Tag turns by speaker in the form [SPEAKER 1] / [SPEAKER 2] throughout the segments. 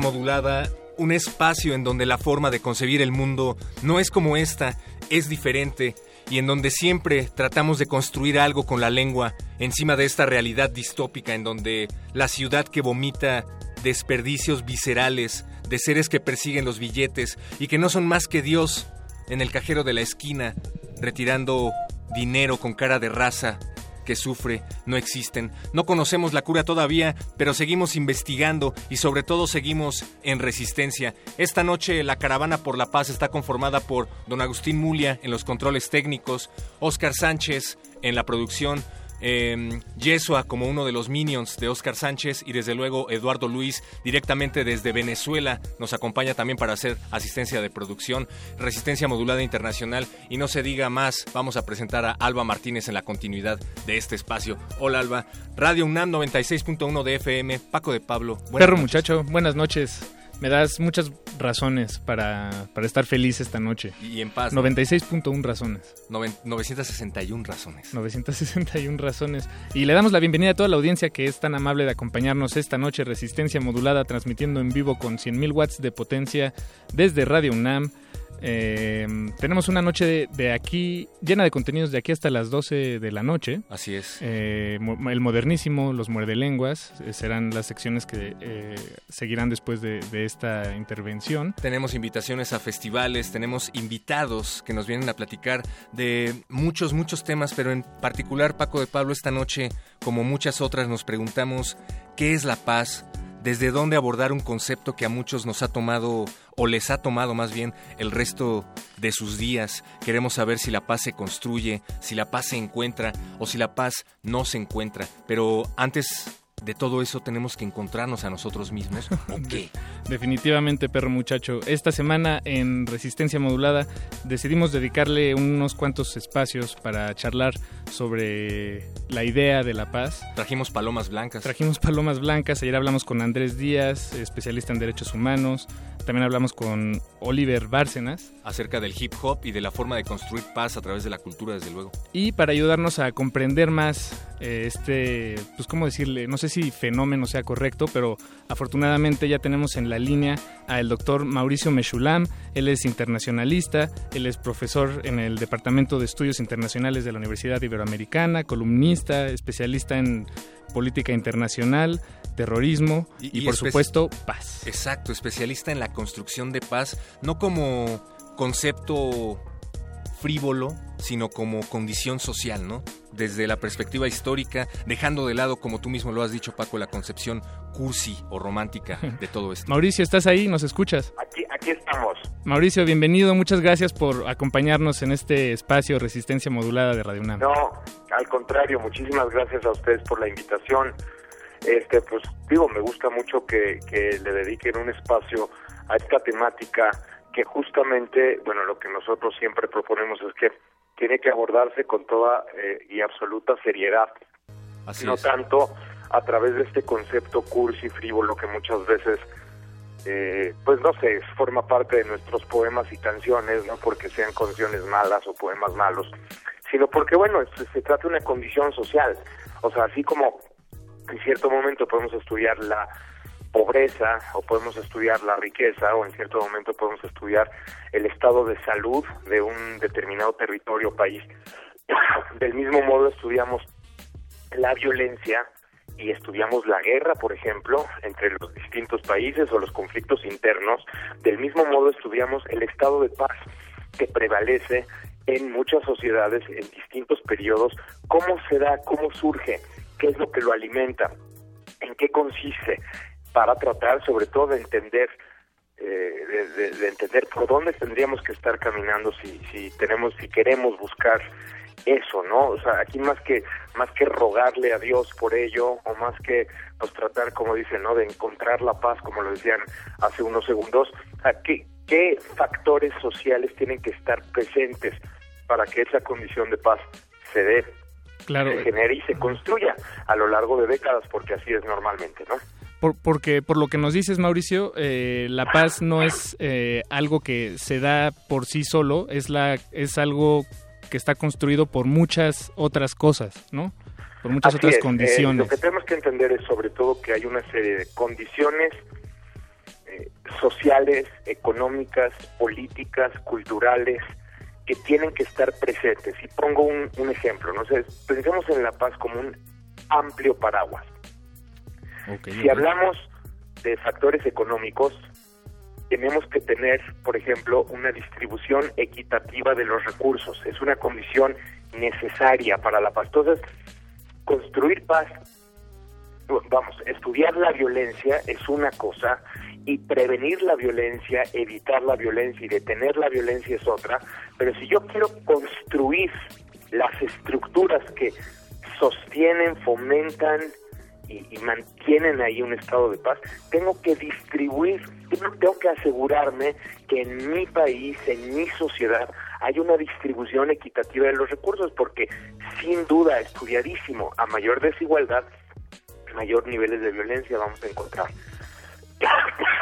[SPEAKER 1] Modulada, un espacio en donde la forma de concebir el mundo no es como esta, es diferente y en donde siempre tratamos de construir algo con la lengua encima de esta realidad distópica en donde la ciudad que vomita desperdicios viscerales de seres que persiguen los billetes y que no son más que Dios en el cajero de la esquina retirando dinero con cara de raza que sufre no existen. No conocemos la cura todavía, pero seguimos investigando y sobre todo seguimos en resistencia. Esta noche la Caravana por la Paz está conformada por don Agustín Mulia en los controles técnicos, Oscar Sánchez en la producción, eh, Yesua como uno de los minions de Oscar Sánchez y desde luego Eduardo Luis directamente desde Venezuela nos acompaña también para hacer asistencia de producción, resistencia modulada internacional y no se diga más, vamos a presentar a Alba Martínez en la continuidad de este espacio. Hola Alba, Radio UNAM 96.1 de FM, Paco de Pablo.
[SPEAKER 2] Perro muchacho, buenas noches. Me das muchas razones para, para estar feliz esta noche.
[SPEAKER 1] Y en paz.
[SPEAKER 2] 96.1 razones.
[SPEAKER 1] Noven- 961 razones.
[SPEAKER 2] 961 razones. Y le damos la bienvenida a toda la audiencia que es tan amable de acompañarnos esta noche. Resistencia modulada, transmitiendo en vivo con 100.000 watts de potencia desde Radio UNAM. Eh, tenemos una noche de, de aquí llena de contenidos de aquí hasta las 12 de la noche.
[SPEAKER 1] Así es.
[SPEAKER 2] Eh, el modernísimo, los muerdelenguas, eh, serán las secciones que eh, seguirán después de, de esta intervención.
[SPEAKER 1] Tenemos invitaciones a festivales, tenemos invitados que nos vienen a platicar de muchos, muchos temas, pero en particular Paco de Pablo esta noche, como muchas otras, nos preguntamos qué es la paz, desde dónde abordar un concepto que a muchos nos ha tomado, o les ha tomado más bien, el resto de sus días. Queremos saber si la paz se construye, si la paz se encuentra o si la paz no se encuentra. Pero antes de todo eso tenemos que encontrarnos a nosotros mismos. ¿O qué?
[SPEAKER 2] Definitivamente, perro muchacho. Esta semana en Resistencia Modulada decidimos dedicarle unos cuantos espacios para charlar sobre la idea de la paz.
[SPEAKER 1] Trajimos palomas blancas.
[SPEAKER 2] Trajimos palomas blancas. Ayer hablamos con Andrés Díaz, especialista en derechos humanos. También hablamos con Oliver Bárcenas.
[SPEAKER 1] acerca del hip hop y de la forma de construir paz a través de la cultura, desde luego.
[SPEAKER 2] Y para ayudarnos a comprender más eh, este, pues cómo decirle, no sé si fenómeno sea correcto, pero afortunadamente ya tenemos en la línea al doctor Mauricio Meshulam. Él es internacionalista, él es profesor en el Departamento de Estudios Internacionales de la Universidad Iberoamericana, columnista, especialista en política internacional, terrorismo y,
[SPEAKER 1] Y- y
[SPEAKER 2] por supuesto paz.
[SPEAKER 1] Exacto, especialista en la construcción de paz, no como concepto frívolo, sino como condición social, ¿no? Desde la perspectiva histórica, dejando de lado, como tú mismo lo has dicho, Paco, la concepción cursi o romántica de todo esto.
[SPEAKER 2] Mauricio, ¿estás ahí? ¿Nos escuchas?
[SPEAKER 3] Aquí, aquí estamos.
[SPEAKER 2] Mauricio, bienvenido. Muchas gracias por acompañarnos en este espacio Resistencia Modulada de Radio UNAM.
[SPEAKER 3] No, al contrario, muchísimas gracias a ustedes por la invitación. Este, pues digo, me gusta mucho que, que le dediquen un espacio a esta temática que justamente, bueno, lo que nosotros siempre proponemos es que tiene que abordarse con toda eh, y absoluta seriedad,
[SPEAKER 1] Así
[SPEAKER 3] no
[SPEAKER 1] es.
[SPEAKER 3] tanto a través de este concepto cursi frívolo que muchas veces eh, pues no sé, forma parte de nuestros poemas y canciones, no porque sean canciones malas o poemas malos, sino porque, bueno, se, se trata de una condición social. O sea, así como en cierto momento podemos estudiar la pobreza o podemos estudiar la riqueza o en cierto momento podemos estudiar el estado de salud de un determinado territorio o país. Del mismo modo estudiamos la violencia y estudiamos la guerra, por ejemplo, entre los distintos países o los conflictos internos, del mismo modo estudiamos el estado de paz que prevalece en muchas sociedades en distintos periodos, cómo se da, cómo surge, qué es lo que lo alimenta, en qué consiste, para tratar sobre todo de entender eh, de, entender por dónde tendríamos que estar caminando si, si tenemos si queremos buscar eso no o sea aquí más que más que rogarle a Dios por ello o más que pues tratar como dicen no de encontrar la paz como lo decían hace unos segundos ¿qué, qué factores sociales tienen que estar presentes para que esa condición de paz se dé
[SPEAKER 2] claro.
[SPEAKER 3] se genere y se construya a lo largo de décadas porque así es normalmente no
[SPEAKER 2] porque por lo que nos dices, Mauricio, eh, la paz no es eh, algo que se da por sí solo, es, la, es algo que está construido por muchas otras cosas, ¿no? Por muchas otras
[SPEAKER 3] eh,
[SPEAKER 2] condiciones.
[SPEAKER 3] lo que tenemos que entender es sobre todo que hay una serie de condiciones sociales, económicas, políticas, culturales, que tienen que estar presentes. Y pongo un, un ejemplo, no sé, pensemos en la paz como un amplio paraguas si hablamos de factores económicos, tenemos que tener, por ejemplo, una distribución equitativa de los recursos. Es una condición necesaria para la paz. Entonces, construir paz, vamos, estudiar la violencia es una cosa y prevenir la violencia, evitar la violencia y detener la violencia es otra. Pero si yo quiero construir las estructuras que sostienen, fomentan, y, mantienen ahí un estado de paz, tengo que distribuir, tengo que asegurarme que en mi país, en mi sociedad, hay una distribución equitativa de los recursos, porque sin duda, estudiadísimo, a mayor desigualdad, mayor niveles de violencia vamos a encontrar.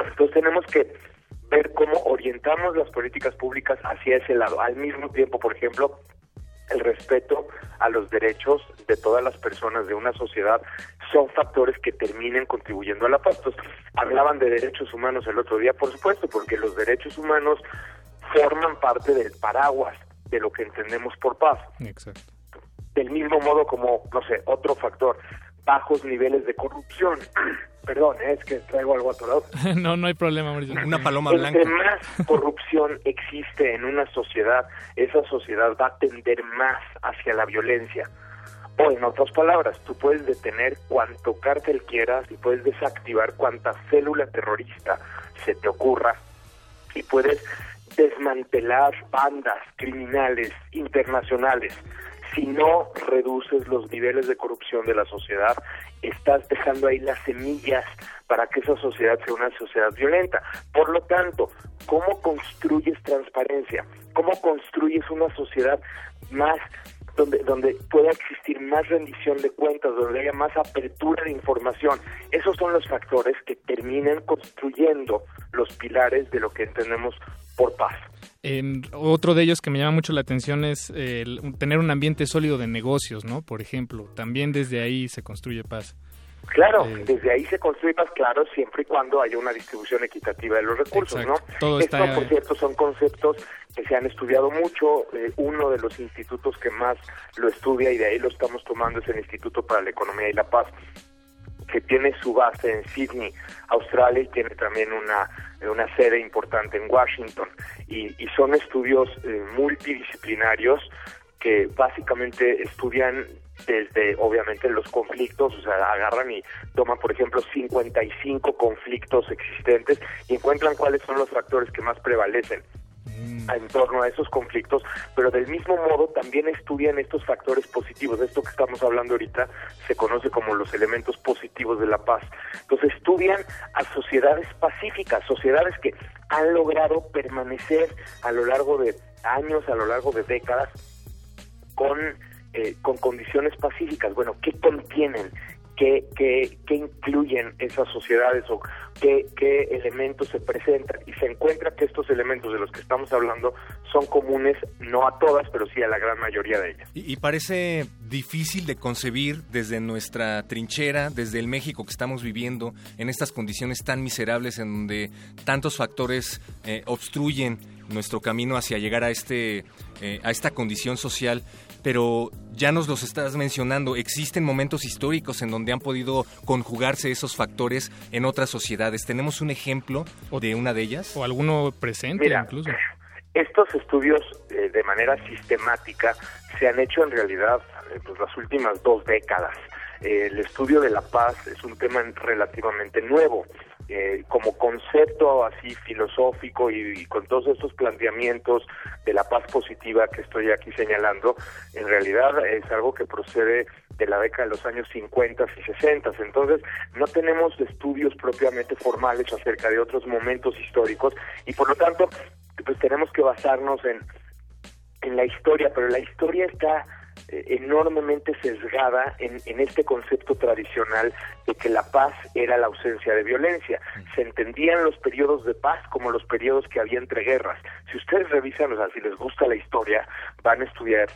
[SPEAKER 3] Entonces tenemos que ver cómo orientamos las políticas públicas hacia ese lado. Al mismo tiempo, por ejemplo, el respeto a los derechos de todas las personas de una sociedad son factores que terminen contribuyendo a la paz. Entonces, hablaban de derechos humanos el otro día, por supuesto, porque los derechos humanos forman parte del paraguas de lo que entendemos por paz.
[SPEAKER 2] Exacto.
[SPEAKER 3] Del mismo modo como, no sé, otro factor, bajos niveles de corrupción. Perdón, ¿eh? es que traigo algo atorado.
[SPEAKER 2] no, no hay problema, Mauricio.
[SPEAKER 1] Una paloma blanca.
[SPEAKER 3] Entre más corrupción existe en una sociedad, esa sociedad va a tender más hacia la violencia. O en otras palabras, tú puedes detener cuanto cártel quieras y puedes desactivar cuanta célula terrorista se te ocurra y puedes desmantelar bandas criminales internacionales. Si no reduces los niveles de corrupción de la sociedad, estás dejando ahí las semillas para que esa sociedad sea una sociedad violenta. Por lo tanto, ¿cómo construyes transparencia? ¿Cómo construyes una sociedad más donde, donde pueda existir más rendición de cuentas, donde haya más apertura de información. Esos son los factores que terminan construyendo los pilares de lo que entendemos por paz.
[SPEAKER 2] otro de ellos que me llama mucho la atención es tener un ambiente sólido de negocios, ¿no? Por ejemplo, también desde ahí se construye paz.
[SPEAKER 3] Claro, eh, desde ahí se construye más claro siempre y cuando haya una distribución equitativa de los recursos, ¿no?
[SPEAKER 2] Todo Esto,
[SPEAKER 3] por cierto, son conceptos que se han estudiado mucho. Eh, uno de los institutos que más lo estudia y de ahí lo estamos tomando es el Instituto para la Economía y la Paz, que tiene su base en Sydney, Australia, y tiene también una, una sede importante en Washington. Y, y son estudios eh, multidisciplinarios que básicamente estudian desde obviamente los conflictos, o sea, agarran y toman, por ejemplo, 55 conflictos existentes y encuentran cuáles son los factores que más prevalecen mm. en torno a esos conflictos, pero del mismo modo también estudian estos factores positivos. Esto que estamos hablando ahorita se conoce como los elementos positivos de la paz. Entonces estudian a sociedades pacíficas, sociedades que han logrado permanecer a lo largo de años, a lo largo de décadas, con eh, con condiciones pacíficas. Bueno, ¿qué contienen? ¿Qué, incluyen esas sociedades o qué, qué elementos se presentan? Y se encuentra que estos elementos de los que estamos hablando son comunes, no a todas, pero sí a la gran mayoría de ellas.
[SPEAKER 1] Y, parece difícil de concebir desde nuestra trinchera, desde el México que estamos viviendo, en estas condiciones tan miserables en donde tantos factores eh, obstruyen nuestro camino hacia llegar a este eh, a esta condición social pero ya nos los estás mencionando, existen momentos históricos en donde han podido conjugarse esos factores en otras sociedades. ¿Tenemos un ejemplo de una de ellas?
[SPEAKER 2] O alguno presente incluso.
[SPEAKER 3] Estos estudios eh, de manera sistemática se han hecho en realidad eh, pues, las últimas dos décadas. Eh, el estudio de la paz es un tema relativamente nuevo. Eh, como concepto así filosófico y, con todos estos planteamientos de la paz positiva que estoy aquí señalando, en realidad es algo que procede de la década de los años 50 y 60. Entonces, no tenemos estudios propiamente formales acerca de otros momentos históricos y por lo tanto, pues tenemos que basarnos en, en la historia, pero la historia está enormemente sesgada en, en, este concepto tradicional de que la paz era la ausencia de violencia. Se entendían los periodos de paz como los periodos que había entre guerras. Si ustedes revisan, o sea, si les gusta la historia, van a estudiar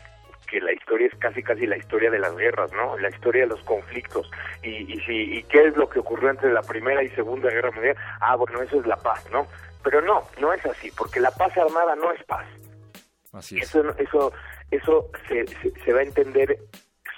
[SPEAKER 3] que la historia es casi casi la historia de las guerras, ¿no? La historia de los conflictos. Y, y, si, y qué es lo que ocurrió entre la Primera y Segunda Guerra Mundial. Ah, bueno, eso es la paz, ¿no? Pero no, no es así, porque la paz armada no es paz.
[SPEAKER 1] Así es.
[SPEAKER 3] Eso, eso eso se, se, va a entender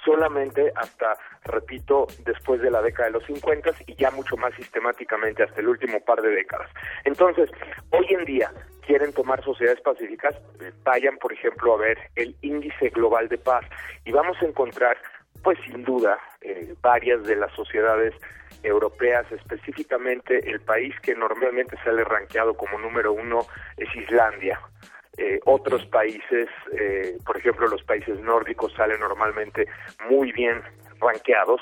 [SPEAKER 3] solamente hasta, repito, después de la década de los 50 y ya mucho más sistemáticamente hasta el último par de décadas. Entonces, hoy en día quieren tomar sociedades pacíficas, vayan, por ejemplo, a ver el índice global de paz y vamos a encontrar, pues sin duda, eh, varias de las sociedades europeas, específicamente el país que normalmente sale rankeado como número uno es Islandia. Eh, otros países, eh, por ejemplo los países nórdicos salen normalmente muy bien ranqueados.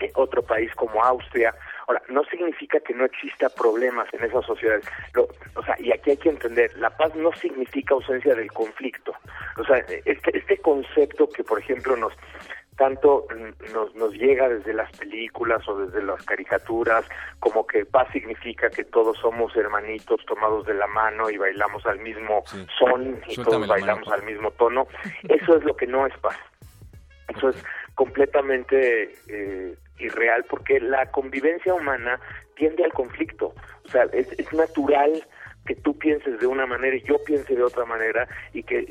[SPEAKER 3] Eh, otro país como Austria. Ahora, no significa que no exista problemas en esas sociedades. o sea, y aquí hay que entender, la paz no significa ausencia del conflicto. O sea, este, este concepto que, por ejemplo, nos tanto nos, nos llega desde las películas o desde las caricaturas, como que paz significa que todos somos hermanitos tomados de la mano y bailamos al mismo son y todos bailamos al mismo tono. Eso es lo que no es paz. Eso es completamente eh, irreal porque la convivencia humana tiende al conflicto. O sea, es, es natural que tú pienses de una manera y yo piense de otra manera y que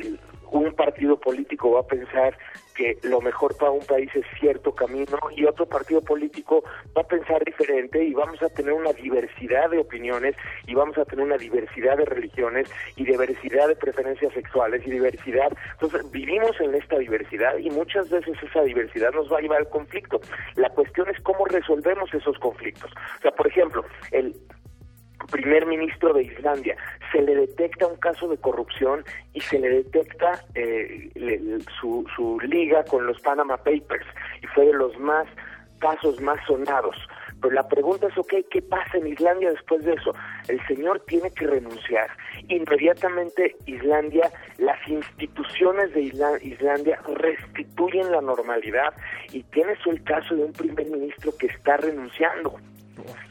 [SPEAKER 3] un partido político va a pensar que lo mejor para un país es cierto camino y otro partido político va a pensar diferente y vamos a tener una diversidad de opiniones y vamos a tener una diversidad de religiones y diversidad de preferencias sexuales y diversidad. Entonces vivimos en esta diversidad y muchas veces esa diversidad nos va a llevar al conflicto. La cuestión es cómo resolvemos esos conflictos. O sea, por ejemplo, el primer ministro de Islandia, se le detecta un caso de corrupción y se le detecta eh, su, su liga con los Panama Papers y fue de los más casos más sonados. Pero la pregunta es, ok, ¿qué pasa en Islandia después de eso? El señor tiene que renunciar. Inmediatamente Islandia, las instituciones de Islandia restituyen la normalidad y tienes el caso de un primer ministro que está renunciando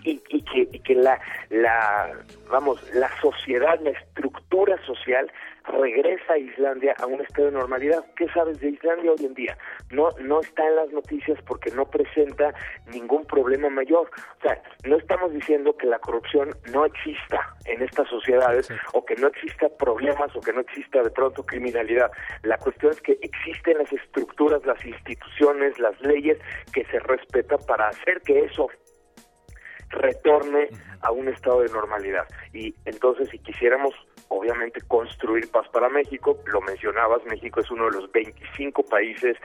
[SPEAKER 3] y, y, que, y que la, la, vamos, la sociedad, la estructura social regresa a Islandia a un estado de normalidad. ¿Qué sabes de Islandia hoy en día? No, no está en las noticias porque no presenta ningún problema mayor. O sea, no estamos diciendo que la corrupción no exista en estas sociedades o que no exista problemas o que no exista de pronto criminalidad. La cuestión es que existen las estructuras, las instituciones, las leyes que se respetan para hacer que eso retorne a un estado de normalidad. Y entonces, si quisiéramos, obviamente, construir paz para México, lo mencionabas, México es uno de los 25 países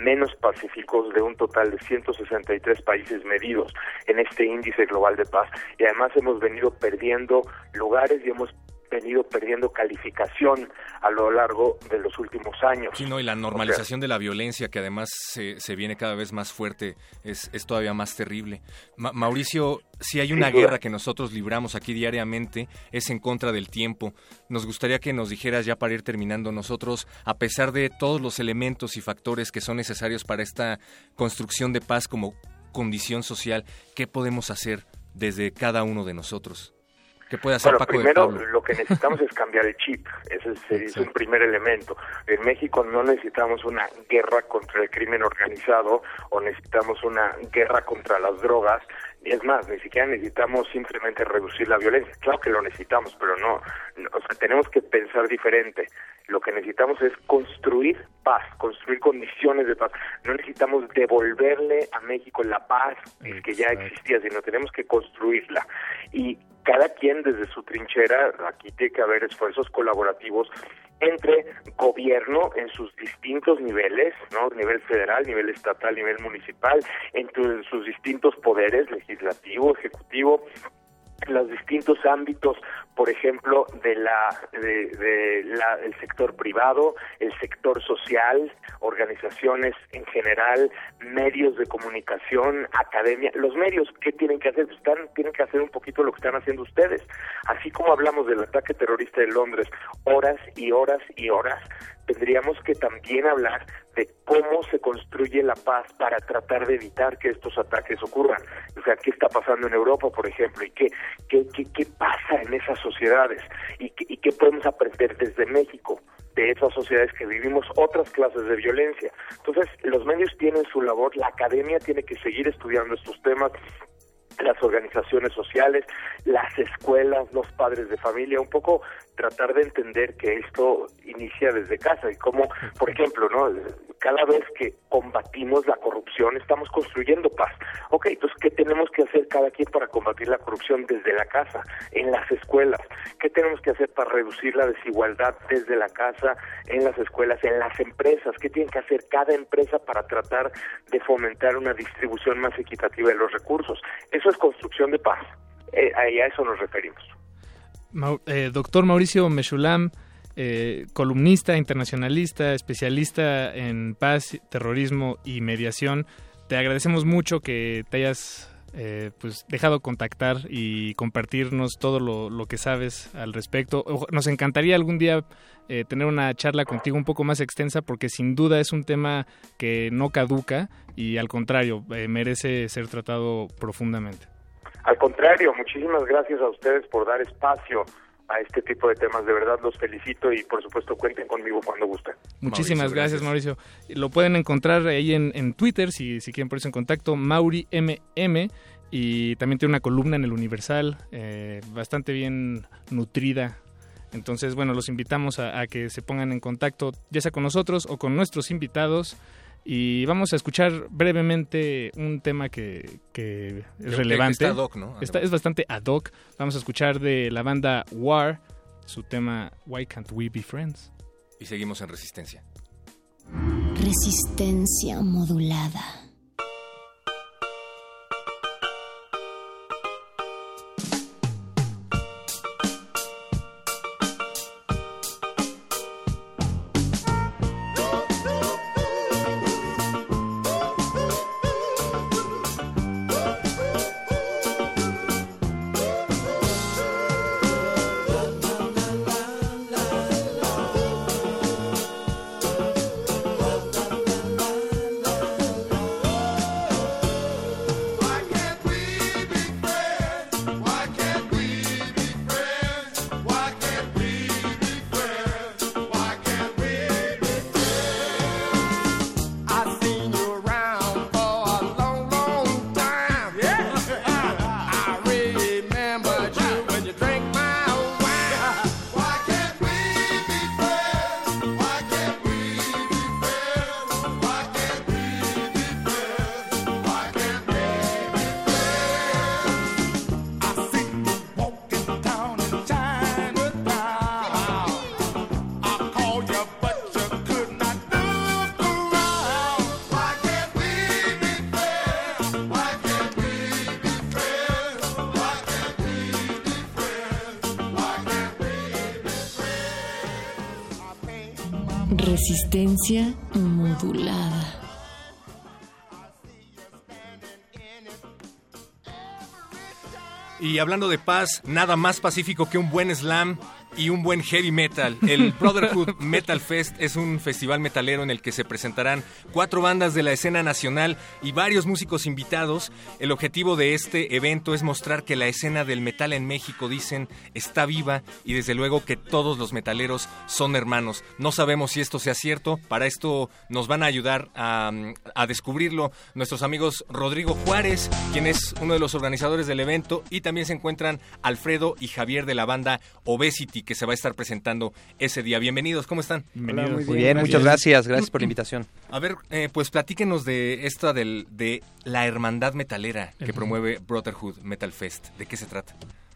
[SPEAKER 3] menos pacíficos de un total de 163 países medidos en este índice global de paz. Y además hemos venido perdiendo lugares y hemos venido perdiendo calificación a lo largo de los últimos años.
[SPEAKER 1] Sí, no, y la normalización de la violencia, que además se, se viene cada vez más fuerte, es, es todavía más terrible. Mauricio, si hay una guerra que nosotros libramos aquí diariamente, es en contra del tiempo. Nos gustaría que nos dijeras, ya para ir terminando, nosotros, a pesar de todos los elementos y factores que son necesarios para esta construcción de paz como condición social, ¿qué podemos hacer desde cada uno de nosotros? Puede hacer
[SPEAKER 3] bueno,
[SPEAKER 1] Paco
[SPEAKER 3] primero
[SPEAKER 1] de Pablo?
[SPEAKER 3] lo que necesitamos es cambiar el chip, ese es, es un primer elemento. En México no necesitamos una guerra contra el crimen organizado o necesitamos una guerra contra las drogas, es más, ni siquiera necesitamos simplemente reducir la violencia. Claro que lo necesitamos, pero no, no, o sea, tenemos que pensar diferente. Lo que necesitamos es construir paz, construir condiciones de paz. No necesitamos devolverle a México la paz que ya existía, sino tenemos que construirla. Y cada quien desde su trinchera, aquí tiene que haber esfuerzos colaborativos entre gobierno en sus distintos niveles, ¿no? Nivel federal, nivel estatal, nivel municipal, entre sus distintos poderes, legislativo, ejecutivo, los distintos ámbitos, por ejemplo, de la, de, la, el sector privado, el sector social, organizaciones en general, medios de comunicación, academia, los medios, ¿qué tienen que hacer? Están, tienen que hacer un poquito lo que están haciendo ustedes. Así como hablamos del ataque terrorista de Londres, horas y horas y horas, tendríamos que también hablar de cómo se construye la paz para tratar de evitar que estos ataques ocurran. O sea, qué está pasando en Europa, por ejemplo, y qué, qué, qué, qué pasa en esas sociedades, y qué, y qué podemos aprender desde México de esas sociedades que vivimos otras clases de violencia. Entonces, los medios tienen su labor, la academia tiene que seguir estudiando estos temas, las organizaciones sociales, las escuelas, los padres de familia, un poco tratar de entender que esto inicia desde casa y como, por ejemplo, ¿no? Cada vez que combatimos la corrupción estamos construyendo paz. Ok, entonces, ¿qué tenemos que hacer cada quien para combatir la corrupción desde la casa, en las escuelas? ¿Qué tenemos que hacer para reducir la desigualdad desde la casa, en las escuelas, en las empresas? ¿Qué tiene que hacer cada empresa para tratar de fomentar una distribución más equitativa de los recursos? Eso es construcción de paz. Eh, a eso nos referimos.
[SPEAKER 2] Eh, doctor Mauricio Meshulam, eh, columnista, internacionalista, especialista en paz, terrorismo y mediación, te agradecemos mucho que te hayas eh, pues dejado contactar y compartirnos todo lo, lo que sabes al respecto. Nos encantaría algún día eh, tener una charla contigo un poco más extensa porque sin duda es un tema que no caduca y al contrario eh, merece ser tratado profundamente.
[SPEAKER 3] Al contrario, muchísimas gracias a ustedes por dar espacio a este tipo de temas. De verdad los felicito y por supuesto cuenten conmigo cuando gusten.
[SPEAKER 2] Muchísimas
[SPEAKER 1] Mauricio,
[SPEAKER 2] gracias,
[SPEAKER 1] gracias.
[SPEAKER 2] Mauricio. Lo pueden encontrar ahí en, en Twitter, si, si quieren ponerse en contacto, MauriMM. Y también tiene una columna en el Universal, eh, bastante bien nutrida. Entonces, bueno, los invitamos a, a que se pongan en contacto, ya sea con nosotros o con nuestros invitados. Y vamos a escuchar brevemente un tema que, que es
[SPEAKER 1] Creo que
[SPEAKER 2] relevante.
[SPEAKER 1] está ad hoc, ¿no?
[SPEAKER 2] Está- es bastante ad hoc. Vamos a escuchar de la banda War su tema Why Can't We Be Friends.
[SPEAKER 1] Y seguimos en resistencia.
[SPEAKER 4] Resistencia modulada. Modulada.
[SPEAKER 1] Y hablando de paz, nada más pacífico que un buen slam. Y un buen heavy metal. El Brotherhood Metal Fest es un festival metalero en el que se presentarán cuatro bandas de la escena nacional y varios músicos invitados. El objetivo de este evento es mostrar que la escena del metal en México, dicen, está viva y desde luego que todos los metaleros son hermanos. No sabemos si esto sea cierto, para esto nos van a ayudar a, a descubrirlo nuestros amigos Rodrigo Juárez, quien es uno de los organizadores del evento, y también se encuentran Alfredo y Javier de la banda Obesity, que se va a estar presentando ese día. Bienvenidos, ¿cómo están?
[SPEAKER 2] Bienvenidos.
[SPEAKER 5] Muy bien, muchas gracias. Gracias por la invitación.
[SPEAKER 1] A ver, eh, pues platíquenos de esta del, de la hermandad metalera que promueve Brotherhood Metal Fest. ¿De qué se trata?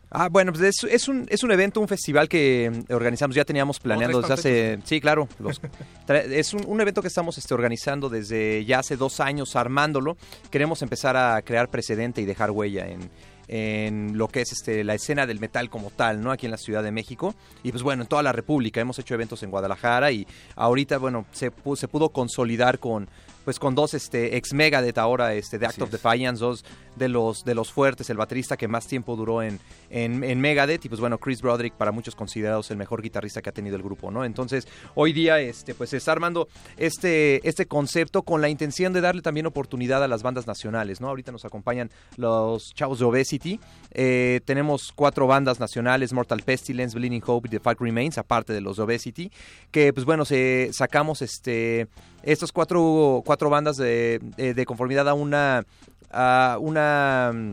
[SPEAKER 5] Ah, bueno, pues es, es un, es un evento, un festival que mm, organizamos, ya teníamos planeando desde hace... Sí, claro. los- es un, un evento que estamos este, organizando desde ya hace dos años, armándolo. Queremos empezar a crear precedente y dejar huella en, en lo que es este, la escena del metal como tal, ¿no? Aquí en la Ciudad de México. Y pues bueno, en toda la República. Hemos hecho eventos en Guadalajara y ahorita, bueno, se, se pudo consolidar con pues con dos este ex Megadeth ahora este de Act
[SPEAKER 1] Así
[SPEAKER 5] of
[SPEAKER 1] es.
[SPEAKER 5] Defiance dos de los de los fuertes el baterista que más tiempo duró en, en, en Megadeth y pues bueno Chris Broderick para muchos considerados el mejor guitarrista que ha tenido el grupo no entonces hoy día este pues se está armando este este concepto con la intención de darle también oportunidad a las bandas nacionales no ahorita nos acompañan los chavos de Obesity Eh, tenemos cuatro bandas nacionales Mortal Pestilence Bleeding Hope y The Fact Remains aparte de los de Obesity que pues bueno se sacamos este estas cuatro, cuatro bandas de, de- de conformidad a una a una mm,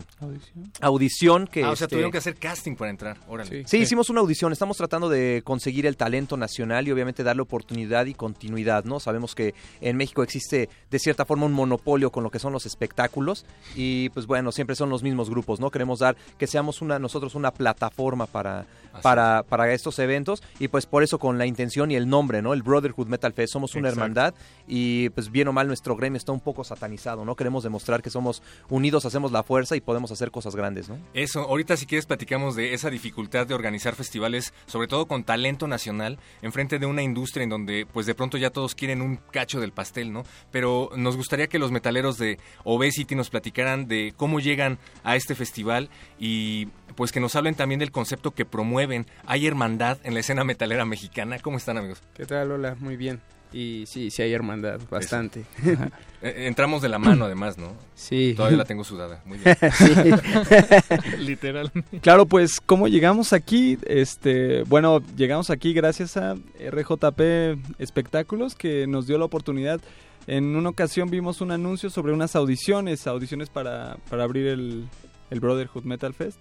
[SPEAKER 5] audición que
[SPEAKER 1] ah, o sea,
[SPEAKER 5] este,
[SPEAKER 1] tuvieron que hacer casting para entrar. Órale.
[SPEAKER 5] Sí, hicimos una audición. Estamos tratando de conseguir el talento nacional y obviamente darle oportunidad y continuidad, ¿no? Sabemos que en México existe de cierta forma un monopolio con lo que son los espectáculos y pues bueno, siempre son los mismos grupos, ¿no? Queremos dar que seamos una nosotros una plataforma para para, para estos eventos y pues por eso con la intención y el nombre, ¿no? El Brotherhood Metal Fest, somos una
[SPEAKER 2] Exacto.
[SPEAKER 5] hermandad y pues bien o mal nuestro gremio está un poco satanizado, ¿no? Queremos demostrar que somos unidos, hacemos la fuerza y podemos hacer cosas grandes, ¿no?
[SPEAKER 1] Eso, ahorita si quieres platicamos de esa dificultad de organizar festivales, sobre todo con talento nacional, enfrente de una industria en donde pues de pronto ya todos quieren un cacho del pastel, ¿no? Pero nos gustaría que los metaleros de Obesity nos platicaran de cómo llegan a este festival y pues que nos hablen también del concepto que promueven. Hay hermandad en la escena metalera mexicana. ¿Cómo están amigos?
[SPEAKER 6] ¿Qué tal, Lola? Muy bien. Y sí, sí hay hermandad, bastante.
[SPEAKER 1] Eh, entramos de la mano además, ¿no?
[SPEAKER 6] Sí.
[SPEAKER 1] Todavía la tengo sudada. Muy bien.
[SPEAKER 2] Literal.
[SPEAKER 7] Claro, pues, ¿cómo llegamos aquí? Este, bueno, llegamos aquí gracias a RJP Espectáculos, que nos dio la oportunidad. En una ocasión vimos un anuncio sobre unas audiciones, audiciones para, para abrir el, el Brotherhood Metal Fest.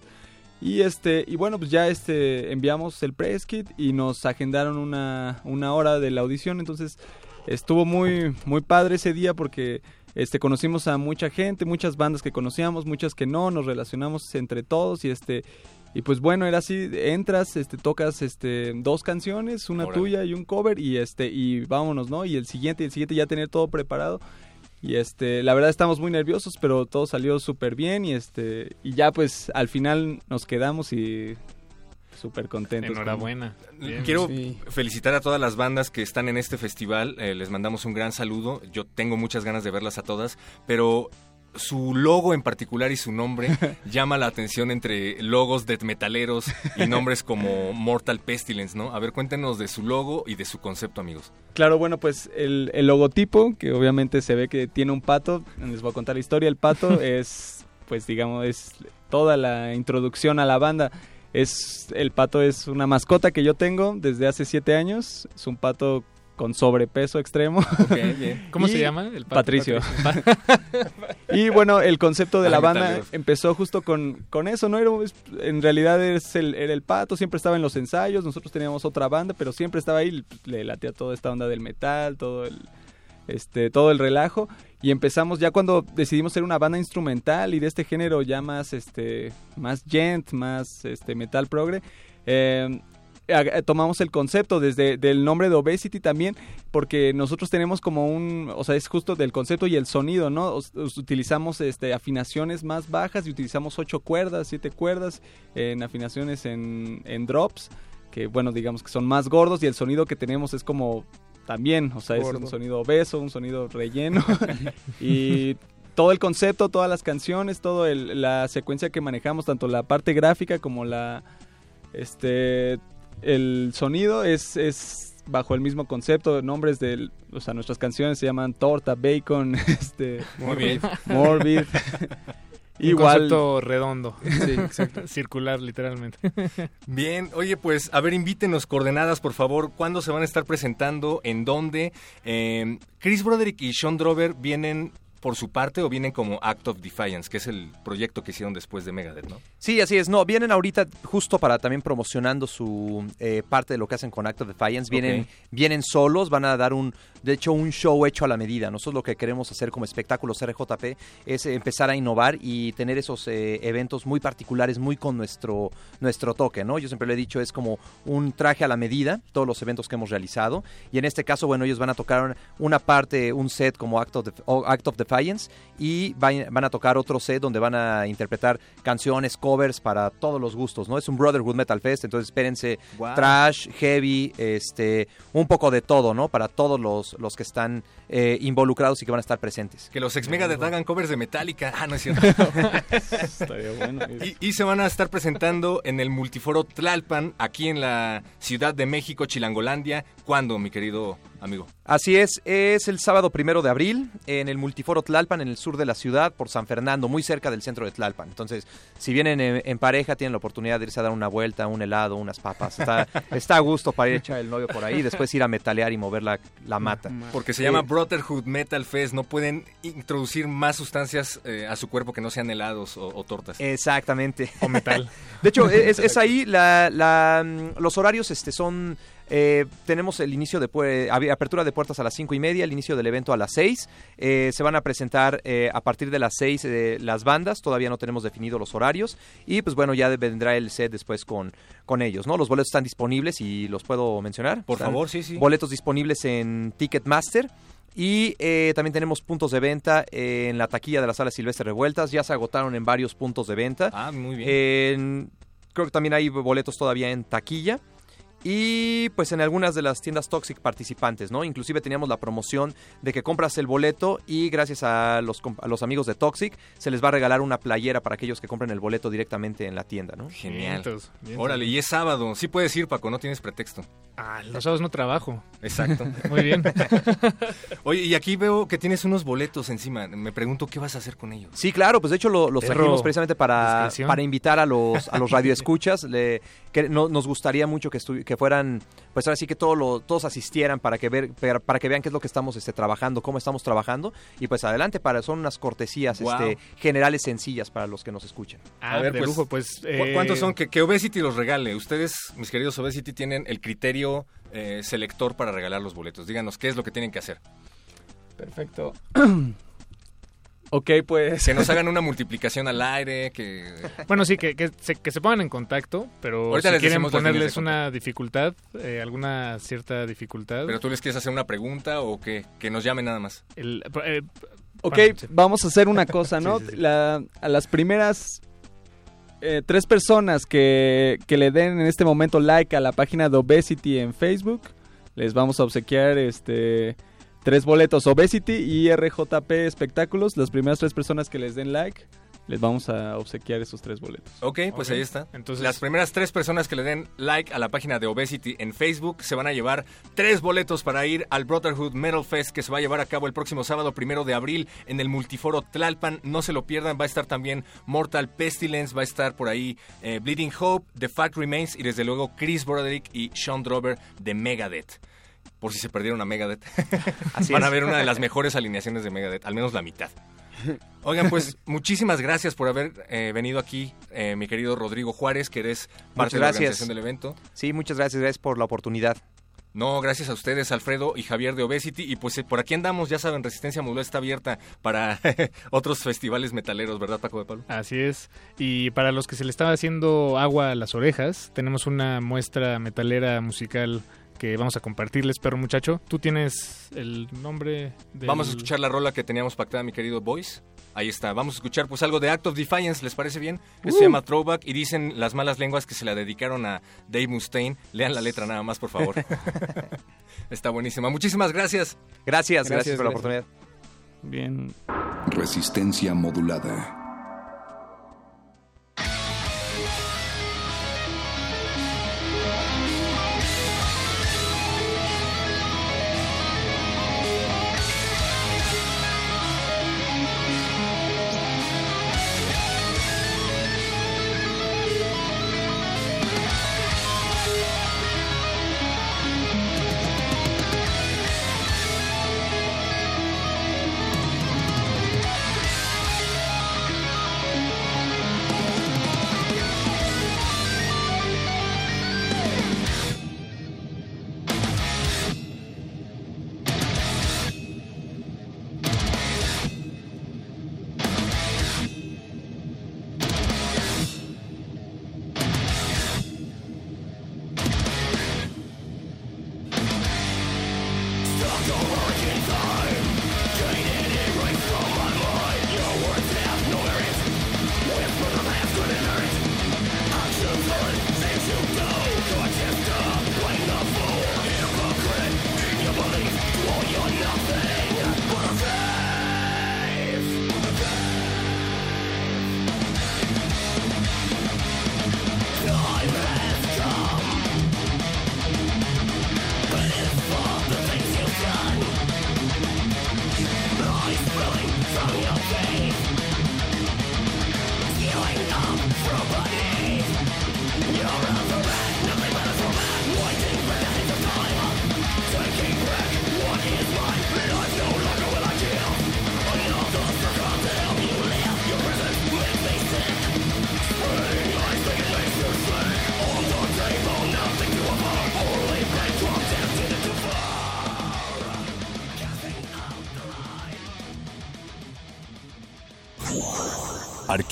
[SPEAKER 7] Y este, y bueno, pues ya este enviamos el press kit y nos agendaron una, una hora de la audición. Entonces, estuvo muy, muy padre ese día porque este conocimos a mucha gente, muchas bandas que conocíamos, muchas que no, nos relacionamos entre todos y este y pues bueno, era así, entras, este tocas este dos canciones, una
[SPEAKER 1] Órale.
[SPEAKER 7] tuya y un cover y este y vámonos, ¿no? Y el siguiente y el siguiente ya tener todo preparado. Y este, la verdad estamos muy nerviosos, pero todo salió súper bien y este y ya pues al final nos quedamos y súper contentos. con-
[SPEAKER 2] Enhorabuena. Bien.
[SPEAKER 1] Quiero
[SPEAKER 6] Sí.
[SPEAKER 1] felicitar a todas las bandas que están en este festival. eh, les mandamos un gran saludo. Yo tengo muchas ganas de verlas a todas, pero su logo en particular y su nombre llama la atención entre logos de metaleros y nombres como Mortal Pestilence, ¿no? A ver, cuéntenos de su logo y de su concepto, amigos.
[SPEAKER 7] Claro, bueno, pues el, el logotipo, que obviamente se ve que tiene un pato, les voy a contar la historia, el pato es, pues digamos, es toda la introducción a la banda. Es, el pato es una mascota que yo tengo desde hace siete años, es un pato con sobrepeso extremo.
[SPEAKER 1] Bien.
[SPEAKER 2] ¿Cómo
[SPEAKER 7] Y-
[SPEAKER 2] se llama? El pato-
[SPEAKER 7] Patricio. Y bueno, el concepto de la banda
[SPEAKER 1] metaleros.
[SPEAKER 7] empezó justo con, con eso, ¿no? Era, en realidad es el, era el pato, siempre estaba en los ensayos, nosotros teníamos otra banda, pero siempre estaba ahí, le latía toda esta onda del metal, todo el, este, todo el relajo. Y empezamos ya cuando decidimos ser una banda instrumental y de este género ya más, este, más gent, más este, metal progre. eh, tomamos el concepto desde del nombre de Obesity también porque nosotros tenemos como un, o sea, es justo del concepto y el sonido, ¿no? Utilizamos este afinaciones más bajas y utilizamos ocho cuerdas, siete cuerdas en afinaciones en, en drops, que bueno, digamos que son más gordos y el sonido que tenemos es como también, o sea, es un sonido obeso, un sonido relleno y todo el concepto, todas las canciones, toda la secuencia que manejamos, tanto la parte gráfica como la este el sonido es, es bajo el mismo concepto, nombres de, o sea, nuestras canciones se llaman Torta, Bacon, este,
[SPEAKER 1] Muy bien.
[SPEAKER 7] Morbid.
[SPEAKER 2] Un
[SPEAKER 7] Igual,
[SPEAKER 2] concepto redondo.
[SPEAKER 6] Sí, exacto.
[SPEAKER 2] Circular, literalmente.
[SPEAKER 1] Bien, oye, pues, a ver, invítenos coordenadas, por favor. ¿Cuándo se van a estar presentando? ¿En dónde? Eh, Chris Broderick y Sean Drover vienen por su parte o vienen como Act of Defiance, que es el proyecto que hicieron después de Megadeth, ¿no?
[SPEAKER 5] Sí, así es. No, vienen ahorita justo para también promocionando su eh, parte de lo que hacen con Act of Defiance. Vienen, vienen solos, van a dar un, de hecho, un show hecho a la medida. Nosotros lo que queremos hacer como espectáculos RJP es eh, empezar a innovar y tener esos eh, eventos muy particulares, muy con nuestro, nuestro toque, ¿no? Yo siempre lo he dicho, es como un traje a la medida, todos los eventos que hemos realizado. Y en este caso, bueno, ellos van a tocar una parte, un set como Act of, Act of Defiance y van, van a tocar otro set donde van a interpretar canciones, covers para todos los gustos, ¿no? Es un Brotherhood Metal Fest, entonces espérense
[SPEAKER 1] Wow.
[SPEAKER 5] trash, heavy, este, un poco de todo, ¿no? Para todos los, los que están eh, involucrados y que van a estar presentes.
[SPEAKER 1] Que los ex Megadeth hagan covers de Metallica. Ah, no es cierto.
[SPEAKER 7] estaría bueno.
[SPEAKER 1] Y, y se van a estar presentando en el multiforo Tlalpan, aquí en la Ciudad de México, Chilangolandia. ¿Cuándo, mi querido amigo?
[SPEAKER 5] Así es, es el sábado primero de abril en el Multiforo Tlalpan, en el sur de la ciudad, por San Fernando, muy cerca del centro de Tlalpan. Entonces, si vienen en, en pareja, tienen la oportunidad de irse a dar una vuelta, un helado, unas papas. Está, está a gusto para ir a echar el novio por ahí y después ir a metalear y mover la, la mata.
[SPEAKER 1] Porque se llama
[SPEAKER 5] Eh,
[SPEAKER 1] Brotherhood Metal Fest. No pueden introducir más sustancias eh, a su cuerpo que no sean helados o, o tortas.
[SPEAKER 5] Exactamente.
[SPEAKER 2] O metal.
[SPEAKER 5] De hecho, es, es ahí, la, la, mm, los horarios este, son... eh, tenemos el inicio de apertura de puertas a las cinco y media, el inicio del evento a las 6. se van a presentar eh, a partir de las 6 las bandas, todavía no tenemos definido los horarios. Y pues bueno, ya vendrá el set después con, con ellos, ¿no? Los boletos están disponibles y los puedo mencionar.
[SPEAKER 1] Por
[SPEAKER 5] Están
[SPEAKER 1] favor, sí, sí.
[SPEAKER 5] Boletos disponibles en Ticketmaster. Y eh, también tenemos puntos de venta en la taquilla de la sala Silvestre Revueltas. Ya se agotaron en varios puntos de venta.
[SPEAKER 1] Ah, muy bien.
[SPEAKER 5] En- creo que también hay boletos todavía en taquilla. Y pues en algunas de las tiendas Toxic participantes, ¿no? Inclusive teníamos la promoción de que compras el boleto y gracias a los, comp- a los amigos de Toxic se les va a regalar una playera para aquellos que compren el boleto directamente en la tienda, ¿no?
[SPEAKER 1] Genial.
[SPEAKER 2] Vientos, vientos.
[SPEAKER 1] Órale, y es sábado. Sí puedes ir, Paco, no tienes pretexto.
[SPEAKER 2] Ah, los sábados no trabajo.
[SPEAKER 1] Exacto.
[SPEAKER 2] Muy bien.
[SPEAKER 1] Oye, y aquí veo que tienes unos boletos encima. Me pregunto qué vas a hacer con ellos.
[SPEAKER 5] Sí, claro, pues de hecho lo- los
[SPEAKER 2] Perro.
[SPEAKER 5] trajimos precisamente para, para invitar a los, a los radioescuchas. Le, que no- nos gustaría mucho que, estu- que fueran, pues ahora sí que todo lo- todos asistieran para que, ver, para, que vean qué es lo que estamos este, trabajando, cómo estamos trabajando. Y pues adelante, para son unas cortesías
[SPEAKER 1] Wow.
[SPEAKER 5] este, generales sencillas para los que nos escuchan.
[SPEAKER 2] Ah,
[SPEAKER 1] A ver,
[SPEAKER 2] de
[SPEAKER 1] pues,
[SPEAKER 2] lujo, pues.
[SPEAKER 1] ¿Cu-
[SPEAKER 2] eh,
[SPEAKER 1] ¿Cuántos son? Que, que Obesity los regale. Ustedes, mis queridos Obesity, tienen el criterio eh, selector para regalar los boletos. Díganos qué es lo que tienen que hacer.
[SPEAKER 7] Perfecto. Ok, pues...
[SPEAKER 1] Que nos hagan una multiplicación al aire, que...
[SPEAKER 2] Bueno, sí, que, que, se, que se pongan en contacto, pero
[SPEAKER 1] Ahorita
[SPEAKER 2] si
[SPEAKER 1] les
[SPEAKER 2] quieren ponerles una dificultad, eh, alguna cierta dificultad.
[SPEAKER 1] Pero tú les quieres hacer una pregunta o que, que nos llamen nada más.
[SPEAKER 2] el- eh,
[SPEAKER 7] Ok,
[SPEAKER 2] bueno, sí.
[SPEAKER 7] vamos a hacer una cosa, ¿no?
[SPEAKER 2] Sí, sí, sí.
[SPEAKER 7] La- a las primeras eh, tres personas que, que le den en este momento like a la página de Obesity en Facebook, les vamos a obsequiar este tres boletos Obesity y RJP Espectáculos. Las primeras tres personas que les den like, les vamos a obsequiar esos tres boletos.
[SPEAKER 1] Ok, pues ahí está.
[SPEAKER 2] Entonces-
[SPEAKER 1] Las primeras tres personas que le den like a la página de Obesity en Facebook se van a llevar tres boletos para ir al Brotherhood Metal Fest que se va a llevar a cabo el próximo sábado primero de abril en el Multiforo Tlalpan. No se lo pierdan, va a estar también Mortal Pestilence, va a estar por ahí eh, Bleeding Hope, The Fact Remains y desde luego Chris Broderick y Sean Drover de Megadeth. Por si se perdieron a Megadeth.
[SPEAKER 5] Así
[SPEAKER 1] Van a ver una de las mejores alineaciones de Megadeth, al menos la mitad. Oigan, pues muchísimas gracias por haber eh, venido aquí, eh, mi querido Rodrigo Juárez, que eres parte
[SPEAKER 5] Muchas
[SPEAKER 1] de la
[SPEAKER 5] gracias.
[SPEAKER 1] organización del evento.
[SPEAKER 5] Sí, muchas gracias, gracias por la oportunidad.
[SPEAKER 1] No, gracias a ustedes, Alfredo y Javier de Obesity. Y pues eh, por aquí andamos, ya saben, Resistencia Modular está abierta para otros festivales metaleros, ¿verdad, Paco de Pablo?
[SPEAKER 2] Así es. Y para los que se le estaba haciendo agua a las orejas, tenemos una muestra metalera musical que vamos a compartirles, perro muchacho. Tú tienes el nombre del...
[SPEAKER 1] Vamos a escuchar la rola que teníamos pactada, mi querido Boys. Ahí está, vamos a escuchar pues algo de Act of Defiance, ¿les parece bien? Esto se llama Throwback y dicen las malas lenguas que se la dedicaron a Dave Mustaine. Lean la letra nada más, por favor. está buenísima. Muchísimas gracias.
[SPEAKER 5] Gracias, gracias,
[SPEAKER 7] Gracias,
[SPEAKER 5] por la oportunidad.
[SPEAKER 7] Bien.
[SPEAKER 8] Resistencia modulada.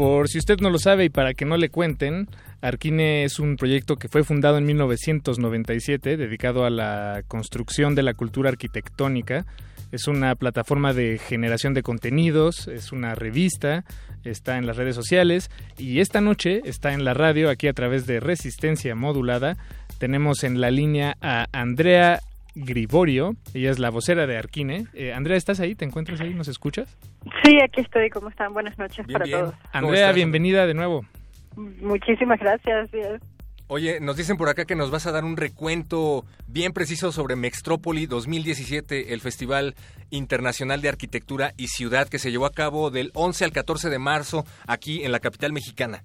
[SPEAKER 2] Por si usted no lo sabe y para que no le cuenten, Arquine es un proyecto que fue fundado en 1997 dedicado a la construcción de la cultura arquitectónica. Es una plataforma de generación de contenidos, es una revista, está en las redes sociales y esta noche está en la radio aquí a través de Resistencia Modulada. Tenemos en la línea a Andrea Griborio, ella es la vocera de Arquine. Eh, Andrea, ¿estás ahí? ¿Te encuentras ahí? ¿Nos escuchas?
[SPEAKER 9] Sí, aquí estoy. ¿Cómo están? Buenas noches para todos.
[SPEAKER 2] Andrea, bienvenida de nuevo.
[SPEAKER 9] Muchísimas gracias.
[SPEAKER 1] Oye, nos dicen por acá que nos vas a dar un recuento bien preciso sobre Mextrópoli 2017, el Festival Internacional de Arquitectura y Ciudad que se llevó a cabo del 11 al 14 de marzo aquí en la capital mexicana.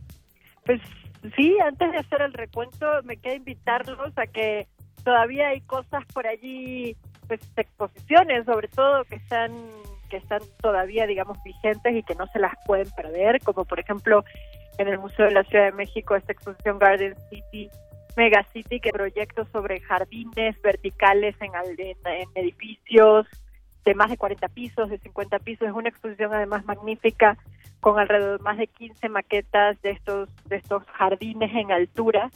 [SPEAKER 9] Pues sí, antes de hacer el recuento, me queda invitarlos a que todavía hay cosas por allí, pues exposiciones sobre todo que están que están todavía, digamos, vigentes y que no se las pueden perder, como por ejemplo en el Museo de la Ciudad de México esta exposición Garden City, Mega City, que proyectos sobre jardines verticales en, en, en edificios de más de 40 pisos, de 50 pisos. Es una exposición además magnífica con alrededor de más de 15 maquetas de estos de estos jardines en altura.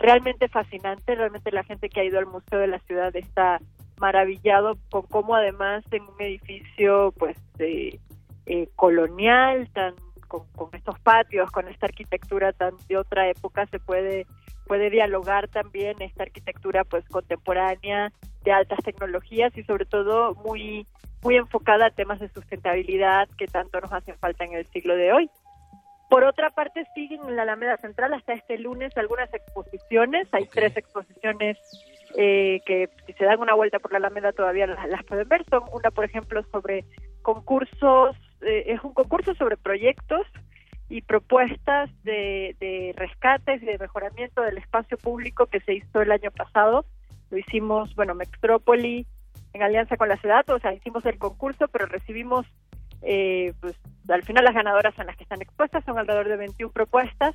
[SPEAKER 9] Realmente fascinante, realmente la gente que ha ido al Museo de la Ciudad está maravillado con cómo además en un edificio pues eh, colonial tan con, con estos patios con esta arquitectura tan de otra época se puede puede dialogar también esta arquitectura pues contemporánea de altas tecnologías y sobre todo muy muy enfocada a temas de sustentabilidad que tanto nos hacen falta en el siglo de hoy. Por otra parte, siguen en la Alameda Central hasta este lunes algunas exposiciones. Hay tres exposiciones eh, que si se dan una vuelta por la Alameda todavía las, las pueden ver. Son una, por ejemplo, sobre concursos, eh, es un concurso sobre proyectos y propuestas de, de rescates y de mejoramiento del espacio público que se hizo el año pasado. Lo hicimos, bueno, Mextrópoli en alianza con la ciudad, o sea, hicimos el concurso, pero recibimos, eh, pues al final las ganadoras son las que están expuestas, son alrededor de 21 propuestas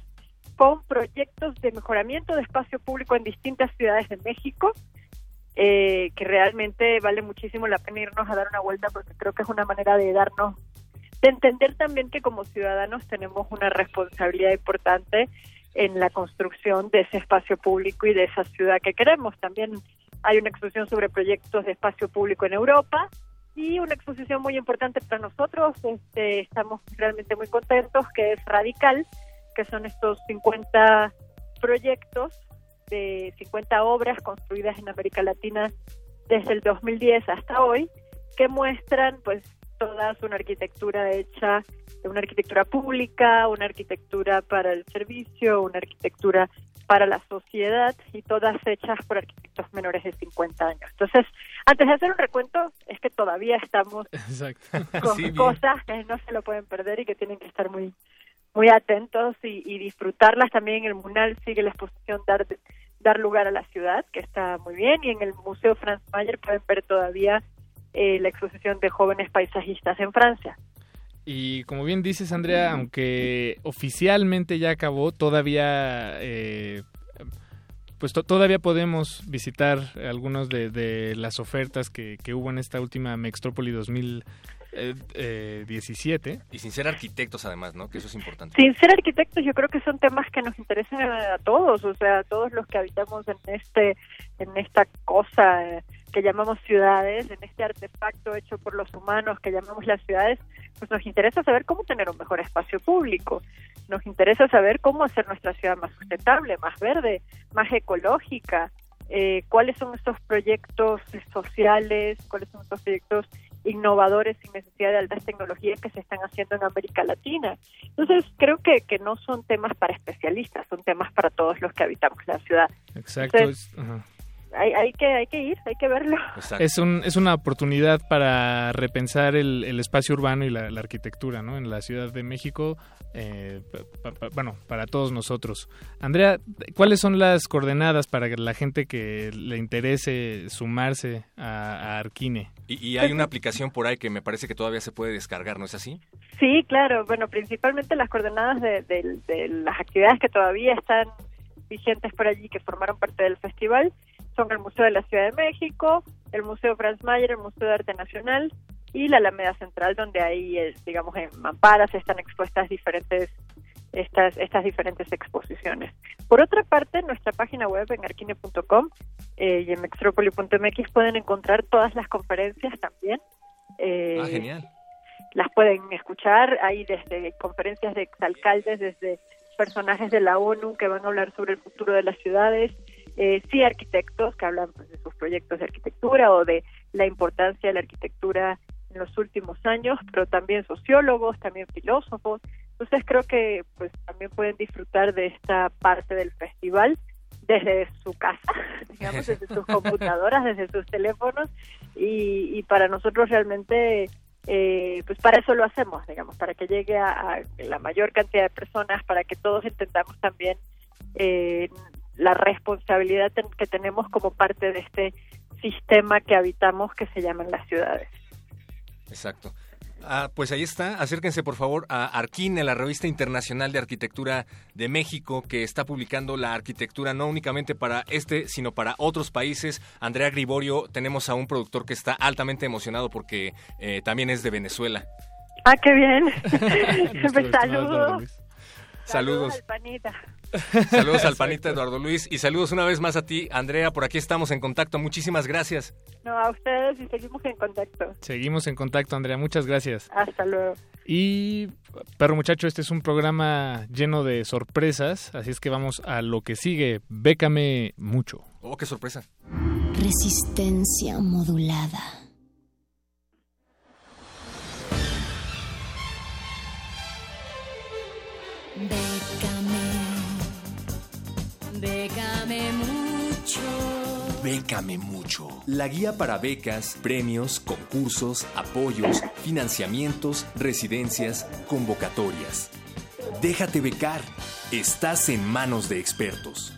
[SPEAKER 9] con proyectos de mejoramiento de espacio público en distintas ciudades de México, eh, que realmente vale muchísimo la pena irnos a dar una vuelta porque creo que es una manera de darnos, de entender también que como ciudadanos tenemos una responsabilidad importante en la construcción de ese espacio público y de esa ciudad que queremos. También hay una exposición sobre proyectos de espacio público en Europa y una exposición muy importante para nosotros. Este, estamos realmente muy contentos, que es Radical, que son estos 50 proyectos de 50 obras construidas en América Latina desde el 2010 hasta hoy, que muestran pues toda una arquitectura hecha, una arquitectura pública, una arquitectura para el servicio, una arquitectura para la sociedad y todas hechas por arquitectos menores de 50 años. Entonces, antes de hacer un recuento, es que todavía estamos con
[SPEAKER 2] Sí,
[SPEAKER 9] cosas que no se lo pueden perder y que tienen que estar muy muy atentos y, y disfrutarlas. También en el Munal sigue la exposición dar dar lugar a la ciudad que está muy bien y en el Museo Franz Mayer pueden ver todavía eh, la exposición de jóvenes paisajistas en Francia
[SPEAKER 2] Y como bien dices, Andrea, aunque oficialmente ya acabó, todavía eh, pues to- todavía podemos visitar algunos de, de las ofertas que, que hubo en esta última Mextrópoli 2017.
[SPEAKER 1] Y sin ser arquitectos además, ¿no? Que eso es importante.
[SPEAKER 9] Sin ser arquitectos, yo creo que son temas que nos interesan a, a todos, o sea, a todos los que habitamos en este, en esta cosa eh, que llamamos ciudades, en este artefacto hecho por los humanos que llamamos las ciudades, pues nos interesa saber cómo tener un mejor espacio público, nos interesa saber cómo hacer nuestra ciudad más sustentable, más verde, más ecológica, eh, cuáles son estos proyectos sociales, cuáles son estos proyectos innovadores sin necesidad de altas tecnologías que se están haciendo en América Latina. Entonces, creo que, que no son temas para especialistas, son temas para todos los que habitamos la ciudad.
[SPEAKER 2] Exacto.
[SPEAKER 9] Entonces. Hay, hay que hay que ir, hay que verlo.
[SPEAKER 2] Es, un, es una oportunidad para repensar el, el espacio urbano y la, la arquitectura ¿no? en la Ciudad de México, eh, pa- pa- bueno, para todos nosotros. Andrea, ¿cuáles son las coordenadas para que la gente que le interese sumarse a, a Arquine?
[SPEAKER 1] Y, y hay una aplicación por ahí que me parece que todavía se puede descargar, ¿no es así?
[SPEAKER 9] Sí, claro. Bueno, principalmente las coordenadas de, de- de las actividades que todavía están vigentes por allí, que formaron parte del festival, son el Museo de la Ciudad de México, el Museo Franz Mayer, el Museo de Arte Nacional y la Alameda Central, donde ahí, eh, digamos, en mamparas están expuestas diferentes estas estas diferentes exposiciones. Por otra parte, en nuestra página web en arquine.com eh, y en metrópoli.mx pueden encontrar todas las conferencias también. Eh,
[SPEAKER 1] Ah, genial.
[SPEAKER 9] las pueden escuchar. Hay desde conferencias de exalcaldes, desde personajes de la ONU que van a hablar sobre el futuro de las ciudades, eh, sí arquitectos que hablan pues, de sus proyectos de arquitectura o de la importancia de la arquitectura en los últimos años, pero también sociólogos, también filósofos. Entonces creo que pues también pueden disfrutar de esta parte del festival desde su casa, digamos, desde sus computadoras, desde sus teléfonos y, y para nosotros realmente eh, pues para eso lo hacemos, digamos, para que llegue a, a la mayor cantidad de personas, para que todos entendamos también eh, la responsabilidad que tenemos como parte de este sistema que habitamos que se llaman las ciudades.
[SPEAKER 1] Exacto. Ah, pues ahí está. Acérquense por favor a Arquine, la revista internacional de arquitectura de México, que está publicando la arquitectura no únicamente para este, sino para otros países. Andrea Griborio, tenemos a un productor que está altamente emocionado porque eh, también es de Venezuela.
[SPEAKER 9] Ah, qué bien. Pues,
[SPEAKER 1] estimado
[SPEAKER 9] saludos.
[SPEAKER 1] Saludos.
[SPEAKER 9] al panita.
[SPEAKER 1] Saludos al panita Eduardo Luis y saludos una vez más a ti, Andrea. Por aquí estamos en contacto. Muchísimas gracias.
[SPEAKER 9] No, a ustedes y seguimos en contacto.
[SPEAKER 2] Seguimos en contacto, Andrea. Muchas gracias.
[SPEAKER 9] Hasta luego.
[SPEAKER 2] Y, perro muchacho, este es un programa lleno de sorpresas, así es que vamos a lo que sigue. Bécame mucho.
[SPEAKER 1] Oh, qué sorpresa.
[SPEAKER 10] Resistencia modulada.
[SPEAKER 11] Bécame, bécame mucho.
[SPEAKER 12] Bécame mucho. La guía para becas, premios, concursos, apoyos, financiamientos, residencias, convocatorias. Déjate becar. Estás en manos de expertos.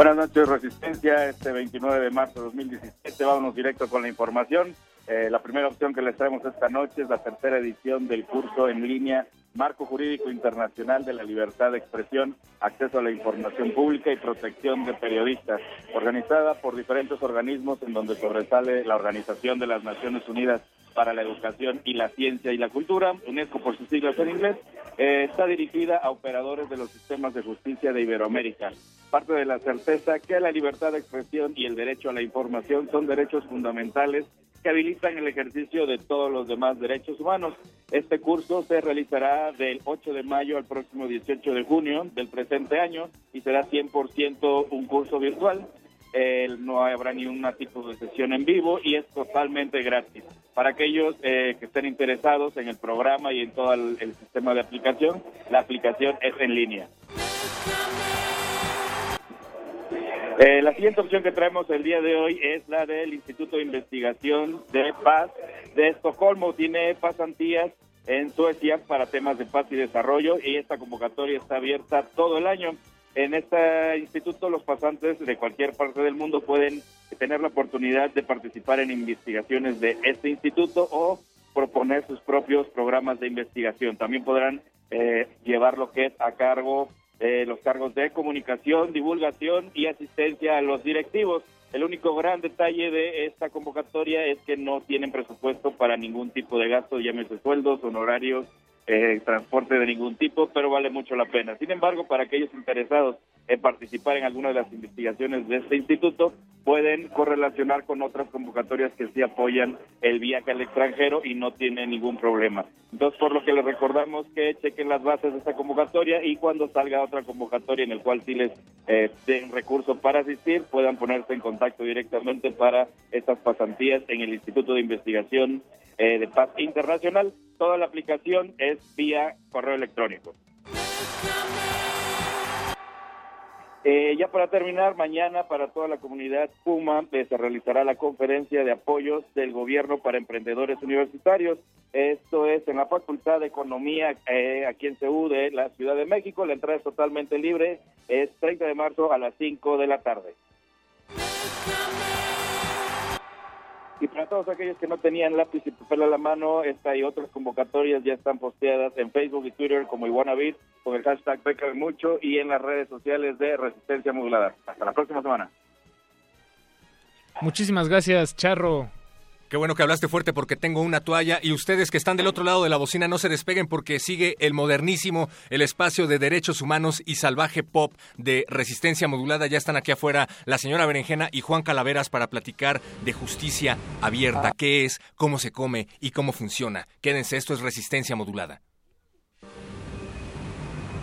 [SPEAKER 13] Buenas noches, Resistencia. Este 29 de marzo de 2017, vámonos directo con la información. Eh, la primera opción que les traemos esta noche es la tercera edición del curso en línea Marco Jurídico Internacional de la Libertad de Expresión, Acceso a la Información Pública y Protección de Periodistas, organizada por diferentes organismos en donde sobresale la Organización de las Naciones Unidas para la Educación y la Ciencia y la Cultura, UNESCO por sus siglas en inglés, eh, está dirigida a operadores de los sistemas de justicia de Iberoamérica. Parte de la certeza que la libertad de expresión y el derecho a la información son derechos fundamentales que habilitan el ejercicio de todos los demás derechos humanos. Este curso se realizará del 8 de mayo al próximo 18 de junio del presente año y será 100% un curso virtual. Eh, no habrá ni un tipo de sesión en vivo y es totalmente gratis. Para aquellos eh, que estén interesados en el programa y en todo el, sistema de aplicación, la aplicación es en línea. Eh, la siguiente opción que traemos el día de hoy es la del Instituto de Investigación de Paz de Estocolmo. Tiene pasantías en Suecia para temas de paz y desarrollo y esta convocatoria está abierta todo el año. En este instituto los pasantes de cualquier parte del mundo pueden tener la oportunidad de participar en investigaciones de este instituto o proponer sus propios programas de investigación. También podrán eh, llevar lo que es a cargo eh, los cargos de comunicación, divulgación y asistencia a los directivos. El único gran detalle de esta convocatoria es que no tienen presupuesto para ningún tipo de gasto, llámese sueldos, honorarios, eh, transporte de ningún tipo, pero vale mucho la pena. Sin embargo, para aquellos interesados participar en alguna de las investigaciones de este instituto, pueden correlacionar con otras convocatorias que sí apoyan el viaje al extranjero y no tienen ningún problema. Entonces, por lo que les recordamos que chequen las bases de esta convocatoria y cuando salga otra convocatoria en el cual sí les eh, den recursos para asistir, puedan ponerse en contacto directamente para estas pasantías en el Instituto de Investigación eh, de Paz Internacional. Toda la aplicación es vía correo electrónico. Eh, ya para terminar, mañana para toda la comunidad Puma eh, se realizará la conferencia de apoyos del gobierno para emprendedores universitarios. Esto es en la Facultad de Economía eh, aquí en CEU de la Ciudad de México. La entrada es totalmente libre. Es 30 de marzo a las 5 de la tarde. Y para todos aquellos que no tenían lápiz y papel a la mano, esta y otras convocatorias ya están posteadas en Facebook y Twitter como Iguanabit con el hashtag Beca Mucho y en las redes sociales de Resistencia Modulada. Hasta la próxima semana.
[SPEAKER 2] Muchísimas gracias, Charro.
[SPEAKER 1] Qué bueno que hablaste fuerte porque tengo una toalla y ustedes que están del otro lado de la bocina no se despeguen porque sigue el modernísimo, el espacio de derechos humanos y salvaje pop de resistencia modulada. Ya están aquí afuera la señora Berenjena y Juan Calaveras para platicar de justicia abierta, qué es, cómo se come y cómo funciona. Quédense, esto es resistencia modulada.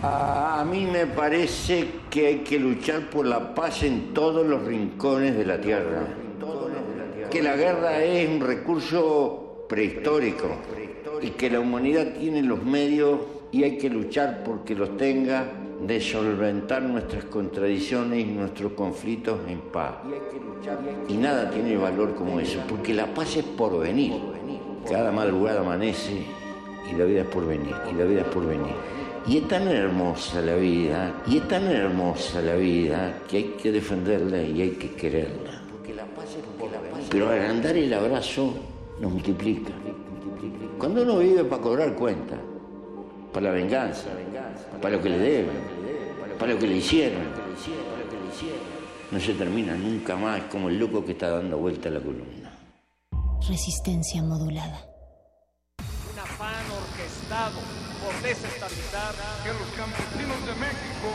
[SPEAKER 14] A mí me parece que hay que luchar por la paz en todos los rincones de la tierra. Que la guerra es un recurso prehistórico y que la humanidad tiene los medios y hay que luchar porque los tenga de solventar nuestras contradicciones y nuestros conflictos en paz. Y nada tiene valor como eso, porque la paz es por venir. Cada madrugada amanece y la vida es por venir, y la vida es por venir. Y es tan hermosa la vida, y es tan hermosa la vida, que hay que defenderla y hay que quererla. Pero agrandar el abrazo nos multiplica. Cuando uno vive para cobrar cuenta, para la venganza, para lo que le deben, para lo que le hicieron, no se termina nunca más como el loco que está dando vuelta a la columna.
[SPEAKER 10] Resistencia modulada.
[SPEAKER 15] Un afán orquestado por desestabilizar que los campesinos de México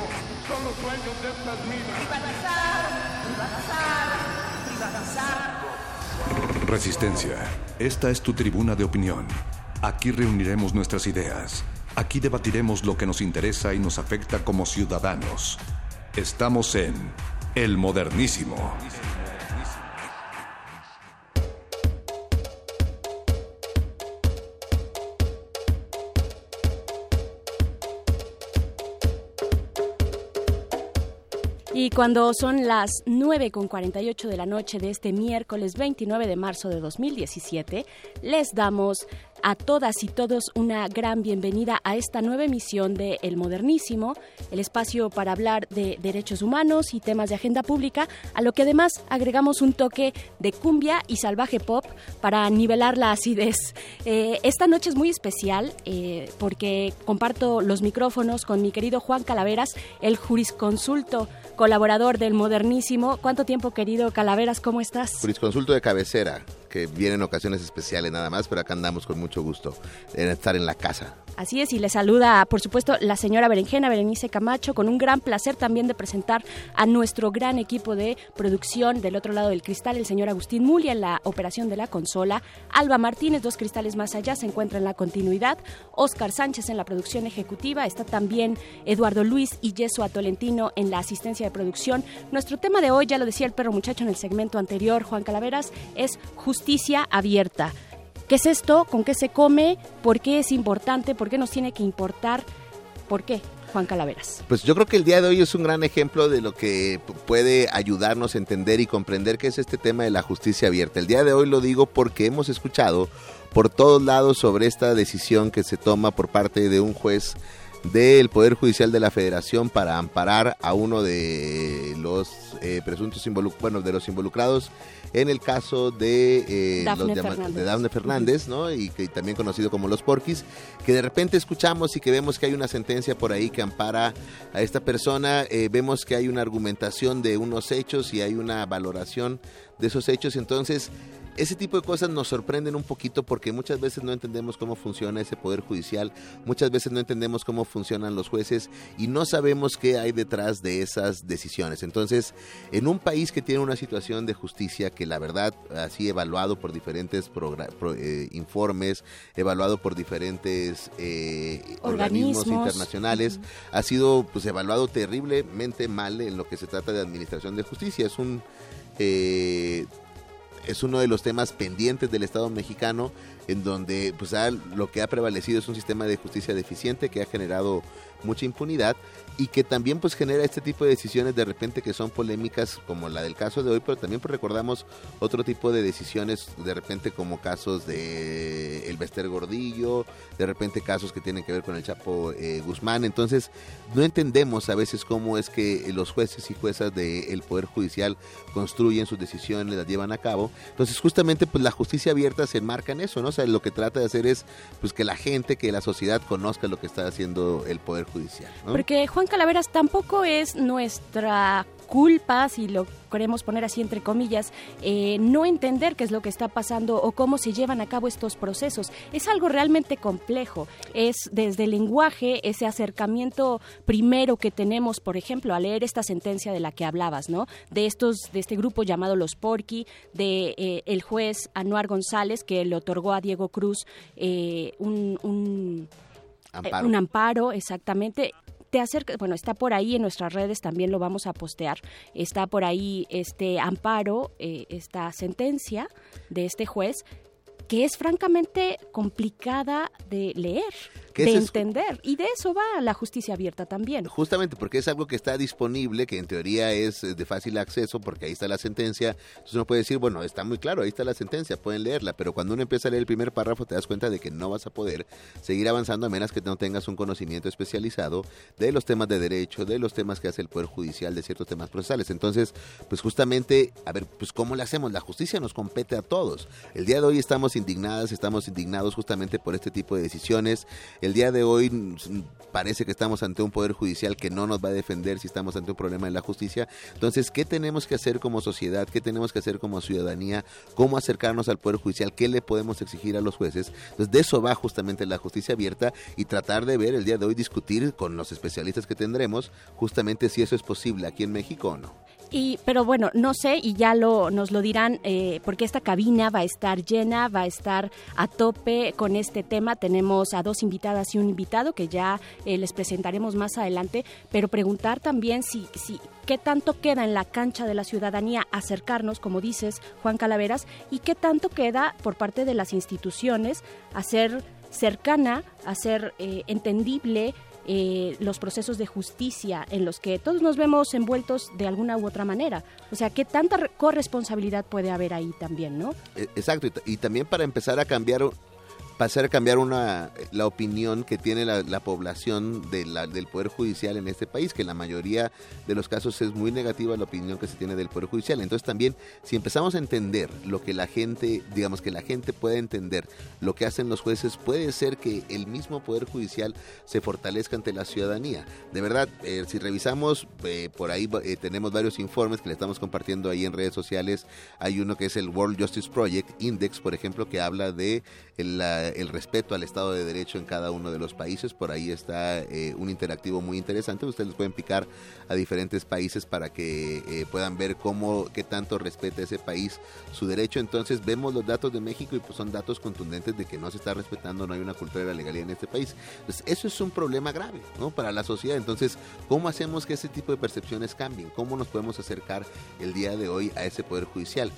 [SPEAKER 15] son los dueños de estas minas.
[SPEAKER 11] Privatizar, privatizar, privatizar.
[SPEAKER 8] Resistencia. Esta es tu tribuna de opinión. Aquí reuniremos nuestras ideas. Aquí debatiremos lo que nos interesa y nos afecta como ciudadanos. Estamos en El Modernísimo.
[SPEAKER 16] Y cuando son las 9 con 48 de la noche de este miércoles 29 de marzo de 2017, les damos a todas y todos una gran bienvenida a esta nueva emisión de El Modernísimo, el espacio para hablar de derechos humanos y temas de agenda pública, a lo que además agregamos un toque de cumbia y salvaje pop para nivelar la acidez. Eh, esta noche es muy especial eh, porque comparto los micrófonos con mi querido Juan Calaveras, el jurisconsulto colaborador del Modernísimo. ¿Cuánto tiempo, querido Calaveras? ¿Cómo estás?
[SPEAKER 17] Jurisconsulto de cabecera, que viene en ocasiones especiales nada más, pero acá andamos con mucho gusto en estar en la casa.
[SPEAKER 16] Así es, y le saluda, por supuesto, la señora Berenjena, Berenice Camacho, con un gran placer también de presentar a nuestro gran equipo de producción del otro lado del cristal, el señor Agustín Mulia en la operación de la consola, Alba Martínez, dos cristales más allá, se encuentra en la continuidad, Oscar Sánchez en la producción ejecutiva, está también Eduardo Luis y Yeso Tolentino en la asistencia de producción. Nuestro tema de hoy, ya lo decía el perro muchacho en el segmento anterior, Juan Calaveras, es justicia abierta. ¿Qué es esto? ¿Con qué se come? ¿Por qué es importante? ¿Por qué nos tiene que importar? ¿Por qué, Juan Calaveras?
[SPEAKER 17] Pues yo creo que el día de hoy es un gran ejemplo de lo que puede ayudarnos a entender y comprender qué es este tema de la justicia abierta. El día de hoy lo digo porque hemos escuchado por todos lados sobre esta decisión que se toma por parte de un juez del Poder Judicial de la Federación para amparar a uno de los eh, presuntos bueno, de los involucrados en el caso de, eh,
[SPEAKER 16] Dafne
[SPEAKER 17] los
[SPEAKER 16] Fernández.
[SPEAKER 17] de Dafne Fernández, ¿no? Y que también conocido como los Porquis, que de repente escuchamos y que vemos que hay una sentencia por ahí que ampara a esta persona, eh, vemos que hay una argumentación de unos hechos y hay una valoración de esos hechos, entonces ese tipo de cosas nos sorprenden un poquito porque muchas veces no entendemos cómo funciona ese poder judicial, muchas veces no entendemos cómo funcionan los jueces y no sabemos qué hay detrás de esas decisiones. Entonces, en un país que tiene una situación de justicia que la verdad, así evaluado por diferentes pro- eh, informes, evaluado por diferentes eh, organismos
[SPEAKER 16] Organismos.
[SPEAKER 17] internacionales, ha sido pues evaluado terriblemente mal en lo que se trata de administración de justicia. Es un eh, es uno de los temas pendientes del Estado mexicano, en donde pues ha- lo que ha prevalecido es un sistema de justicia deficiente que ha generado mucha impunidad y que también pues genera este tipo de decisiones de repente que son polémicas como la del caso de hoy, pero también pues, recordamos otro tipo de decisiones de repente como casos de el Bester Gordillo, de repente casos que tienen que ver con el Chapo eh, Guzmán, entonces no entendemos a veces cómo es que los jueces y juezas del Poder Judicial construyen sus decisiones, las llevan a cabo, entonces justamente pues la justicia abierta se enmarca en eso, ¿no? O sea, lo que trata de hacer es pues que la gente, que la sociedad conozca lo que está haciendo el Poder Judicial, ¿no?
[SPEAKER 16] Porque Calaveras tampoco es nuestra culpa, si lo queremos poner así entre comillas, eh, no entender qué es lo que está pasando o cómo se llevan a cabo estos procesos. Es algo realmente complejo. Es desde el lenguaje, ese acercamiento primero que tenemos, por ejemplo, a leer esta sentencia de la que hablabas, ¿no? De estos, de este grupo llamado Los Porky, de eh, el juez Anuar González, que le otorgó a Diego Cruz eh, un- un
[SPEAKER 17] Amparo.
[SPEAKER 16] un amparo, exactamente. Te acerca, bueno, está por ahí en nuestras redes, también lo vamos a postear. Está por ahí este amparo, eh, esta sentencia de este juez, que es francamente complicada de leer,
[SPEAKER 17] ¿Qué
[SPEAKER 16] de
[SPEAKER 17] es
[SPEAKER 16] entender. Y de eso va la justicia abierta también.
[SPEAKER 17] Justamente porque es algo que está disponible, que en teoría es eh, de fácil acceso, porque ahí está la sentencia. Entonces uno puede decir, bueno, está muy claro, ahí está la sentencia, pueden leerla. Pero cuando uno empieza a leer el primer párrafo, te das cuenta de que no vas a poder seguir avanzando a menos que no tengas un conocimiento especializado de los temas de derecho, de los temas que hace el Poder Judicial, de ciertos temas procesales. Entonces, pues justamente, a ver, pues ¿cómo le hacemos? La justicia nos compete a todos. El día de hoy estamos indignadas, estamos indignados justamente por este tipo de decisiones. El día de hoy parece que estamos ante un poder judicial que no nos va a defender si estamos ante un problema en la justicia. Entonces, ¿qué tenemos que hacer como sociedad? ¿Qué tenemos que hacer como ciudadanía? ¿Cómo acercarnos al poder judicial? ¿Qué le podemos exigir a los jueces? Entonces, de eso va justamente la justicia abierta y tratar de ver el día de hoy, discutir con los especialistas que tendremos, justamente si eso es posible aquí en México o no.
[SPEAKER 16] Y, pero bueno, no sé, y ya lo, nos lo dirán, eh, porque esta cabina va a estar llena, va a estar a tope con este tema. Tenemos a dos invitadas y un invitado que ya eh, les presentaremos más adelante, pero preguntar también si, si qué tanto queda en la cancha de la ciudadanía acercarnos, como dices, Juan Calaveras, y qué tanto queda por parte de las instituciones hacer cercana, hacer eh, entendible eh, los procesos de justicia en los que todos nos vemos envueltos de alguna u otra manera. O sea, ¿qué tanta re- corresponsabilidad puede haber ahí también, no?
[SPEAKER 17] Eh, Exacto, y, y también para empezar a cambiar, pasar a cambiar una, la opinión que tiene la, la población de del Poder Judicial en este país, que en la mayoría de los casos es muy negativa la opinión que se tiene del Poder Judicial. Entonces también, si empezamos a entender lo que la gente, digamos que la gente puede entender lo que hacen los jueces, puede ser que el mismo Poder Judicial se fortalezca ante la ciudadanía. De verdad, eh, si revisamos, eh, por ahí eh, tenemos varios informes que le estamos compartiendo ahí en redes sociales. Hay uno que es el World Justice Project Index, por ejemplo, que habla de la- el respeto al Estado de Derecho en cada uno de los países. Por ahí está eh, un interactivo muy interesante. Ustedes pueden picar a diferentes países para que eh, puedan ver cómo, qué tanto respeta ese país su derecho. Entonces vemos los datos de México y pues son datos contundentes de que no se está respetando, no hay una cultura de la legalidad en este país. Entonces eso es un problema grave ¿no? para la sociedad. Entonces, ¿cómo hacemos que ese tipo de percepciones cambien? ¿Cómo nos podemos acercar el día de hoy a ese poder judicial?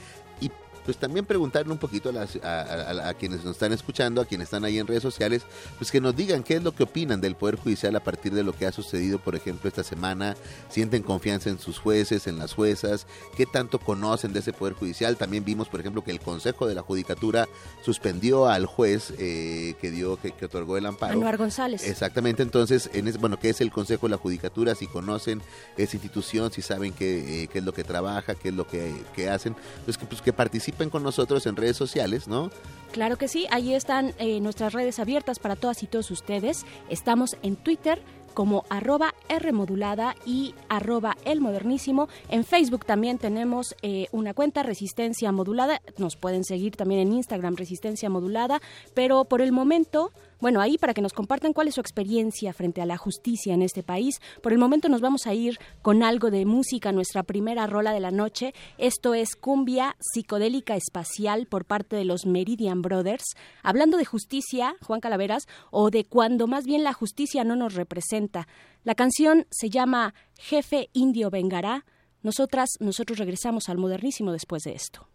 [SPEAKER 17] Pues también preguntarle un poquito a, las- a- a- a quienes nos están escuchando, a quienes están ahí en redes sociales, pues que nos digan qué es lo que opinan del Poder Judicial a partir de lo que ha sucedido, por ejemplo, esta semana. Sienten confianza en sus jueces, en las juezas, qué tanto conocen de ese Poder Judicial. También vimos, por ejemplo, que el Consejo de la Judicatura suspendió al juez eh, que dio, que, que otorgó el amparo.
[SPEAKER 16] Anuar González.
[SPEAKER 17] Exactamente, entonces, en es, bueno, ¿qué es el Consejo de la Judicatura? Si conocen esa institución, si saben qué, eh, qué es lo que trabaja, qué es lo que, que hacen, pues que, pues que participen con nosotros en redes sociales, ¿no?
[SPEAKER 16] Claro que sí, ahí están eh, nuestras redes abiertas para todas y todos ustedes. Estamos en Twitter como arroba R modulada y arroba El Modernísimo. En Facebook también tenemos eh, una cuenta Resistencia Modulada. Nos pueden seguir también en Instagram Resistencia Modulada, pero por el momento... Bueno, ahí para que nos compartan cuál es su experiencia frente a la justicia en este país. Por el momento nos vamos a ir con algo de música, nuestra primera rola de la noche. Esto es Cumbia Psicodélica Espacial por parte de los Meridian Brothers. Hablando de justicia, Juan Calaveras, o de cuando más bien la justicia no nos representa. La canción se llama Jefe Indio Vengará. Nosotras, nosotros regresamos al modernísimo después de esto.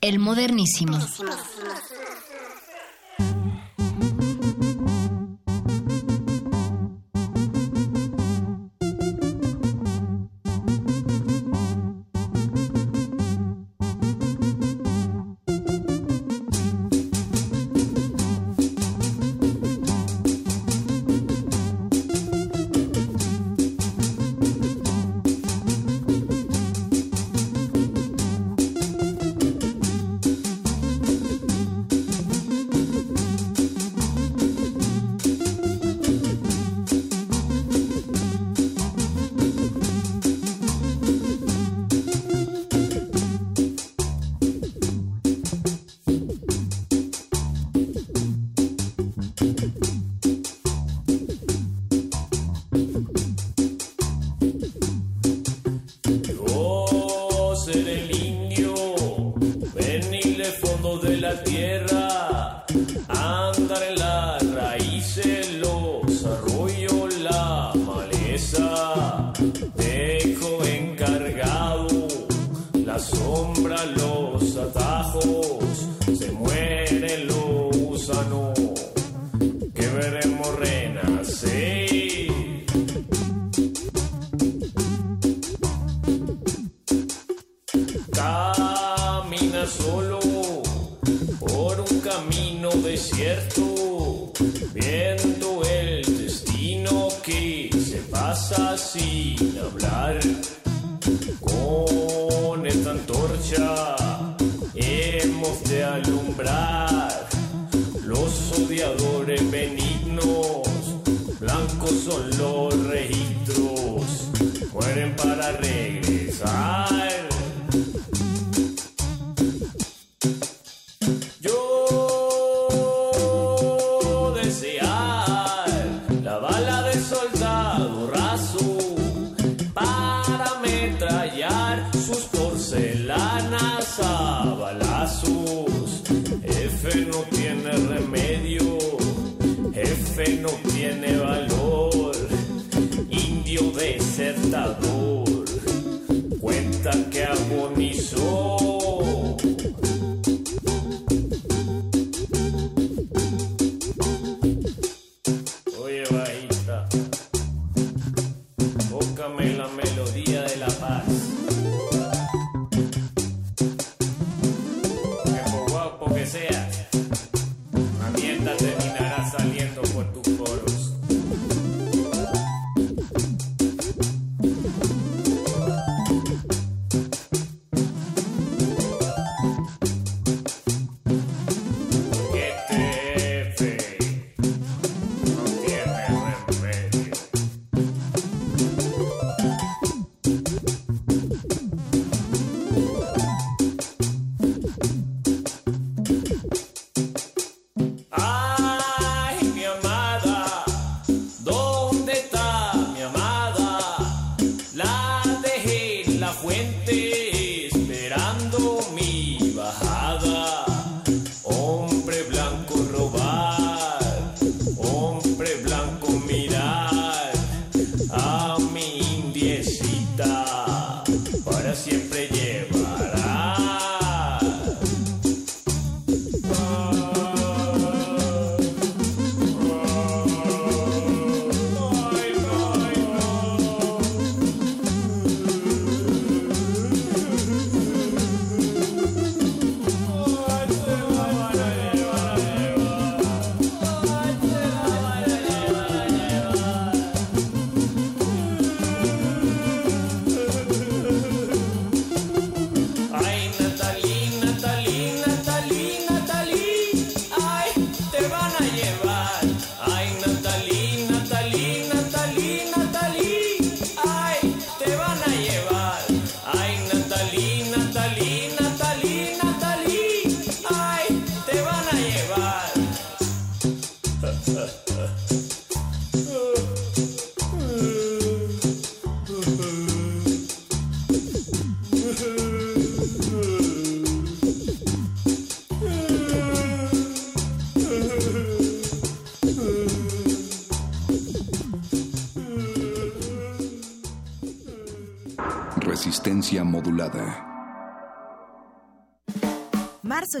[SPEAKER 18] El modernísimo.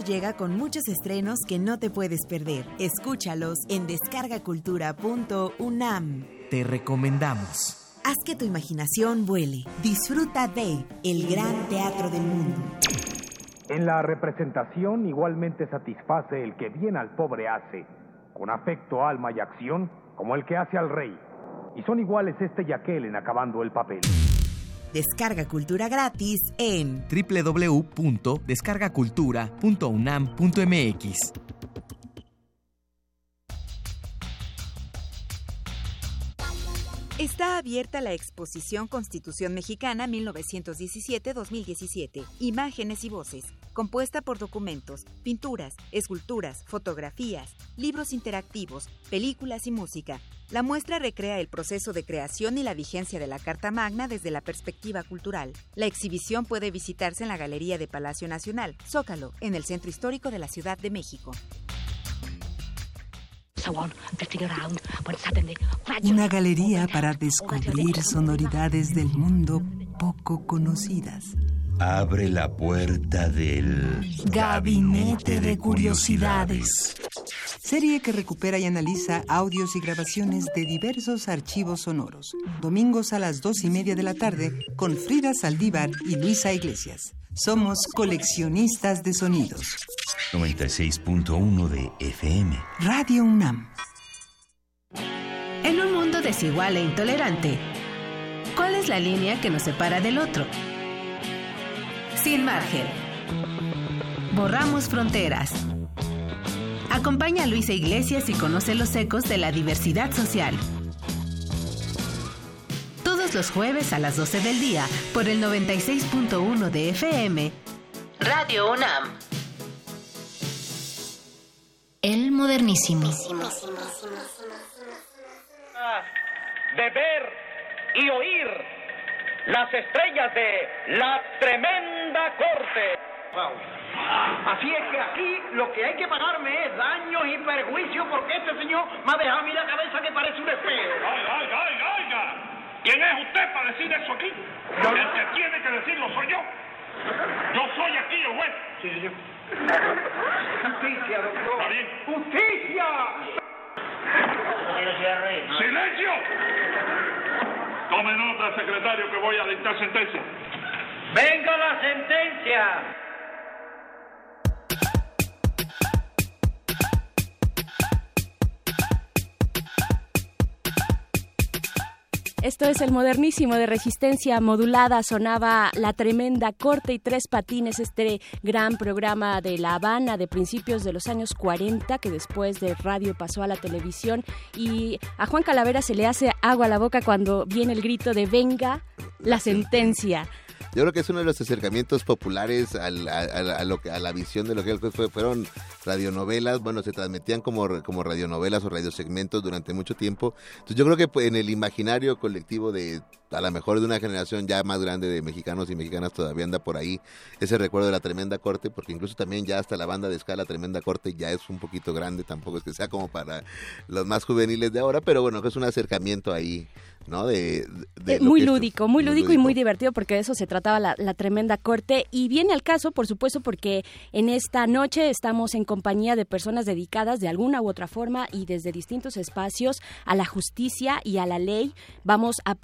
[SPEAKER 19] Llega con muchos estrenos que no te puedes perder. Escúchalos en descargacultura.unam.
[SPEAKER 20] Te recomendamos.
[SPEAKER 19] Haz que tu imaginación vuele. Disfruta de El Gran Teatro del Mundo.
[SPEAKER 21] En la representación igualmente satisface el que bien al pobre hace, con afecto, alma y acción, como el que hace al rey. Y son iguales este y aquel en acabando el papel.
[SPEAKER 19] Descarga cultura gratis en
[SPEAKER 20] www.descargacultura.unam.mx.
[SPEAKER 22] Está abierta la exposición Constitución Mexicana 1917-2017, Imágenes y Voces, compuesta por documentos, pinturas, esculturas, fotografías, libros interactivos, películas y música. La muestra recrea el proceso de creación y la vigencia de la Carta Magna desde la perspectiva cultural. La exhibición puede visitarse en la Galería de Palacio Nacional, Zócalo, en el Centro Histórico de la Ciudad de México.
[SPEAKER 23] Una galería para descubrir sonoridades del mundo poco conocidas.
[SPEAKER 24] Abre la puerta del
[SPEAKER 23] Gabinete de Curiosidades. Serie que recupera y analiza audios y grabaciones de diversos archivos sonoros. Domingos a las dos y media de la tarde con Frida Saldívar y Luisa Iglesias. Somos coleccionistas de sonidos.
[SPEAKER 24] 96.1 de FM.
[SPEAKER 23] Radio UNAM.
[SPEAKER 25] En un mundo desigual e intolerante, ¿cuál es la línea que nos separa del otro? Sin margen. Borramos fronteras. Acompaña a Luisa Iglesias y conoce los ecos de la diversidad social. Todos los jueves a las 12 del día por el 96.1 de FM. Radio UNAM.
[SPEAKER 10] El modernísimo.
[SPEAKER 15] de ver y oír las estrellas de la tremenda corte. Así es que aquí lo que hay que pagarme es daños y perjuicios porque este señor me ha dejado a mí la cabeza que parece un espejo.
[SPEAKER 26] Oiga, oiga, oiga, oiga. ¿Quién es usted para decir eso aquí? El que tiene que decirlo soy yo. Yo soy aquí el juez.
[SPEAKER 15] Sí, señor. Justicia, doctor.
[SPEAKER 26] Está bien.
[SPEAKER 15] ¡Justicia!
[SPEAKER 26] ¡Silencio! Tome nota, secretario, que voy a dictar sentencia.
[SPEAKER 15] ¡Venga la sentencia!
[SPEAKER 16] Esto es el modernísimo de resistencia modulada. Sonaba La Tremenda Corte y Tres Patines, este gran programa de La Habana de principios de los años 40, que después de radio pasó a la televisión. Y a Juan Calavera se le hace agua a la boca cuando viene el grito de Venga la sentencia.
[SPEAKER 17] Yo creo que es uno de los acercamientos populares al- a, a- a lo a la visión de lo que fue, fueron radionovelas. Bueno, se transmitían como, como radionovelas o radiosegmentos durante mucho tiempo. Entonces yo creo que en el imaginario colectivo de a lo mejor de una generación ya más grande de mexicanos y mexicanas todavía anda por ahí ese recuerdo de la tremenda corte, porque incluso también ya hasta la banda de escala tremenda corte ya es un poquito grande, tampoco es que sea como para los más juveniles de ahora, pero bueno, que es un acercamiento ahí, ¿no? De, de
[SPEAKER 16] Eh, muy lúdico, muy lúdico y muy divertido porque de eso se trataba la, la tremenda corte y viene al caso, por supuesto, porque en esta noche estamos en compañía de personas dedicadas de alguna u otra forma y desde distintos espacios a la justicia y a la ley. Vamos a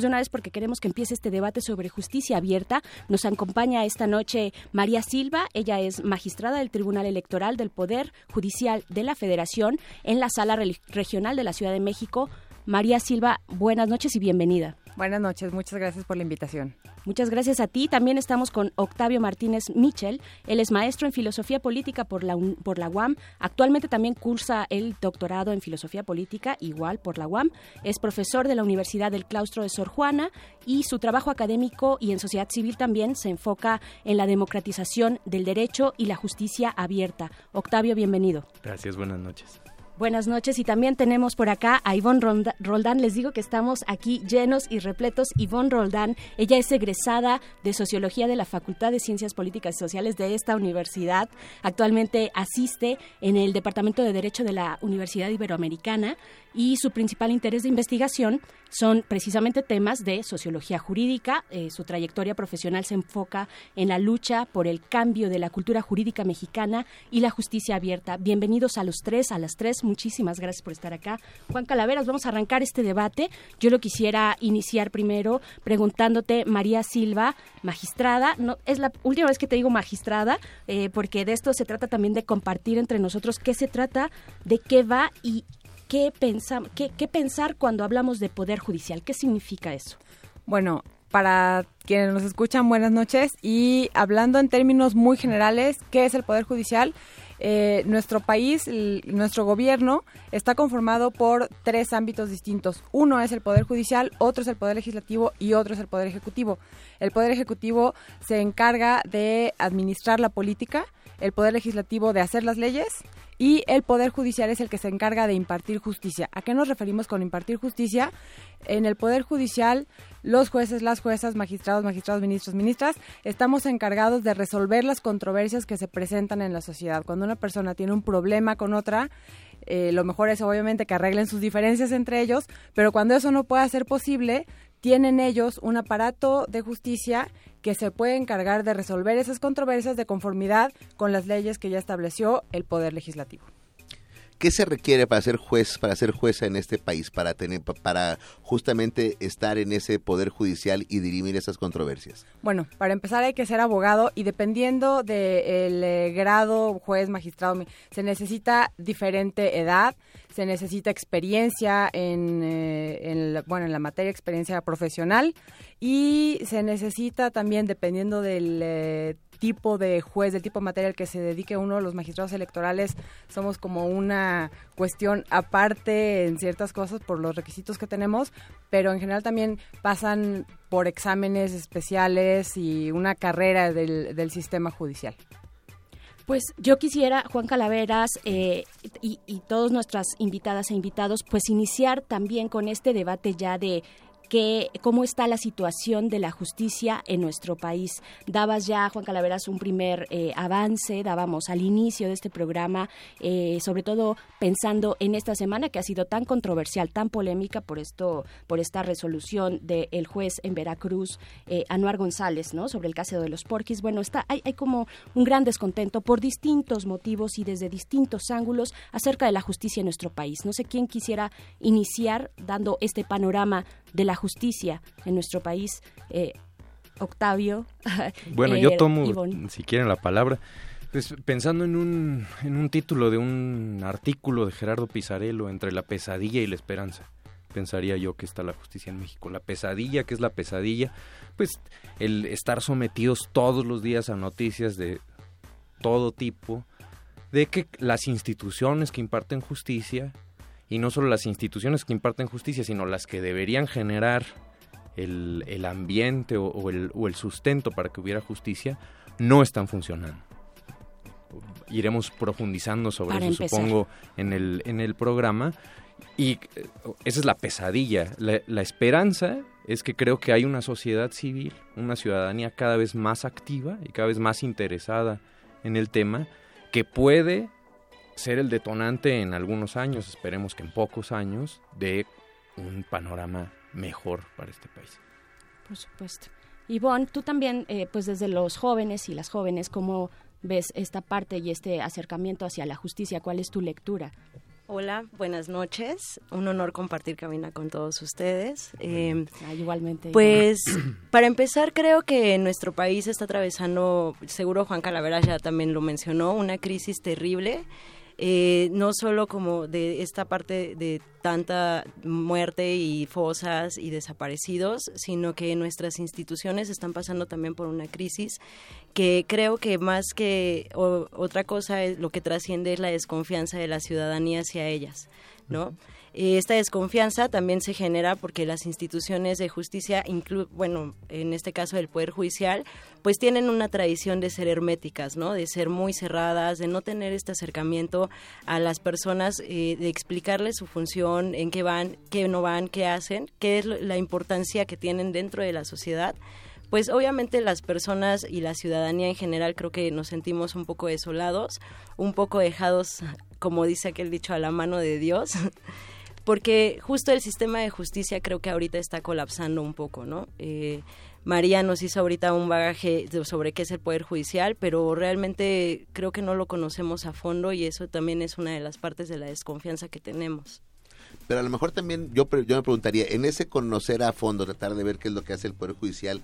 [SPEAKER 16] de una vez porque queremos que empiece este debate sobre justicia abierta. Nos acompaña esta noche María Silva, ella es magistrada del Tribunal Electoral del Poder Judicial de la Federación en la Sala Regional de la Ciudad de México. María Silva, buenas noches y bienvenida.
[SPEAKER 27] Buenas noches, muchas gracias por la invitación.
[SPEAKER 16] Muchas gracias a ti. También estamos con Octavio Martínez Michel. Él es maestro en filosofía política por la, por la UAM. Actualmente también cursa el doctorado en filosofía política, igual por la UAM. Es profesor de la Universidad del Claustro de Sor Juana y su trabajo académico y en sociedad civil también se enfoca en la democratización del derecho y la justicia abierta. Octavio, bienvenido.
[SPEAKER 28] Gracias, buenas noches.
[SPEAKER 16] Buenas noches y también tenemos por acá a Ivonne Roldán. Les digo que estamos aquí llenos y repletos. Ivonne Roldán, ella es egresada de Sociología de la Facultad de Ciencias Políticas y Sociales de esta universidad. Actualmente asiste en el Departamento de Derecho de la Universidad Iberoamericana y su principal interés de investigación son precisamente temas de sociología jurídica. Eh, su trayectoria profesional se enfoca en la lucha por el cambio de la cultura jurídica mexicana y la justicia abierta. Bienvenidos a los tres, a las tres. Muchísimas gracias por estar acá. Juan Calaveras, vamos a arrancar este debate. Yo lo quisiera iniciar primero preguntándote, María Silva, magistrada. No, es la última vez que te digo magistrada, eh, porque de esto se trata también de compartir entre nosotros qué se trata, de qué va y qué, pensa, qué, qué pensar cuando hablamos de poder judicial. ¿Qué significa eso?
[SPEAKER 27] Bueno, para quienes nos escuchan, buenas noches. Y hablando en términos muy generales, ¿qué es el Poder Judicial? Eh, nuestro país, nuestro gobierno, está conformado por tres ámbitos distintos. Uno es el Poder Judicial, otro es el Poder Legislativo y otro es el Poder Ejecutivo. El Poder Ejecutivo se encarga de administrar la política, el Poder Legislativo de hacer las leyes y el Poder Judicial es el que se encarga de impartir justicia. ¿A qué nos referimos con impartir justicia? En el Poder Judicial, los jueces, las juezas, magistrados, magistrados, ministros, ministras, estamos encargados de resolver las controversias que se presentan en la sociedad. Cuando una persona tiene un problema con otra, eh, lo mejor es obviamente que arreglen sus diferencias entre ellos, pero cuando eso no pueda ser posible, tienen ellos un aparato de justicia que se puede encargar de resolver esas controversias de conformidad con las leyes que ya estableció el Poder Legislativo.
[SPEAKER 17] ¿Qué se requiere para ser juez, para ser jueza en este país, para tener, pa- para justamente estar en ese poder judicial y dirimir esas controversias?
[SPEAKER 27] Bueno, para empezar hay que ser abogado y dependiendo del grado, juez, magistrado, se necesita diferente edad, se necesita experiencia en, eh, bueno, en la materia, experiencia profesional y se necesita también, dependiendo del eh, tipo de juez, del tipo de materia al que se dedique uno, los magistrados electorales somos como una cuestión aparte en ciertas cosas por los requisitos que tenemos, pero en general también pasan por exámenes especiales y una carrera del, del sistema judicial.
[SPEAKER 16] Pues yo quisiera, Juan Calaveras, eh, y, y todas nuestras invitadas e invitados, pues iniciar también con este debate ya de cómo está la situación de la justicia en nuestro país. Dabas ya, Juan Calaveras, un primer eh, avance, dábamos al inicio de este programa, eh, sobre todo pensando en esta semana que ha sido tan controversial, tan polémica por esto, por esta resolución del juez en Veracruz, eh, Anuar González, ¿no? Sobre el caso de los porquis. Bueno, está, hay, hay como un gran descontento por distintos motivos y desde distintos ángulos acerca de la justicia en nuestro país. No sé quién quisiera iniciar dando este panorama de la justicia en nuestro país. Eh, Octavio.
[SPEAKER 29] Bueno,
[SPEAKER 16] eh,
[SPEAKER 29] yo tomo,
[SPEAKER 16] Ivonne.
[SPEAKER 29] si quieren, la palabra. Pues pensando en un, en un título de un artículo de Gerardo Pizarello entre la pesadilla y la esperanza. Pensaría yo que está la justicia en México. La pesadilla, que es la pesadilla, pues el estar sometidos todos los días a noticias de todo tipo, de que las instituciones que imparten justicia, y no solo las instituciones que imparten justicia, sino las que deberían generar el, el ambiente o, o el, o el sustento para que hubiera justicia, no están funcionando. Iremos profundizando sobre
[SPEAKER 16] Para
[SPEAKER 29] eso,
[SPEAKER 16] empezar.
[SPEAKER 29] supongo, en el, en el programa. Y eh, esa es la pesadilla. La, la esperanza es que creo que hay una sociedad civil, una ciudadanía cada vez más activa y cada vez más interesada en el tema, que puede ser el detonante en algunos años, esperemos que en pocos años, de un panorama mejor para este país.
[SPEAKER 16] Por supuesto. Ivonne, tú también, eh, pues desde los jóvenes y las jóvenes, ¿cómo ves esta parte y este acercamiento hacia la justicia? ¿Cuál es tu lectura?
[SPEAKER 30] Hola, buenas noches. Un honor compartir cabina con todos ustedes. Eh,
[SPEAKER 16] Ah, igualmente.
[SPEAKER 30] pues, para empezar, creo que nuestro país está atravesando, seguro Juan Calaveras ya también lo mencionó, una crisis terrible. Eh, no solo como de esta parte de tanta muerte y fosas y desaparecidos, sino que nuestras instituciones están pasando también por una crisis que creo que más que o- otra cosa es lo que trasciende es la desconfianza de la ciudadanía hacia ellas, ¿no? Esta desconfianza también se genera porque las instituciones de justicia, inclu- bueno, en este caso del Poder Judicial, pues tienen una tradición de ser herméticas, ¿no? De ser muy cerradas, de no tener este acercamiento a las personas, eh, de explicarles su función, en qué van, qué no van, qué hacen, qué es la importancia que tienen dentro de la sociedad pues obviamente las personas y la ciudadanía en general creo que nos sentimos un poco desolados, un poco dejados, como dice aquel dicho, a la mano de Dios. porque justo el sistema de justicia creo que ahorita está colapsando un poco, ¿no? Eh, María nos hizo ahorita un bagaje sobre qué es el Poder Judicial, pero realmente creo que no lo conocemos a fondo y eso también es una de las partes de la desconfianza que tenemos.
[SPEAKER 17] Pero a lo mejor también yo, yo me preguntaría, en ese conocer a fondo, tratar de ver qué es lo que hace el Poder Judicial,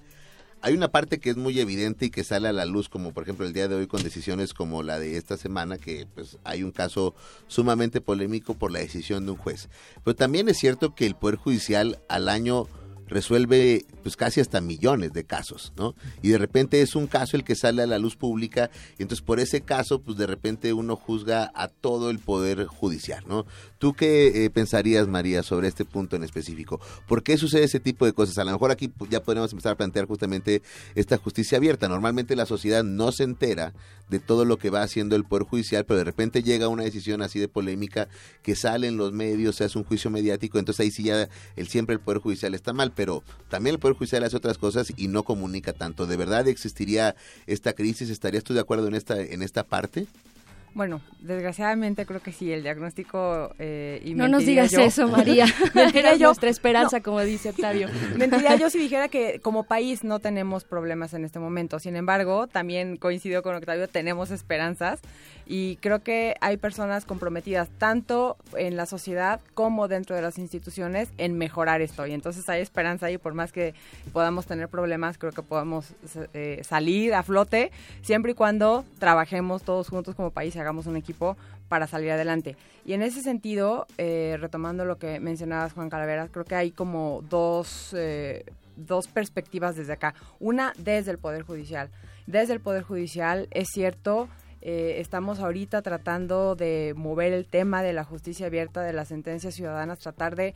[SPEAKER 17] hay una parte que es muy evidente y que sale a la luz, como por ejemplo el día de hoy con decisiones como la de esta semana, que pues hay un caso sumamente polémico por la decisión de un juez. Pero también es cierto que el Poder Judicial al año resuelve pues casi hasta millones de casos, ¿no? Y de repente es un caso el que sale a la luz pública y entonces por ese caso pues de repente uno juzga a todo el poder judicial, ¿no? ¿Tú qué eh, pensarías, María, sobre este punto en específico? ¿Por qué sucede ese tipo de cosas? A lo mejor aquí pues, ya podemos empezar a plantear justamente esta justicia abierta. Normalmente la sociedad no se entera de todo lo que va haciendo el Poder Judicial, pero de repente llega una decisión así de polémica que sale en los medios, se hace un juicio mediático, entonces ahí sí ya el, siempre el Poder Judicial está mal, pero también el Poder Judicial hace otras cosas y no comunica tanto. ¿De verdad existiría esta crisis? ¿Estarías tú de acuerdo en esta, en esta parte?
[SPEAKER 27] Bueno, desgraciadamente creo que sí, el diagnóstico... Eh, y
[SPEAKER 16] no nos digas eso, María. mentiría yo. nuestra esperanza, como dice Octavio.
[SPEAKER 27] mentiría yo si dijera que como país no tenemos problemas en este momento. Sin embargo, también coincido con Octavio, tenemos esperanzas y creo que hay personas comprometidas tanto en la sociedad como dentro de las instituciones en mejorar esto. Y entonces hay esperanza y por más que podamos tener problemas, creo que podamos eh, salir a flote siempre y cuando trabajemos todos juntos como país y un equipo para salir adelante. Y en ese sentido, eh, retomando lo que mencionabas, Juan Calaveras, creo que hay como dos, eh, dos perspectivas desde acá. Una desde el Poder Judicial. Desde el Poder Judicial es cierto eh, estamos ahorita tratando de mover el tema de la justicia abierta, de las sentencias ciudadanas, tratar de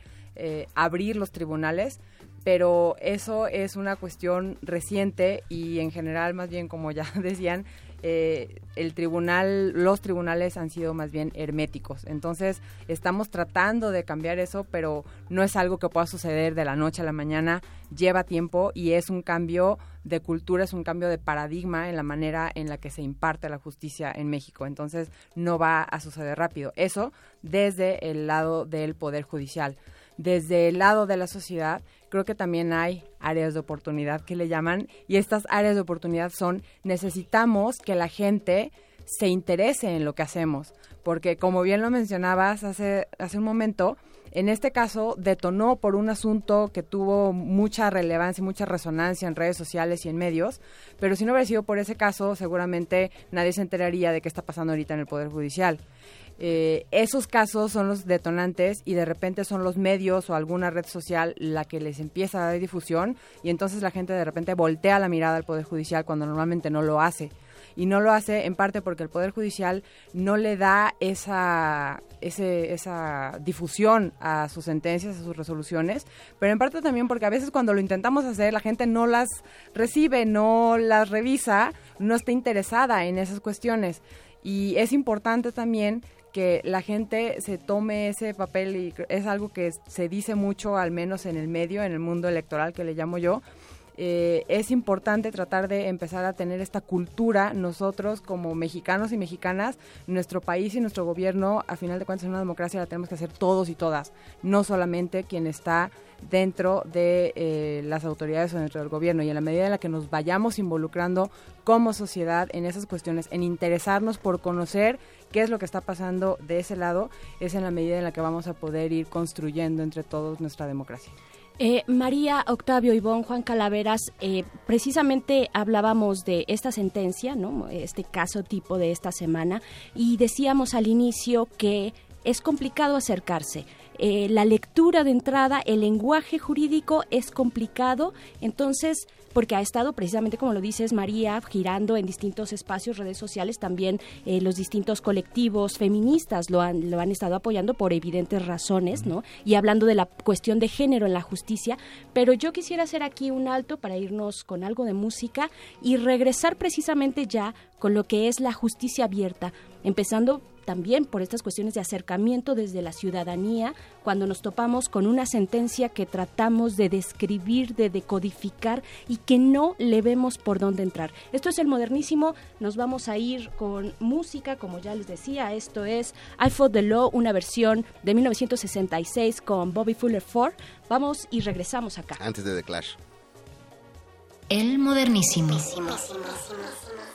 [SPEAKER 27] abrir los tribunales, pero eso es una cuestión reciente y en general, más bien como ya decían, eh, el tribunal, los tribunales han sido más bien herméticos. Entonces, estamos tratando de cambiar eso, pero no es algo que pueda suceder de la noche a la mañana, lleva tiempo y es un cambio de cultura, es un cambio de paradigma en la manera en la que se imparte la justicia en México. Entonces, no va a suceder rápido. Eso desde el lado del Poder Judicial. Desde el lado de la sociedad, creo que también hay áreas de oportunidad que le llaman y estas áreas de oportunidad son necesitamos que la gente se interese en lo que hacemos, porque como bien lo mencionabas hace, hace un momento, en este caso detonó por un asunto que tuvo mucha relevancia y mucha resonancia en redes sociales y en medios, pero si no hubiera sido por ese caso, seguramente nadie se enteraría de qué está pasando ahorita en el Poder Judicial. Eh, esos casos son los detonantes y de repente son los medios o alguna red social la que les empieza a dar difusión y entonces la gente de repente voltea la mirada al Poder Judicial cuando normalmente no lo hace. Y no lo hace en parte porque el Poder Judicial no le da esa, esa difusión a sus sentencias, a sus resoluciones, pero en parte también porque a veces cuando lo intentamos hacer la gente no las recibe, no las revisa, no está interesada en esas cuestiones. Y es importante también que la gente se tome ese papel y es algo que se dice mucho, al menos en el medio, en el mundo electoral que le llamo yo, eh, es importante tratar de empezar a tener esta cultura nosotros como mexicanos y mexicanas, nuestro país y nuestro gobierno, a final de cuentas en una democracia la tenemos que hacer todos y todas, no solamente quien está dentro de eh, las autoridades o dentro del gobierno y en la medida en la que nos vayamos involucrando como sociedad en esas cuestiones, en interesarnos por conocer qué es lo que está pasando de ese lado, es en la medida en la que vamos a poder ir construyendo entre todos nuestra democracia.
[SPEAKER 16] Eh, María, Octavio, Ivonne, Juan Calaveras, eh, precisamente hablábamos de esta sentencia, ¿no? este caso tipo de esta semana, y decíamos al inicio que es complicado acercarse. Eh, la lectura de entrada, el lenguaje jurídico es complicado, entonces porque ha estado precisamente, como lo dices María, girando en distintos espacios, redes sociales, también eh, los distintos colectivos feministas lo han, lo han estado apoyando por evidentes razones, ¿no? Y hablando de la cuestión de género en la justicia, pero yo quisiera hacer aquí un alto para irnos con algo de música y regresar precisamente ya con lo que es la justicia abierta, empezando también por estas cuestiones de acercamiento desde la ciudadanía, cuando nos topamos con una sentencia que tratamos de describir, de decodificar y que no le vemos por dónde entrar. Esto es el modernísimo, nos vamos a ir con música, como ya les decía, esto es I Fought the Law, una versión de 1966 con Bobby Fuller Ford. Vamos y regresamos acá.
[SPEAKER 17] Antes de The Clash.
[SPEAKER 10] El modernísimo.
[SPEAKER 4] I'm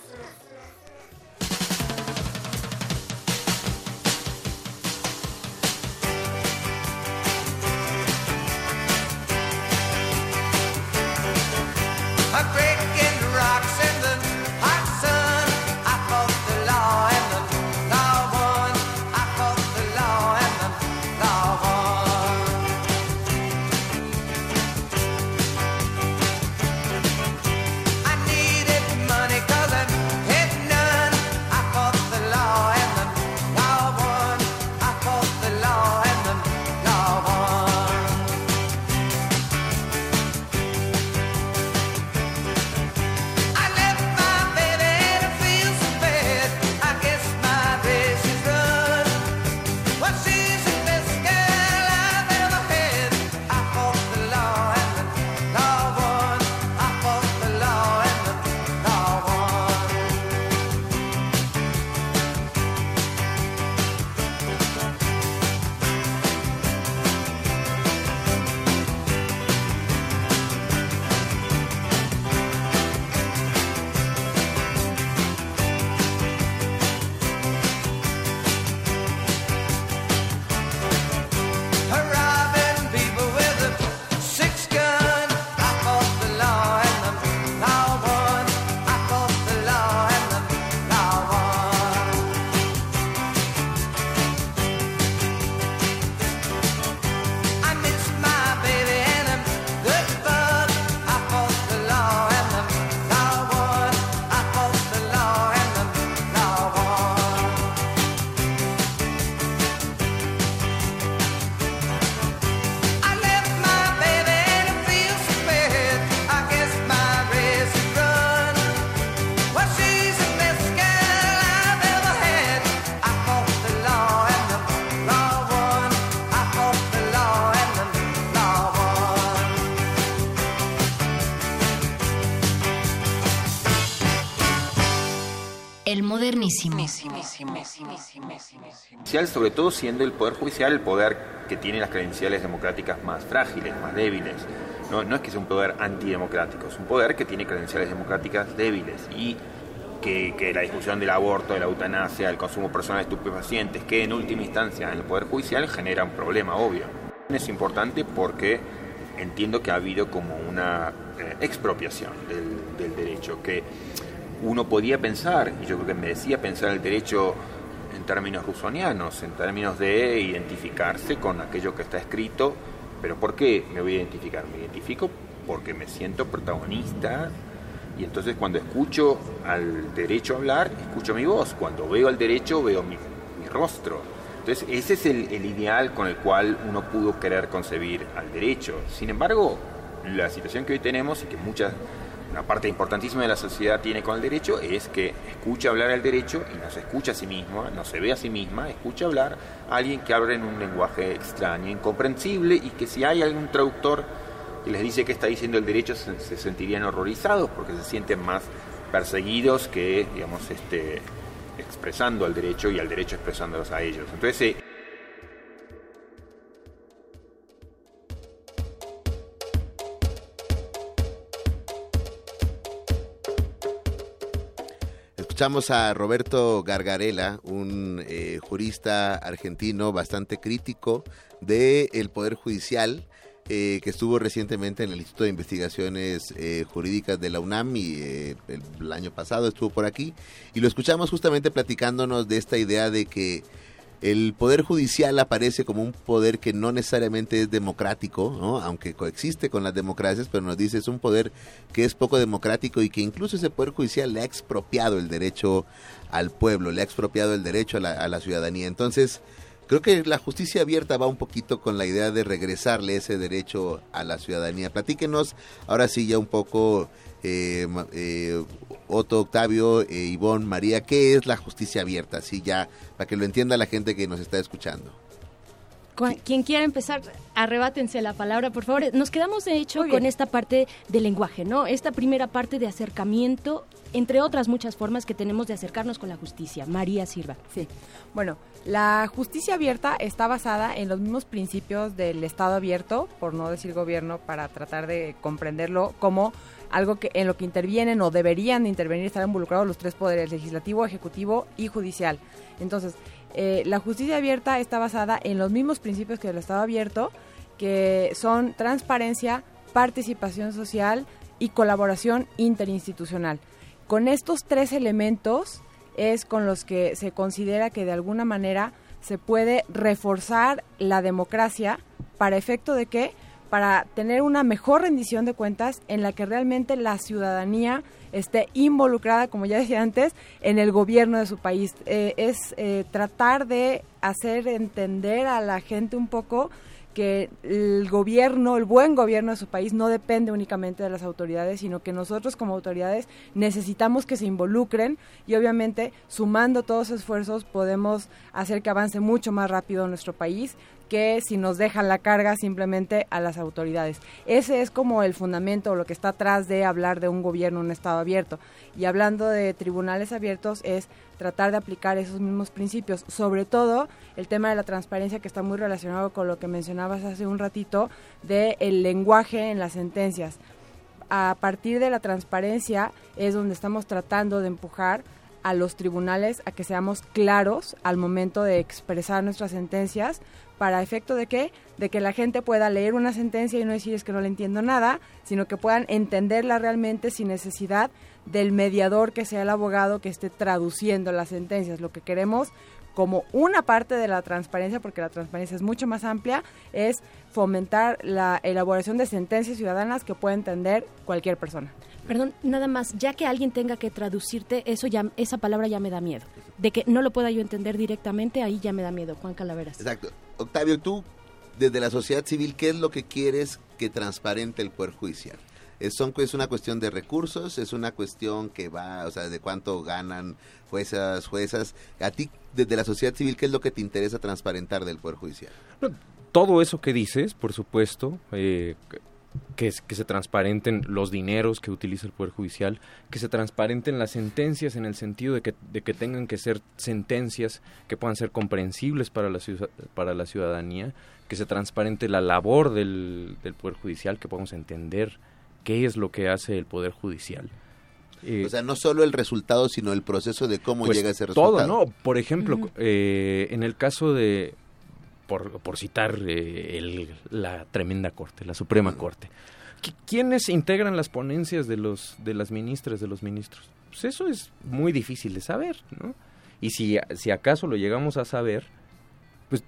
[SPEAKER 31] Judicial, sobre todo siendo el Poder Judicial el poder que tiene las credenciales democráticas más frágiles, más débiles. No, no es que sea un poder antidemocrático, es un poder que tiene credenciales democráticas débiles y que, que la discusión del aborto, de la eutanasia, del consumo personal de estupefacientes, que en última instancia en el Poder Judicial genera un problema obvio. Es importante porque entiendo que ha habido como una eh, expropiación del, del derecho, que uno podía pensar, y yo creo que me decía pensar el derecho en términos rusonianos, en términos de identificarse con aquello que está escrito, pero ¿por qué me voy a identificar? Me identifico porque me siento protagonista y entonces cuando escucho al derecho hablar, escucho mi voz, cuando veo al derecho veo mi, mi rostro. Entonces ese es el, el ideal con el cual uno pudo querer concebir al derecho. Sin embargo, la situación que hoy tenemos y que muchas una parte importantísima de la sociedad tiene con el derecho es que escucha hablar al derecho y no se escucha a sí misma, no se ve a sí misma, escucha hablar a alguien que habla en un lenguaje extraño, incomprensible y que si hay algún traductor que les dice que está diciendo el derecho se, se sentirían horrorizados porque se sienten más perseguidos que, digamos, este, expresando al derecho y al derecho expresándolos a ellos. Entonces, eh,
[SPEAKER 17] Escuchamos a Roberto Gargarela, un eh, jurista argentino bastante crítico del Poder Judicial, eh, que estuvo recientemente en el Instituto de Investigaciones eh, Jurídicas de la UNAM y eh, el año pasado estuvo por aquí. Y lo escuchamos justamente platicándonos de esta idea de que el poder judicial aparece como un poder que no necesariamente es democrático, ¿no? aunque coexiste con las democracias, pero nos dice es un poder que es poco democrático y que incluso ese poder judicial le ha expropiado el derecho al pueblo, le ha expropiado el derecho a la, a la ciudadanía. Entonces, Creo que la justicia abierta va un poquito con la idea de regresarle ese derecho a la ciudadanía. Platíquenos ahora sí ya un poco, eh, eh, Otto, Octavio, eh, Ivonne, María, ¿qué es la justicia abierta? Así ya, para que lo entienda la gente que nos está escuchando.
[SPEAKER 16] Cu- Quien quiera empezar, arrebátense la palabra, por favor. Nos quedamos, de hecho, con esta parte del lenguaje, ¿no? Esta primera parte de acercamiento, entre otras muchas formas que tenemos de acercarnos con la justicia. María Sirva.
[SPEAKER 27] Sí. Bueno, la justicia abierta está basada en los mismos principios del Estado abierto, por no decir gobierno, para tratar de comprenderlo como algo que en lo que intervienen o deberían de intervenir estar involucrados los tres poderes, legislativo, ejecutivo y judicial. Entonces, eh, la justicia abierta está basada en los mismos principios que el Estado abierto, que son transparencia, participación social y colaboración interinstitucional. Con estos tres elementos es con los que se considera que de alguna manera se puede reforzar la democracia para efecto de que para tener una mejor rendición de cuentas en la que realmente la ciudadanía esté involucrada, como ya decía antes, en el gobierno de su país. Eh, es eh, tratar de hacer entender a la gente un poco que el gobierno, el buen gobierno de su país no depende únicamente de las autoridades, sino que nosotros como autoridades necesitamos que se involucren y obviamente sumando todos esos esfuerzos podemos hacer que avance mucho más rápido nuestro país que si nos dejan la carga simplemente a las autoridades. Ese es como el fundamento lo que está atrás de hablar de un gobierno, un Estado abierto. Y hablando de tribunales abiertos es tratar de aplicar esos mismos principios, sobre todo el tema de la transparencia que está muy relacionado con lo que mencionabas hace un ratito de el lenguaje en las sentencias. A partir de la transparencia es donde estamos tratando de empujar a los tribunales a que seamos claros al momento de expresar nuestras sentencias para efecto de que de que la gente pueda leer una sentencia y no decir es que no le entiendo nada, sino que puedan entenderla realmente sin necesidad del mediador que sea el abogado que esté traduciendo las sentencias. Lo que queremos como una parte de la transparencia, porque la transparencia es mucho más amplia, es fomentar la elaboración de sentencias ciudadanas que pueda entender cualquier persona.
[SPEAKER 16] Perdón, nada más, ya que alguien tenga que traducirte, eso ya, esa palabra ya me da miedo. De que no lo pueda yo entender directamente, ahí ya me da miedo, Juan Calaveras.
[SPEAKER 17] Exacto. Octavio, tú, desde la sociedad civil, ¿qué es lo que quieres que transparente el Poder Judicial? ¿Es, son, ¿Es una cuestión de recursos? ¿Es una cuestión que va, o sea, de cuánto ganan juezas, juezas? A ti, desde la sociedad civil, ¿qué es lo que te interesa transparentar del Poder Judicial?
[SPEAKER 29] Todo eso que dices, por supuesto, eh, que, que se transparenten los dineros que utiliza el Poder Judicial, que se transparenten las sentencias en el sentido de que, de que tengan que ser sentencias que puedan ser comprensibles para la, para la ciudadanía, que se transparente la labor del, del Poder Judicial, que podamos entender qué es lo que hace el Poder Judicial. Eh,
[SPEAKER 17] o sea, no solo el resultado, sino el proceso de cómo
[SPEAKER 29] pues,
[SPEAKER 17] llega ese resultado.
[SPEAKER 29] Todo, ¿no? Por ejemplo, eh, en el caso de, por, por citar eh, el- la tremenda corte, la Suprema Corte, ¿qui- ¿quiénes integran las ponencias de los de las ministras, de los ministros? Pues eso es muy difícil de saber, ¿no? Y si, si acaso lo llegamos a saber, pues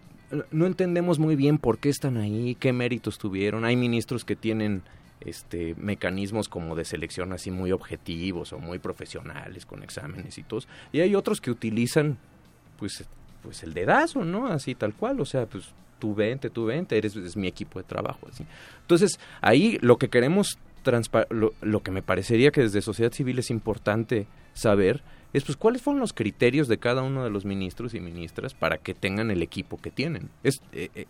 [SPEAKER 29] no entendemos muy bien por qué están ahí, qué méritos tuvieron. Hay ministros que tienen este mecanismos como de selección así muy objetivos o muy profesionales con exámenes y todos. Y hay otros que utilizan pues pues el dedazo no así tal cual o sea pues tú vente tú vente eres es mi equipo de trabajo así. Entonces ahí lo que queremos lo, lo que me parecería que desde sociedad civil es importante saber es pues cuáles fueron los criterios de cada uno de los ministros y ministras para que tengan el equipo que tienen. Es eh, eh,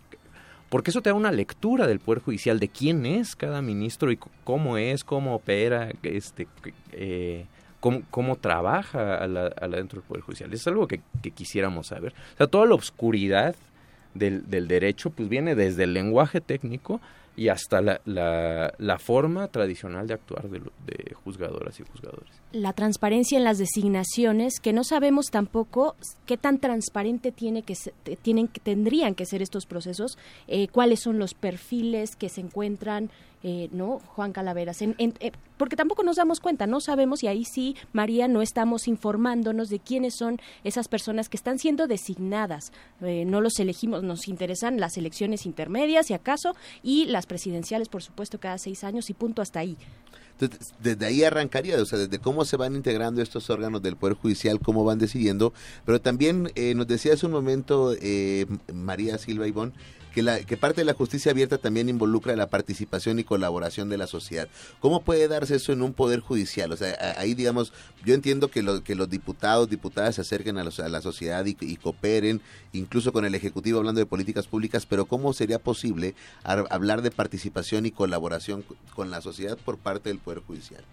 [SPEAKER 29] porque eso te da una lectura del poder judicial de quién es cada ministro y cómo es cómo opera este eh, cómo, trabaja a del poder judicial. Es algo que, quisiéramos saber. O sea toda la oscuridad del, del derecho pues viene desde el lenguaje técnico y hasta la, la, forma tradicional de actuar de, de juzgadoras y juzgadores.
[SPEAKER 16] La transparencia en las designaciones, que no sabemos tampoco qué tan transparente tiene que se- tienen tendrían que ser estos procesos, eh, cuáles son los perfiles que se encuentran, eh, no, Juan Calaveras, en- en- eh, porque tampoco nos damos cuenta, no sabemos y ahí sí, María, no estamos informándonos de quiénes son esas personas que están siendo designadas, Eh, no los elegimos, nos interesan las elecciones intermedias, si acaso, y las presidenciales, por supuesto, cada seis años y punto hasta ahí.
[SPEAKER 17] Entonces, desde ahí arrancaría, o sea, desde cómo se van integrando estos órganos del Poder Judicial, cómo van decidiendo, pero también eh, nos decía hace un momento María Silva Ivón, que, la, que parte de la justicia abierta también involucra la participación y colaboración de la sociedad. ¿Cómo puede darse eso en un poder judicial? O sea, ahí, digamos, yo entiendo que, lo- que los diputados, diputadas se acerquen a, los- a la sociedad y, y cooperen, incluso con el Ejecutivo hablando de políticas públicas, pero ¿cómo sería posible ar- hablar de participación y colaboración con la sociedad por parte del Poder Judicial?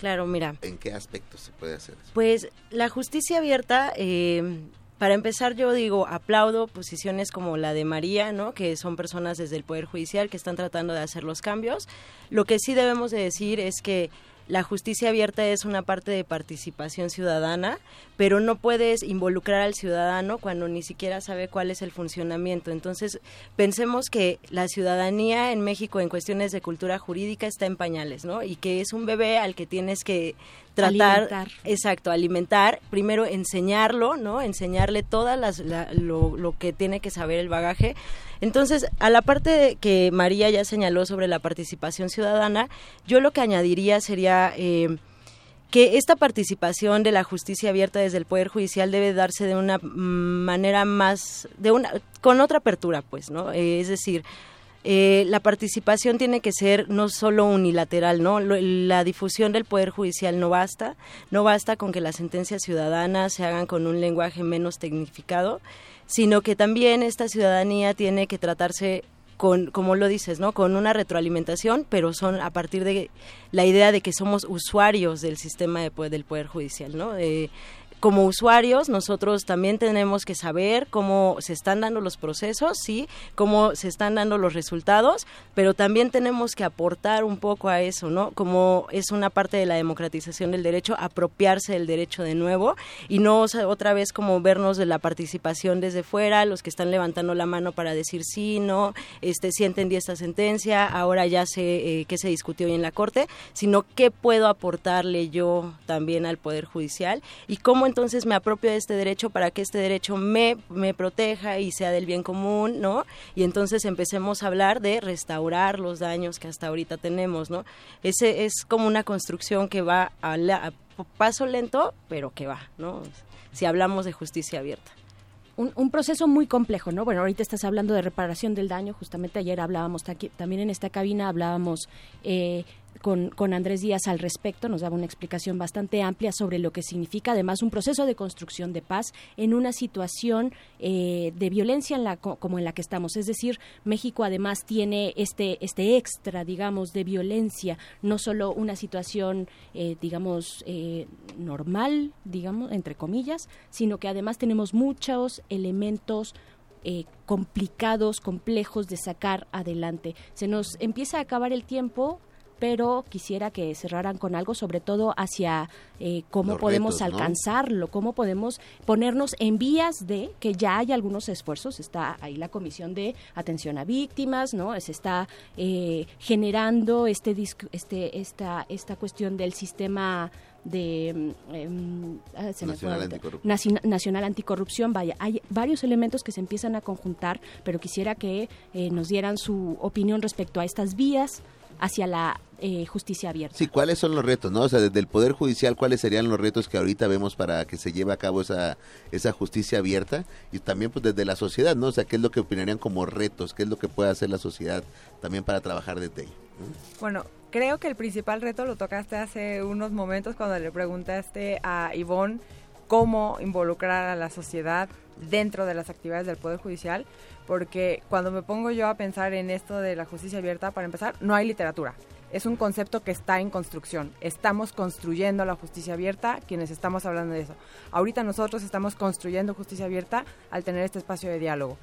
[SPEAKER 30] Claro, mira.
[SPEAKER 17] ¿En qué aspectos se puede hacer eso?
[SPEAKER 30] Pues la justicia abierta, eh, para empezar yo digo, aplaudo posiciones como la de María, ¿no? que son personas desde el Poder Judicial que están tratando de hacer los cambios. Lo que sí debemos de decir es que la justicia abierta es una parte de participación ciudadana, pero no puedes involucrar al ciudadano cuando ni siquiera sabe cuál es el funcionamiento. Entonces, pensemos que la ciudadanía en México en cuestiones de cultura jurídica está en pañales, ¿no? Y que es un bebé al que tienes que tratar
[SPEAKER 16] Alimentar.
[SPEAKER 30] exacto alimentar primero enseñarlo no enseñarle todas las la- lo, lo que tiene que saber el bagaje. Entonces a la parte de que María ya señaló sobre la participación ciudadana yo lo que añadiría sería eh, que esta participación de la justicia abierta desde el poder judicial debe darse de una manera más de una con otra apertura pues no Eh, es decir eh, la participación tiene que ser no solo unilateral, ¿no? La difusión del Poder Judicial no basta, no basta con que las sentencias ciudadanas se hagan con un lenguaje menos tecnificado, sino que también esta ciudadanía tiene que tratarse con, como lo dices, ¿no? Con una retroalimentación, pero son a partir de la idea de que somos usuarios del sistema de del Poder Judicial, ¿no? Eh, como usuarios, nosotros también tenemos que saber cómo se están dando los procesos, sí, cómo se están dando los resultados, pero también tenemos que aportar un poco a eso, ¿no? Como es una parte de la democratización del derecho, apropiarse del derecho de nuevo y no otra vez como vernos de la participación desde fuera, los que están levantando la mano para decir sí, no, este, sí entendí esta sentencia, ahora ya sé eh, qué se discutió hoy en la Corte, sino qué puedo aportarle yo también al Poder Judicial y cómo entonces me apropio de este derecho para que este derecho me, me proteja y sea del bien común, ¿no? Y entonces empecemos a hablar de restaurar los daños que hasta ahorita tenemos, ¿no? Ese es como una construcción que va a, paso lento, pero que va, ¿no? Si hablamos de justicia abierta.
[SPEAKER 16] un, un proceso muy complejo, ¿no? Bueno, ahorita estás hablando de reparación del daño, justamente ayer hablábamos también en esta cabina, hablábamos eh, con, con Andrés Díaz al respecto, nos daba una explicación bastante amplia sobre lo que significa además un proceso de construcción de paz en una situación eh, de violencia en la, co- como en la que estamos. Es decir, México además tiene este, este extra, digamos, de violencia, no solo una situación, eh, digamos, eh, normal, digamos, entre comillas, sino que además tenemos muchos elementos eh, complicados, complejos de sacar adelante. Se nos empieza a acabar el tiempo, pero quisiera que cerraran con algo, sobre todo hacia eh, cómo
[SPEAKER 17] Los
[SPEAKER 16] podemos
[SPEAKER 17] retos, ¿no?
[SPEAKER 16] alcanzarlo, cómo podemos ponernos en vías de que ya hay algunos esfuerzos. Está ahí la comisión de atención a víctimas, ¿no? Se está eh, generando este, este esta esta cuestión del sistema de se
[SPEAKER 17] Nacional. Anticorrupción.
[SPEAKER 16] Naci- Nacional Anticorrupción, vaya, hay varios elementos que se empiezan a conjuntar, pero quisiera que eh, nos dieran su opinión respecto a estas vías hacia la eh, justicia abierta.
[SPEAKER 17] Sí, ¿cuáles son los retos, no? O sea, desde el Poder Judicial, ¿cuáles serían los retos que ahorita vemos para que se lleve a cabo esa, esa justicia abierta? Y también, pues, desde la sociedad, ¿no? O sea, ¿qué es lo que opinarían como retos? ¿Qué es lo que puede hacer la sociedad también para trabajar desde ahí?
[SPEAKER 27] Bueno, creo que el principal reto lo tocaste hace unos momentos cuando le preguntaste a Ivonne cómo involucrar a la sociedad dentro de las actividades del Poder Judicial, porque cuando me pongo yo a pensar en esto de la justicia abierta, para empezar, no hay literatura. Es un concepto que está en construcción. Estamos construyendo la justicia abierta, quienes estamos hablando de eso. Ahorita nosotros estamos construyendo justicia abierta al tener este espacio de diálogo.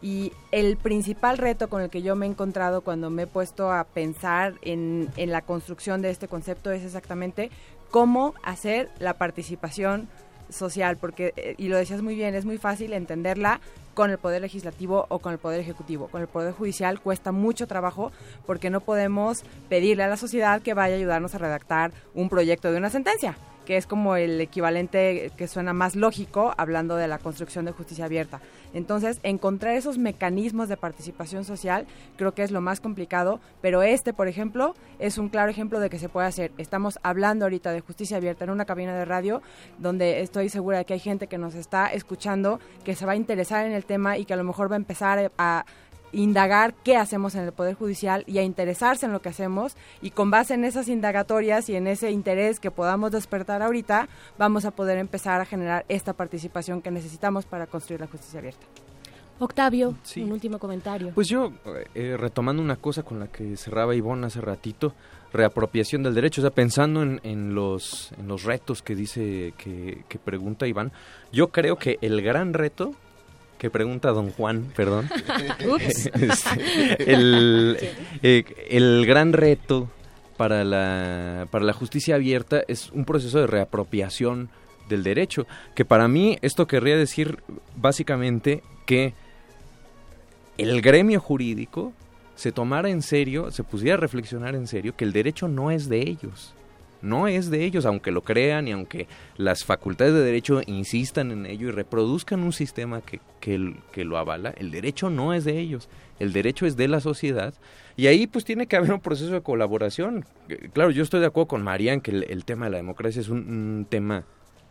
[SPEAKER 27] Y el principal reto con el que yo me he encontrado cuando me he puesto a pensar en, en la construcción de este concepto es exactamente cómo hacer la participación social, porque, eh, y lo decías muy bien, es muy fácil entenderla con el Poder Legislativo o con el Poder Ejecutivo. Con el Poder Judicial cuesta mucho trabajo porque no podemos pedirle a la sociedad que vaya a ayudarnos a redactar un proyecto de una sentencia, que es como el equivalente que suena más lógico hablando de la construcción de justicia abierta. Entonces, encontrar esos mecanismos de participación social creo que es lo más complicado, pero este, por ejemplo, es un claro ejemplo de que se puede hacer. Estamos hablando ahorita de justicia abierta en una cabina de radio donde estoy segura de que hay gente que nos está escuchando, que se va a interesar en el tema y que a lo mejor va a empezar a indagar qué hacemos en el Poder Judicial y a interesarse en lo que hacemos y con base en esas indagatorias y en ese interés que podamos despertar ahorita, vamos a poder empezar a generar esta participación que necesitamos para construir la justicia abierta.
[SPEAKER 16] Octavio,
[SPEAKER 29] Sí.
[SPEAKER 16] un último comentario.
[SPEAKER 29] Pues yo, eh, retomando una cosa con la que cerraba Ivonne hace ratito, reapropiación del derecho, o sea, pensando en, en los, en los retos que dice, que, que pregunta Iván, yo creo que el gran reto que pregunta don Juan, perdón,
[SPEAKER 16] Ups.
[SPEAKER 29] este, el, eh, el gran reto para la, para la justicia abierta es un proceso de reapropiación del derecho, que para mí esto querría decir básicamente que el gremio jurídico se tomara en serio, se pusiera a reflexionar en serio que el derecho no es de ellos. No es de ellos, aunque lo crean y aunque las facultades de derecho insistan en ello y reproduzcan un sistema que, que, lo avala, el derecho no es de ellos, el derecho es de la sociedad y ahí pues tiene que haber un proceso de colaboración. Eh, Claro, yo estoy de acuerdo con María en que el, tema de la democracia es un, tema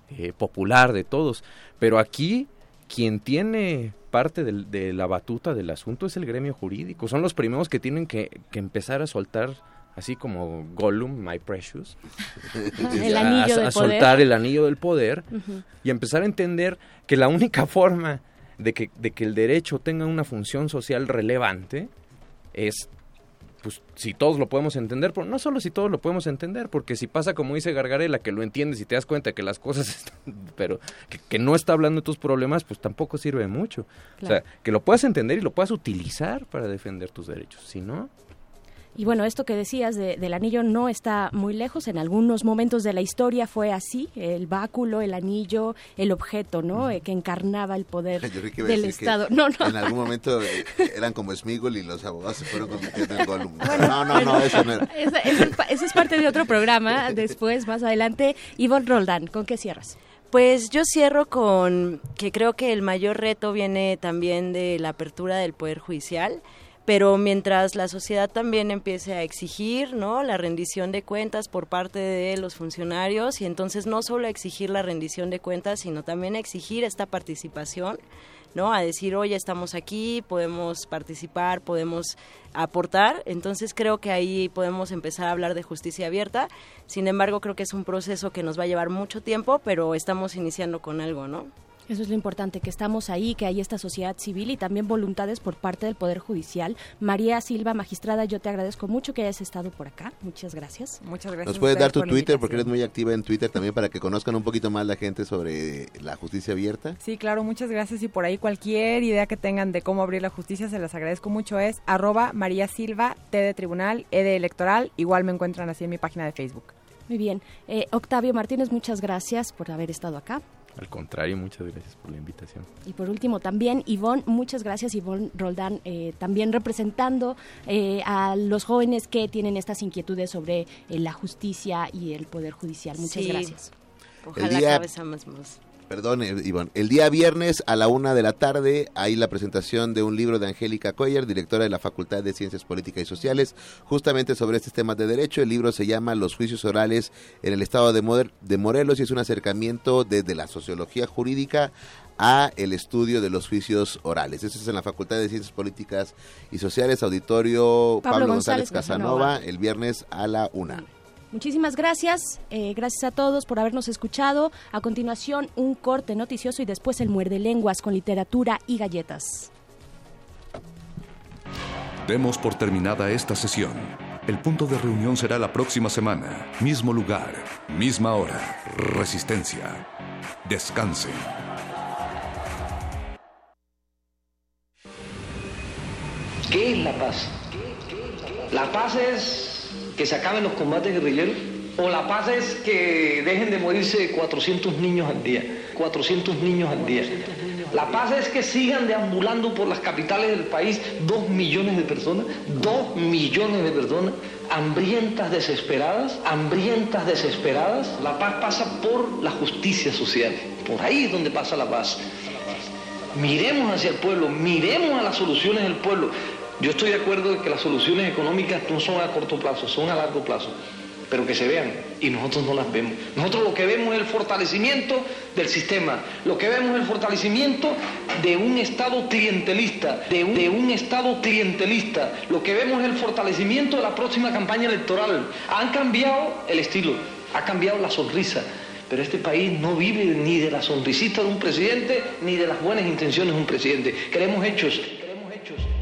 [SPEAKER 29] eh, popular de todos, pero aquí quien tiene parte de la batuta del asunto es el gremio jurídico. Son los primeros que tienen que empezar a soltar, así como Gollum, My Precious,
[SPEAKER 16] El
[SPEAKER 29] a- soltar el anillo del poder y empezar a entender que la única forma de que, de que el derecho tenga una función social relevante es pues si todos lo podemos entender, pero no solo si todos lo podemos entender, porque si pasa como dice Gargarela, que lo entiendes y te das cuenta que las cosas están, pero que, que no está hablando de tus problemas, pues tampoco sirve mucho. O sea, que lo puedas entender y lo puedas utilizar para defender tus derechos, si no,
[SPEAKER 16] Y bueno, esto que decías de- del anillo no está muy lejos. En algunos momentos de la historia fue así, el báculo, el anillo, el objeto, ¿no? Eh, que encarnaba el poder
[SPEAKER 17] Yo creí que iba a
[SPEAKER 16] del Estado. No, no.
[SPEAKER 17] En algún momento eh, eran como Smigol y los abogados se fueron convirtiendo en Gollum. no, no, no, eso no era.
[SPEAKER 16] Esa es parte de otro programa. Después, más adelante, Ivonne Roldán, ¿con qué cierras?
[SPEAKER 30] Pues yo cierro con que creo que el mayor reto viene también de la apertura del Poder Judicial, pero mientras la sociedad también empiece a exigir ¿no? la rendición de cuentas por parte de los funcionarios y entonces no solo exigir la rendición de cuentas, sino también exigir esta participación, ¿no? A decir, oye, estamos aquí, podemos participar, podemos aportar. Entonces creo que ahí podemos empezar a hablar de justicia abierta. Sin embargo, creo que es un proceso que nos va a llevar mucho tiempo, pero estamos iniciando con algo, ¿no?
[SPEAKER 16] Eso es lo importante, que estamos ahí, que hay esta sociedad civil y también voluntades por parte del Poder Judicial. María Silva, magistrada, yo te agradezco mucho que hayas estado por acá. Muchas gracias.
[SPEAKER 27] Muchas
[SPEAKER 17] Nos puedes dar tu Twitter porque eres muy activa en Twitter también para que conozcan un poquito más la gente sobre la justicia abierta.
[SPEAKER 27] Sí, claro, muchas gracias. Y por ahí cualquier idea que tengan de cómo abrir la justicia, se las agradezco mucho. Es arroba María Silva, T de Tribunal, E de Electoral. Igual me encuentran así en mi página de Facebook.
[SPEAKER 16] Muy bien. Eh, Octavio Martínez, muchas gracias por haber estado acá.
[SPEAKER 29] Al contrario, muchas gracias por la invitación.
[SPEAKER 16] Y por último también, Ivonne, muchas gracias Ivonne Roldán, eh, también representando eh, a los jóvenes que tienen estas inquietudes sobre eh, la justicia y el Poder Judicial. Muchas
[SPEAKER 30] Sí.
[SPEAKER 16] gracias.
[SPEAKER 30] Ojalá
[SPEAKER 17] El día-
[SPEAKER 30] seamos más.
[SPEAKER 17] Perdón, Ivonne. El día viernes a la una de la tarde hay la presentación de un libro de Angélica Coyer, directora de la Facultad de Ciencias Políticas y Sociales, justamente sobre estos temas de derecho. El libro se llama Los juicios orales en el estado de, Morelos y es un acercamiento desde la sociología jurídica a el estudio de los juicios orales. Eso es en la Facultad de Ciencias Políticas y Sociales, auditorio
[SPEAKER 16] Pablo
[SPEAKER 17] Pablo,
[SPEAKER 16] González
[SPEAKER 17] González Casanova, el viernes a la una.
[SPEAKER 16] Muchísimas gracias, eh, gracias a todos por habernos escuchado. A continuación, un corte noticioso y después el muerde lenguas con literatura y galletas.
[SPEAKER 8] Demos por terminada esta sesión. El punto de reunión será la próxima semana. Mismo lugar, misma hora. Resistencia. Descansen.
[SPEAKER 32] ¿Qué es la paz? ¿La paz es que se acaben los combates guerrilleros? ¿O la paz es que dejen de morirse 400 niños al día? 400 niños al día. La paz es que sigan deambulando por las capitales del país dos millones de personas, dos millones de personas, hambrientas, desesperadas, hambrientas, desesperadas. La paz pasa por la justicia social, por ahí es donde pasa la paz. Miremos hacia el pueblo, miremos a las soluciones del pueblo. Yo estoy de acuerdo de que las soluciones económicas no son a corto plazo, son a largo plazo, pero que se vean y nosotros no las vemos. Nosotros lo que vemos es el fortalecimiento del sistema, lo que vemos es el fortalecimiento de un Estado clientelista, de un, de un Estado clientelista, lo que vemos es el fortalecimiento de la próxima campaña electoral. Han cambiado el estilo, ha cambiado la sonrisa. Pero este país no vive ni de la sonrisita de un presidente, ni de las buenas intenciones de un presidente. Queremos hechos.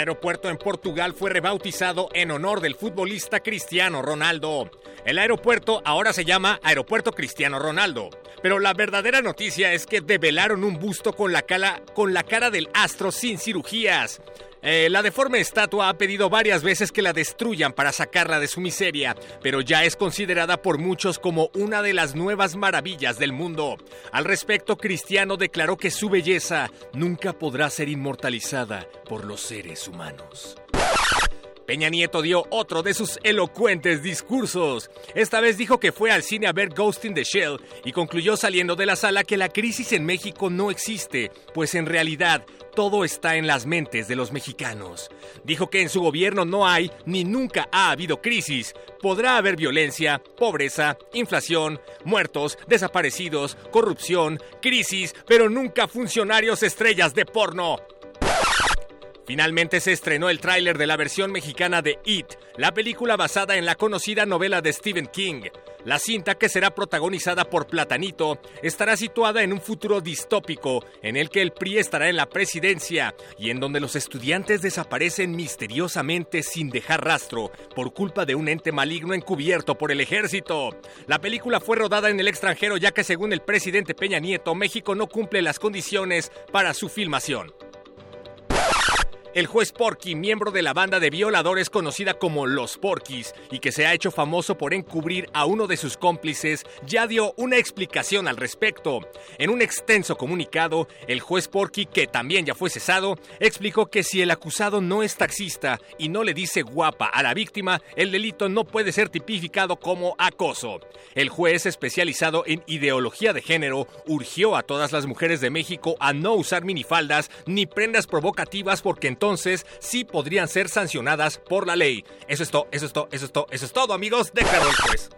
[SPEAKER 1] Aeropuerto en Portugal fue rebautizado en honor del futbolista Cristiano Ronaldo. El aeropuerto ahora se llama Aeropuerto Cristiano Ronaldo. Pero la verdadera noticia es que develaron un busto con la, cara, con la cara del astro sin cirugías. Eh, la deforme estatua ha pedido varias veces que la destruyan para sacarla de su miseria, pero ya es considerada por muchos como una de las nuevas maravillas del mundo. Al respecto, Cristiano declaró que su belleza nunca podrá ser inmortalizada por los seres humanos. Peña Nieto dio otro de sus elocuentes discursos. Esta vez dijo que fue al cine a ver Ghost in the Shell y concluyó saliendo de la sala que la crisis en México no existe, pues en realidad todo está en las mentes de los mexicanos. Dijo que en su gobierno no hay ni nunca ha habido crisis. Podrá haber violencia, pobreza, inflación, muertos, desaparecidos, corrupción, crisis, pero nunca funcionarios estrellas de porno. Finalmente se estrenó el tráiler de la versión mexicana de It, la película basada en la conocida novela de Stephen King. La cinta, que será protagonizada por Platanito, estará situada en un futuro distópico en el que el PRI estará en la presidencia y en donde los estudiantes desaparecen misteriosamente sin dejar rastro por culpa de un ente maligno encubierto por el ejército. La película fue rodada en el extranjero ya que según el presidente Peña Nieto, México no cumple las condiciones para su filmación. El juez Porky, miembro de la banda de violadores conocida como Los Porquis y que se ha hecho famoso por encubrir a uno de sus cómplices, ya dio una explicación al respecto. En un extenso comunicado, el juez Porky, que también ya fue cesado, explicó que si el acusado no es taxista y no le dice guapa a la víctima, el delito no puede ser tipificado como acoso. El juez especializado en ideología de género urgió a todas las mujeres de México a no usar minifaldas ni prendas provocativas porque entonces sí podrían ser sancionadas por la ley. Eso es todo, eso es todo, eso es todo, eso es todo, amigos, el juez.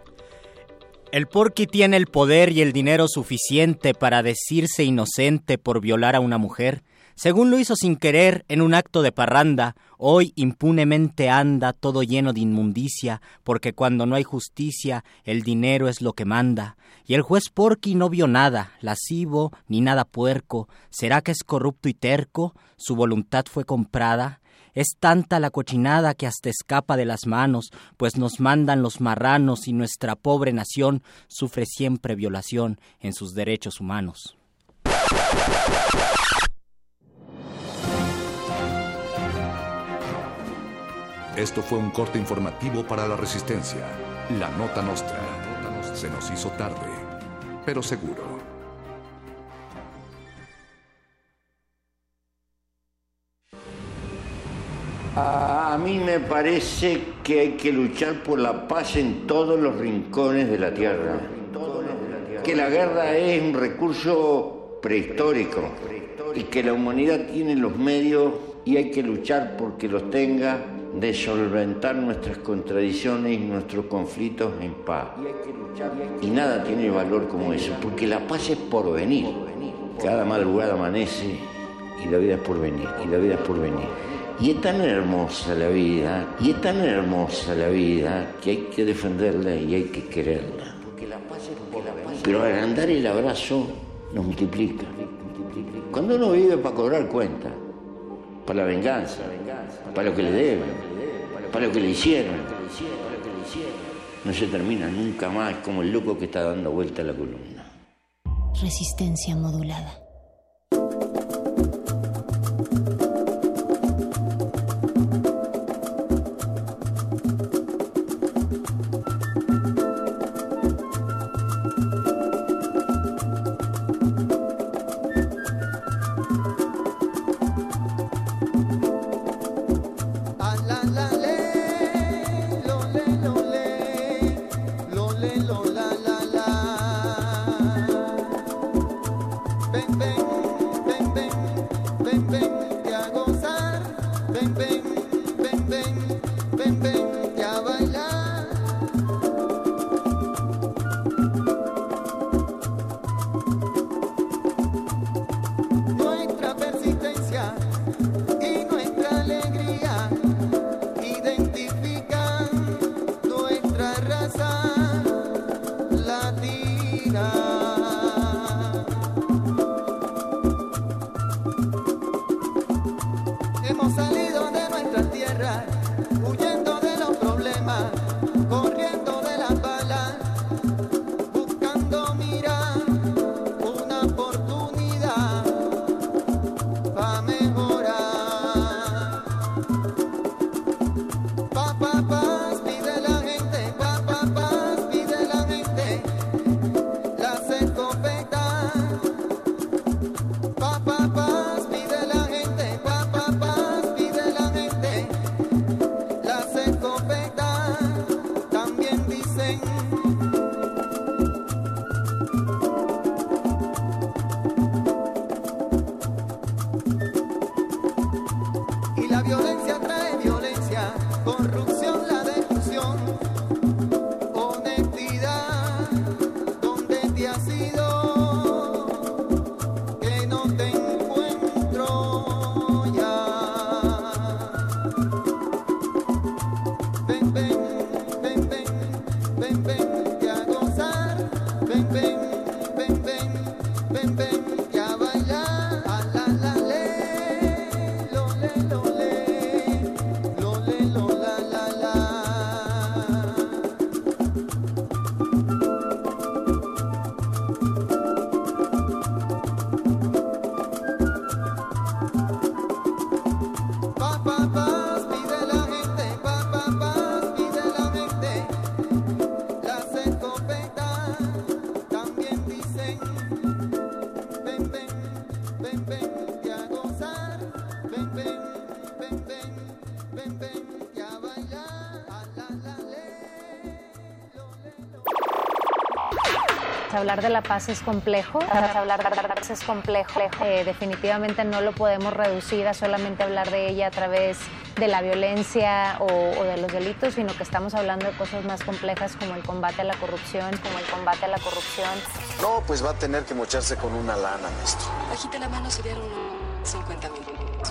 [SPEAKER 33] El Porky tiene el poder y el dinero suficiente para decirse inocente por violar a una mujer. Según lo hizo sin querer en un acto de parranda, hoy impunemente anda todo lleno de inmundicia, porque cuando no hay justicia, el dinero es lo que manda. Y el juez Porky no vio nada, lascivo ni nada puerco. ¿Será que es corrupto y terco? ¿Su voluntad fue comprada? Es tanta la cochinada que hasta escapa de las manos, pues nos mandan los marranos y nuestra pobre nación sufre siempre violación en sus derechos humanos.
[SPEAKER 34] Esto fue un corte informativo para la resistencia. La nota nostra. Se nos hizo tarde, pero seguro.
[SPEAKER 14] A, a mí me parece que hay que luchar por la paz en todos los rincones de la tierra. Que la guerra es un recurso prehistórico y que la humanidad tiene los medios y hay que luchar porque los tenga de solventar nuestras contradicciones y nuestros conflictos en paz. Y nada tiene valor como eso, porque la paz es por venir. Cada madrugada amanece y la vida es por venir, y la vida es por venir. Y es tan hermosa la vida, y es tan hermosa la vida, que hay que defenderla y hay que quererla. Pero agrandar el abrazo nos multiplica. Cuando uno vive para cobrar cuenta, para la venganza, para lo que le deben, para lo que le hicieron.
[SPEAKER 35] No se termina nunca más como el loco que está dando vuelta a la columna.
[SPEAKER 10] Resistencia modulada.
[SPEAKER 36] Hablar de la paz es complejo, hablar de la paz es complejo. Eh, definitivamente no lo podemos reducir a solamente hablar de ella a través de la violencia o, o de los delitos, sino que estamos hablando de cosas más complejas como el combate a la corrupción, como el combate a la corrupción.
[SPEAKER 37] No, pues va a tener que mocharse con una lana, maestro.
[SPEAKER 38] Bajita la mano serían unos 50 mil.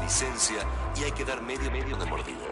[SPEAKER 39] Licencia y hay que dar medio medio de mordida.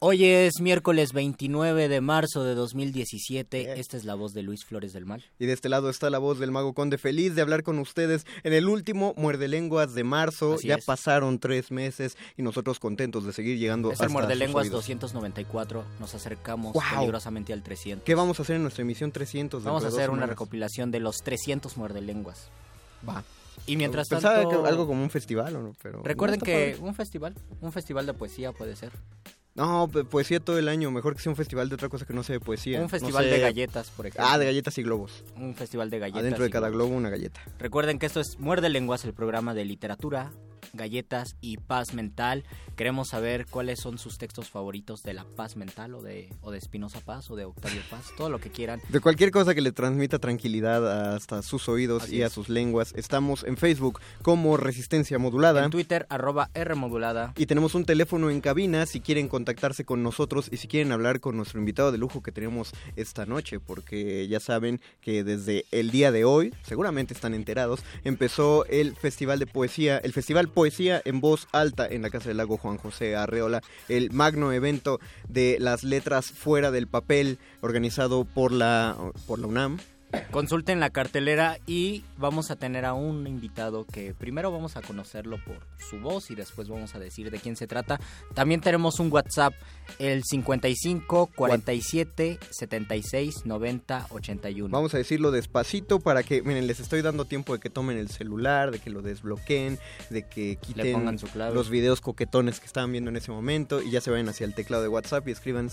[SPEAKER 33] Hoy es miércoles 29 de marzo de 2017. Esta es la voz de Luis Flores del Mal.
[SPEAKER 40] Y de este lado está la voz del Mago Conde, feliz de hablar con ustedes en el último Muerde Lenguas de marzo.
[SPEAKER 33] Así
[SPEAKER 40] ya
[SPEAKER 33] es.
[SPEAKER 40] pasaron tres meses y nosotros contentos de seguir llegando
[SPEAKER 33] Es el muerde lenguas
[SPEAKER 40] oídos.
[SPEAKER 33] 294. Nos acercamos
[SPEAKER 40] ¡Wow!
[SPEAKER 33] peligrosamente al 300.
[SPEAKER 40] ¿Qué vamos a hacer en nuestra emisión 300?
[SPEAKER 33] Vamos a hacer una recopilación de los 300 muerde lenguas.
[SPEAKER 40] Va.
[SPEAKER 33] Y mientras
[SPEAKER 40] Pensaba
[SPEAKER 33] tanto-
[SPEAKER 40] que algo como un festival, ¿o no? Pero
[SPEAKER 33] Recuerden
[SPEAKER 40] no,
[SPEAKER 33] que
[SPEAKER 40] padre.
[SPEAKER 33] un festival, un festival de poesía puede ser.
[SPEAKER 40] No, poesía todo el año. Mejor que sea un festival de otra cosa que no sea de poesía.
[SPEAKER 33] Un
[SPEAKER 40] No
[SPEAKER 33] festival
[SPEAKER 40] sé.
[SPEAKER 33] de galletas, por ejemplo.
[SPEAKER 40] Ah, de galletas y globos.
[SPEAKER 33] Un festival de galletas.
[SPEAKER 40] Adentro de cada
[SPEAKER 33] globos.
[SPEAKER 40] globo una galleta.
[SPEAKER 33] Recuerden que esto es Muerde Lenguas, el programa de literatura, galletas y paz mental. Queremos saber cuáles son sus textos favoritos de la paz mental o de, o de Espinosa Paz o de Octavio Paz, todo lo que quieran.
[SPEAKER 40] De cualquier cosa que le transmita tranquilidad hasta sus oídos
[SPEAKER 33] Así
[SPEAKER 40] y a sus lenguas. Estamos en Facebook como Resistencia Modulada.
[SPEAKER 33] En Twitter, arroba R modulada.
[SPEAKER 40] Y tenemos un teléfono en cabina si quieren contactarse con nosotros y si quieren hablar con nuestro invitado de lujo que tenemos esta noche, porque ya saben que desde el día de hoy, seguramente están enterados, empezó el Festival de Poesía, el Festival Poesía en Voz Alta en la Casa del Lago Juan José Arreola, el magno evento de las letras fuera del papel organizado por la, por la UNAM.
[SPEAKER 33] Consulten la cartelera y vamos a tener a un invitado que primero vamos a conocerlo por su voz y después vamos a decir de quién se trata. También tenemos un WhatsApp, el 55 47 76 90 81.
[SPEAKER 40] Vamos a decirlo despacito para que, miren, les estoy dando tiempo de que tomen el celular, de que lo desbloqueen, de que quiten
[SPEAKER 33] su
[SPEAKER 40] los videos coquetones que estaban viendo en ese momento y ya se vayan hacia el teclado de WhatsApp y escriban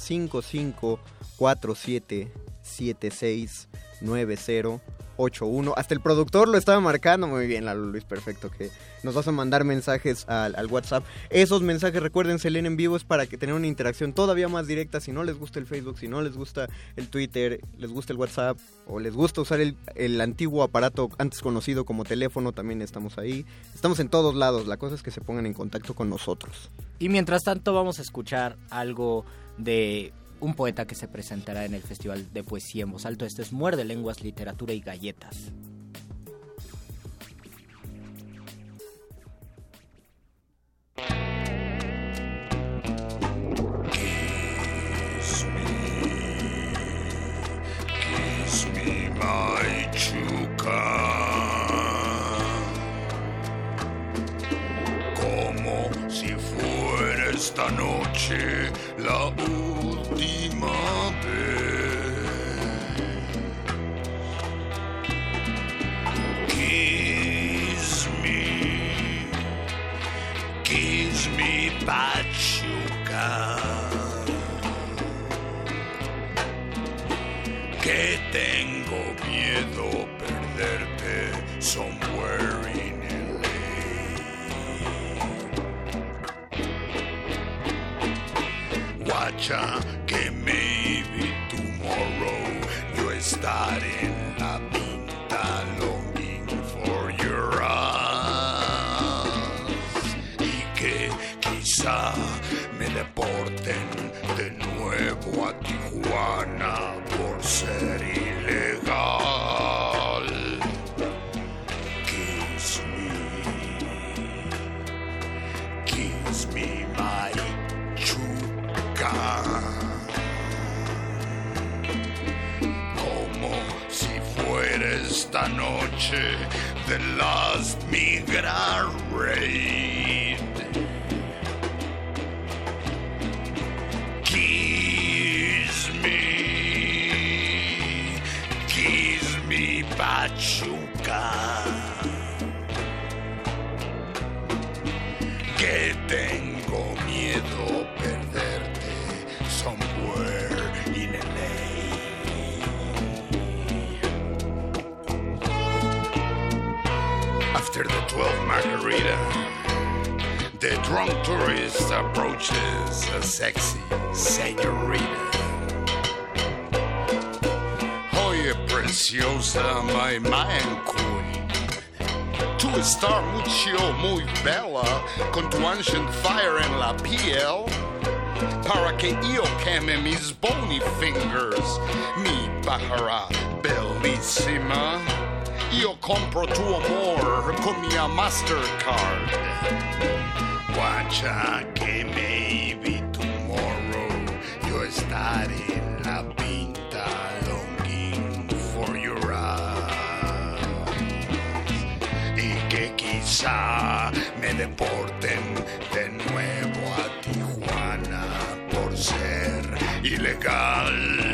[SPEAKER 40] 5547769081. Hasta el productor lo estaba marcando muy bien, Lalo Luis, perfecto, que nos vas a mandar mensajes al, al WhatsApp. Esos mensajes, recuerden, se leen en vivo es para que tener una interacción todavía más directa. Si no les gusta el Facebook, si no les gusta el Twitter, les gusta el WhatsApp o les gusta usar el, el antiguo aparato antes conocido como teléfono, también estamos ahí. Estamos en todos lados. La cosa es que se pongan en contacto con nosotros.
[SPEAKER 33] Y mientras tanto vamos a escuchar algo de un poeta que se presentará en el Festival de Poesía en Voz Alto. Este es Muerde Lenguas, Literatura y Galletas.
[SPEAKER 8] Kiss me, my chuca. Esta noche la última vez. Kiss me, kiss me, pachuca. que tengo miedo perderte somewhere Guacha, que maybe tomorrow yo estaré en la pinta longing for your eyes. Y que quizá me deporten de nuevo a Tijuana por ser noche the last migra raid. Kiss me, kiss me, Pachuca. 12 the drunk tourist approaches a sexy señorita. Oye, preciosa, my man queen. Tú estás mucho, muy bella, con tu ancient fire en la piel. Para que yo queme mis bony fingers, mi pájara bellísima. Yo compro tu amor con mi Mastercard. Guacha, que maybe tomorrow yo estaré en la pinta longing for your eyes. Y que quizá me deporten de nuevo a Tijuana por ser ilegal.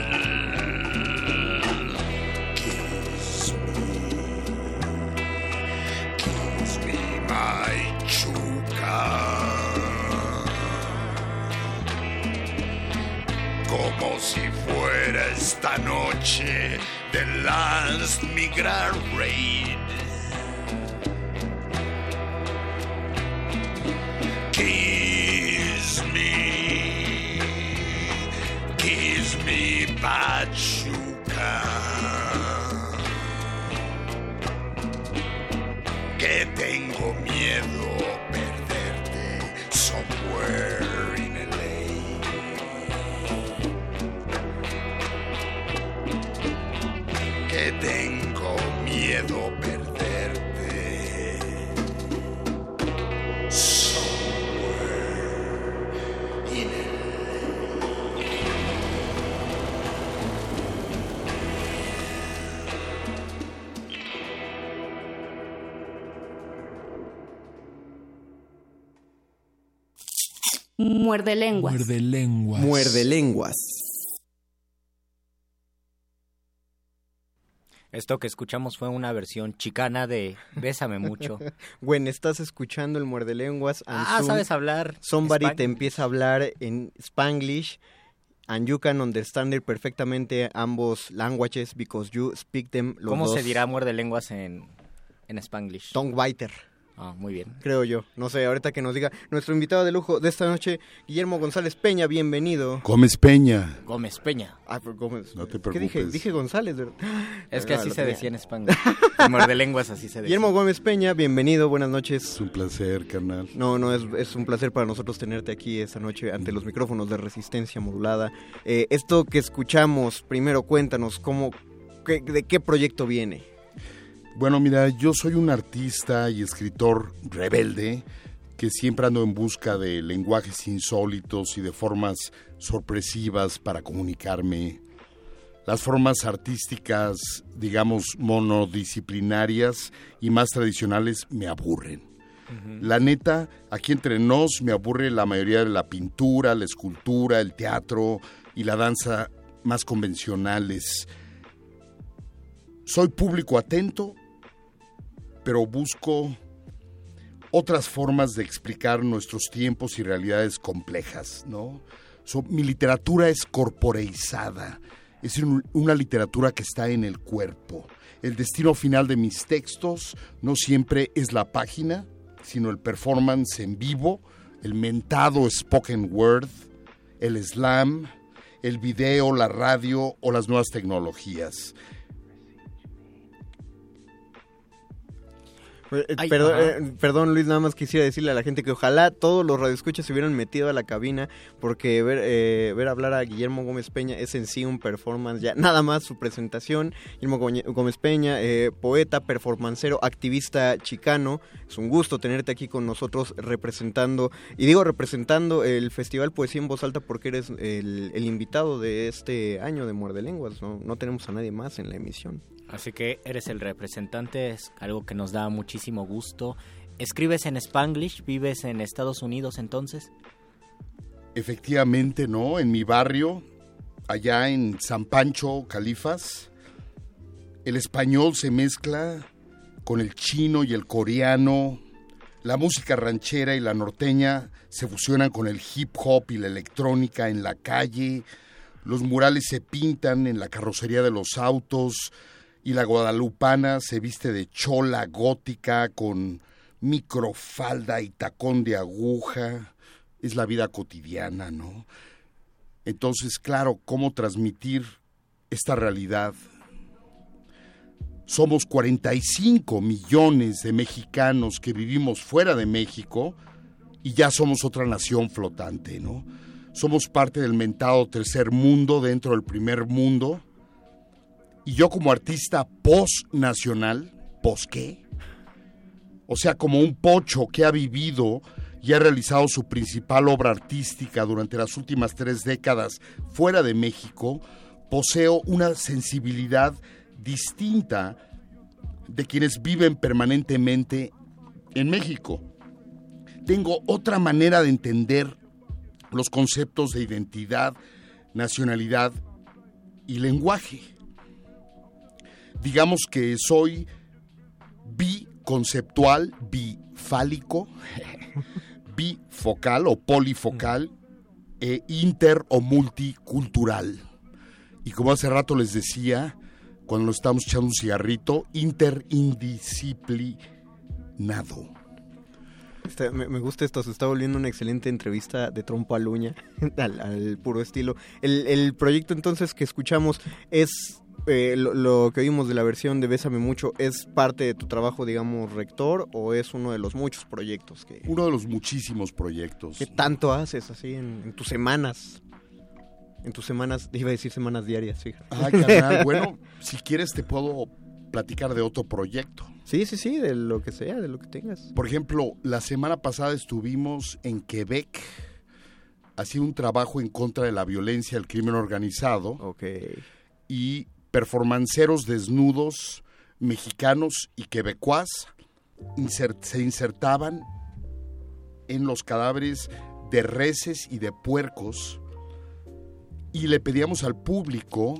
[SPEAKER 41] Como si fuera esta noche The Last Migrar Raid.
[SPEAKER 16] Muerde lenguas.
[SPEAKER 42] Muerde lenguas.
[SPEAKER 40] Muerde lenguas.
[SPEAKER 33] Esto que escuchamos fue una versión chicana de Bésame mucho.
[SPEAKER 40] Bueno, estás escuchando el muerde lenguas. and
[SPEAKER 33] Ah,
[SPEAKER 40] soon
[SPEAKER 33] sabes hablar
[SPEAKER 40] Somebody te
[SPEAKER 33] Spanglish.
[SPEAKER 40] empieza a hablar en Spanglish. And you can understand it perfectamente ambos languages because you speak them los
[SPEAKER 33] ¿Cómo se dirá muerde lenguas en, en Spanglish?
[SPEAKER 40] Tongue biter.
[SPEAKER 33] Ah, muy bien.
[SPEAKER 40] Creo yo. No sé, ahorita que nos diga nuestro invitado de lujo de esta noche, Guillermo González Peña, bienvenido.
[SPEAKER 42] Gómez Peña.
[SPEAKER 33] Gómez Peña.
[SPEAKER 40] Ah, pero Gómez.
[SPEAKER 42] No te
[SPEAKER 40] ¿Qué dije?
[SPEAKER 42] preocupes.
[SPEAKER 40] Dije González. ¿verdad?
[SPEAKER 33] Es que
[SPEAKER 40] Ah,
[SPEAKER 33] así se
[SPEAKER 40] tenía.
[SPEAKER 33] decía en Spanglish. En muerde lenguas así se decía.
[SPEAKER 40] Guillermo Gómez Peña, bienvenido, buenas noches.
[SPEAKER 42] Es un placer, carnal.
[SPEAKER 40] No, no, es, es un placer para nosotros tenerte aquí esta noche ante los micrófonos de resistencia modulada. Eh, esto que escuchamos, primero cuéntanos, cómo, qué- ¿de qué proyecto viene?
[SPEAKER 42] Bueno, mira, yo soy un artista y escritor rebelde que siempre ando en busca de lenguajes insólitos y de formas sorpresivas para comunicarme. Las formas artísticas, digamos, monodisciplinarias y más tradicionales me aburren. La neta, aquí entre nos me aburre la mayoría de la pintura, la escultura, el teatro y la danza más convencionales. Soy público atento, pero busco otras formas de explicar nuestros tiempos y realidades complejas, ¿no? Mi literatura es corporeizada, es un- una literatura que está en el cuerpo. El destino final de mis textos no siempre es la página, sino el performance en vivo, el mentado spoken word, el slam, el video, la radio o las nuevas tecnologías.
[SPEAKER 33] Ay,
[SPEAKER 40] perdón,
[SPEAKER 33] ajá.
[SPEAKER 40] eh, perdón, Luis, nada más quisiera decirle a la gente que ojalá todos los radioescuchas se hubieran metido a la cabina porque ver, eh, ver hablar a Guillermo Gómez Peña es en sí un performance, ya nada más su presentación. Guillermo Gómez Peña, eh, poeta, performancero, activista chicano. Es un gusto tenerte aquí con nosotros representando, y digo representando el Festival Poesía en Voz Alta porque eres el, el invitado de este año de Muerde Lenguas, ¿no? no tenemos a nadie más en la emisión.
[SPEAKER 33] Así que eres el representante, es algo que nos da muchísimo gusto. ¿Escribes en Spanglish? ¿Vives en Estados Unidos entonces?
[SPEAKER 42] Efectivamente, ¿no? En mi barrio, allá en San Pancho, Califas, el español se mezcla con el chino y el coreano. La música ranchera y la norteña se fusionan con el hip hop y la electrónica en la calle. Los murales se pintan en la carrocería de los autos y la guadalupana se viste de chola gótica con microfalda y tacón de aguja. Es la vida cotidiana, ¿no? Entonces, claro, ¿cómo transmitir esta realidad? Somos 45 millones de mexicanos que vivimos fuera de México y ya somos otra nación flotante, ¿no? Somos parte del mentado tercer mundo dentro del primer mundo. Y yo como artista post-nacional, ¿pos qué? O sea, como un pocho que ha vivido y ha realizado su principal obra artística durante las últimas tres décadas fuera de México, poseo una sensibilidad distinta de quienes viven permanentemente en México. Tengo otra manera de entender los conceptos de identidad, nacionalidad y lenguaje. Digamos que soy biconceptual, bifálico, bifocal o polifocal eh, inter o multicultural. Y como hace rato les decía, cuando nos estamos echando un cigarrito, interindisciplinado.
[SPEAKER 40] Me, gusta esto, se está volviendo una excelente entrevista de trompo a luña, al, puro estilo. El proyecto entonces que escuchamos es eh, lo, lo que oímos de la versión de Bésame Mucho, ¿es parte de tu trabajo, digamos, rector o es uno de los muchos proyectos que...
[SPEAKER 42] Uno de los muchísimos proyectos.
[SPEAKER 40] ¿Qué tanto haces así en, en tus semanas? En tus semanas, iba a decir semanas diarias, fíjate.
[SPEAKER 42] Ah, bueno, si quieres te puedo platicar de otro proyecto.
[SPEAKER 40] Sí, sí, sí, de lo que sea, de lo que tengas.
[SPEAKER 42] Por ejemplo, la semana pasada estuvimos en Quebec haciendo un trabajo en contra de la violencia, el crimen organizado.
[SPEAKER 40] Ok.
[SPEAKER 42] Y performanceros desnudos mexicanos y quebecuas insert- se insertaban en los cadáveres de reses y de puercos y le pedíamos al público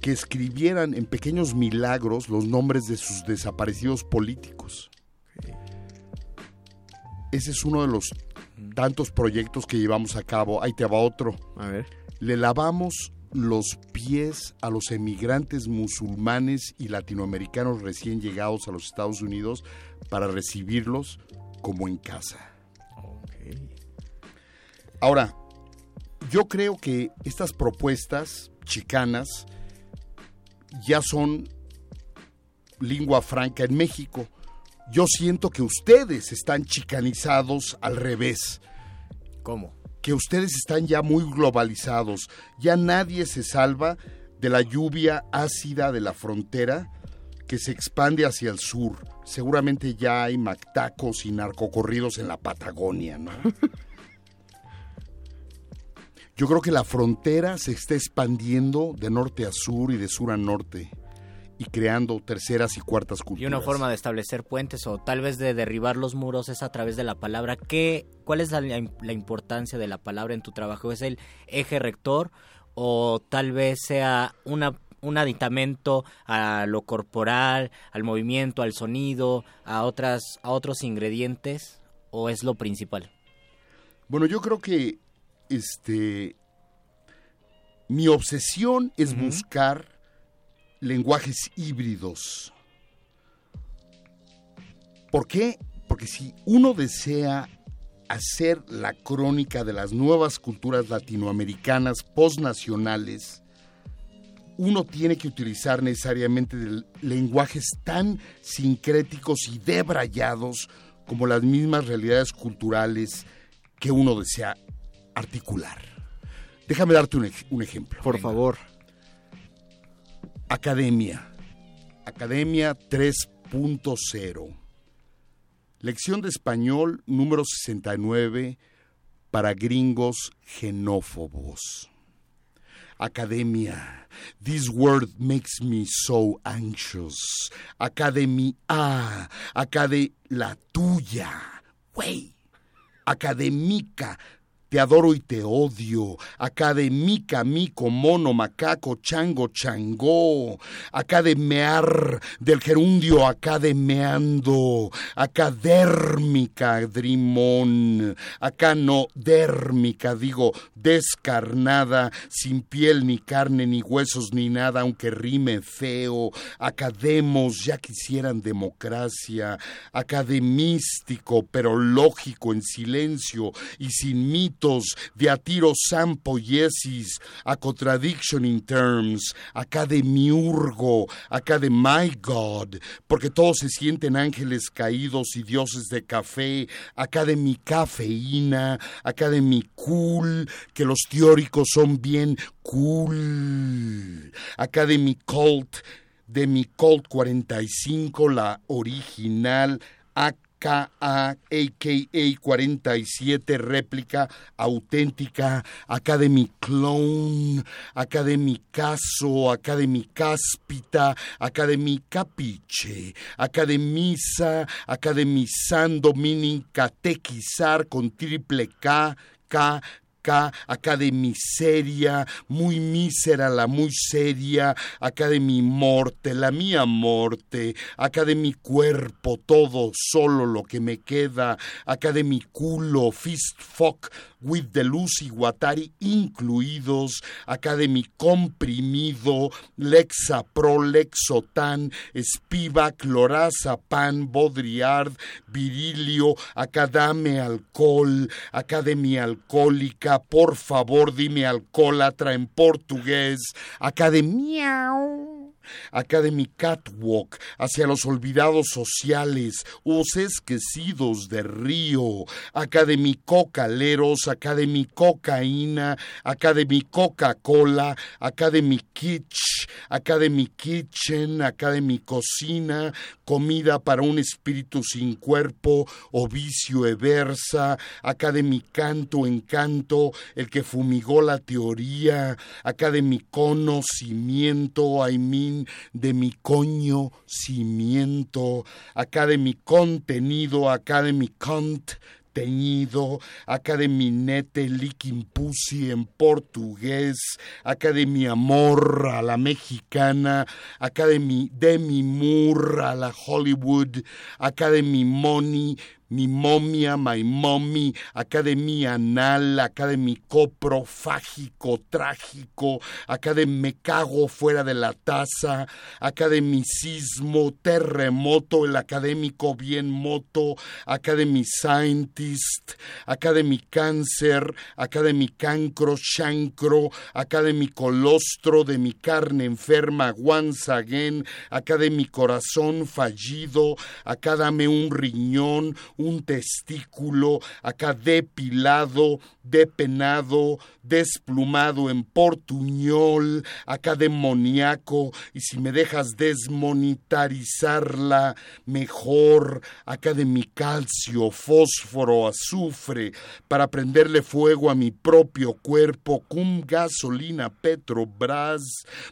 [SPEAKER 42] que escribieran en pequeños milagros los nombres de sus desaparecidos políticos. Ese es uno de los tantos proyectos que llevamos a cabo. Ahí te va otro.
[SPEAKER 40] A ver.
[SPEAKER 42] Le lavamos los pies a los emigrantes musulmanes y latinoamericanos recién llegados a los Estados Unidos para recibirlos como en casa. Ahora, yo creo que estas propuestas chicanas ya son lengua franca en México. Yo siento que ustedes están chicanizados al revés.
[SPEAKER 33] ¿Cómo?
[SPEAKER 42] Que ustedes están ya muy globalizados. Ya nadie se salva de la lluvia ácida de la frontera que se expande hacia el sur. Seguramente ya hay mactacos y narcocorridos en la Patagonia, ¿no? Yo creo que la frontera se está expandiendo de norte a sur y de sur a norte y creando terceras y cuartas
[SPEAKER 33] Y
[SPEAKER 42] culturas.
[SPEAKER 33] una forma de establecer puentes o tal vez de derribar los muros es a través de la palabra. ¿Qué, ¿Cuál es la, la importancia de la palabra en tu trabajo? ¿Es el eje rector o tal vez sea una, un aditamento a lo corporal, al movimiento, al sonido, a, otras, a otros ingredientes o es lo principal?
[SPEAKER 42] Bueno, yo creo que este mi obsesión es buscar lenguajes híbridos. ¿Por qué? Porque si uno desea hacer la crónica de las nuevas culturas latinoamericanas postnacionales, uno tiene que utilizar necesariamente lenguajes tan sincréticos y debrayados como las mismas realidades culturales que uno desea articular. Déjame darte un, ej- un ejemplo.
[SPEAKER 40] Por favor.
[SPEAKER 42] Academia. Academia 3.0. Lección de español número 69 para gringos genófobos. Academia. This word makes me so anxious. Academia. Acade la tuya. Güey. Académica. Te adoro y te odio. Académica, mico, mono, macaco, chango, changó. Academear, del gerundio academeando. Acadérmica, drimón. Acanodérmica, digo, descarnada, sin piel ni carne ni huesos ni nada, aunque rime feo. Academos, ya quisieran democracia. Academístico, pero lógico, en silencio y sin de Atiro Sampoiesis, a Contradiction in Terms, acá de Miurgo, acá de My God, porque todos se sienten ángeles caídos y dioses de café, acá de mi cafeína, acá de mi cool, que los teóricos son bien cool, acá de mi cult, de mi Colt 45, la original, acá KA47 réplica auténtica, Academy Clone, Academy Caso, Academy Cáspita, Academy Capiche, Academisa, Academizando, meaning catequizar con triple K, K, acá, de miseria, muy mísera la muy seria, acá de mi morte, la mía morte, acá de mi cuerpo, todo, solo lo que me queda, acá de mi culo, fist fuck, with the Lucy Guatari incluidos, acá de mi comprimido, Lexa Pro, Lexotan, Spivak, Lorazepam, Bodriard, Virilio, acá dame alcohol, acá de mi alcohólica, por favor dime alcohólatra en portugués, acá mi catwalk hacia los olvidados sociales, os esquecidos de río, acá de mi cocaleros, acá de mi cocaína, acá de mi Coca-Cola, acá de mi kitsch, acá de mi kitchen, acá de mi cocina, comida para un espíritu sin cuerpo o vicio eversa, acá de mi canto encanto, el que fumigó la teoría, acá de mi conocimiento, De mi coño cimiento, acá de mi contenido, acá de mi cont teñido, acá de mi nete licking pussy en portugués, acá de mi amor a la mexicana, acá de mi, de mi mur a la Hollywood, acá de mi money, mi momia, my mommy, acá de mi anal, mi coprofágico trágico, acá de me cago fuera de la taza, acá de mi sismo, terremoto, el académico bien moto, acá de mi scientist, acá de mi cáncer, acá de mi cancro, chancro, acá de mi colostro, de mi carne enferma, once again, acá de mi corazón fallido, acá dame un riñón, un testículo acá depilado, depenado, desplumado en portuñol, acá demoníaco, y si me dejas desmonetarizarla, mejor, acá de mi calcio, fósforo, azufre, para prenderle fuego a mi propio cuerpo, cum gasolina, petrobras,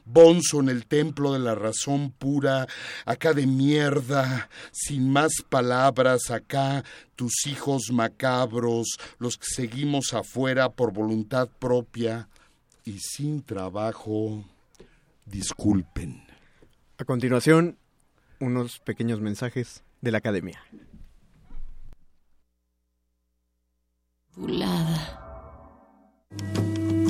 [SPEAKER 42] bonzo en el templo de la razón pura, acá de mierda, sin más palabras, acá tus hijos macabros, los que seguimos afuera por voluntad propia y sin trabajo, disculpen.
[SPEAKER 40] A continuación, unos pequeños mensajes de la academia.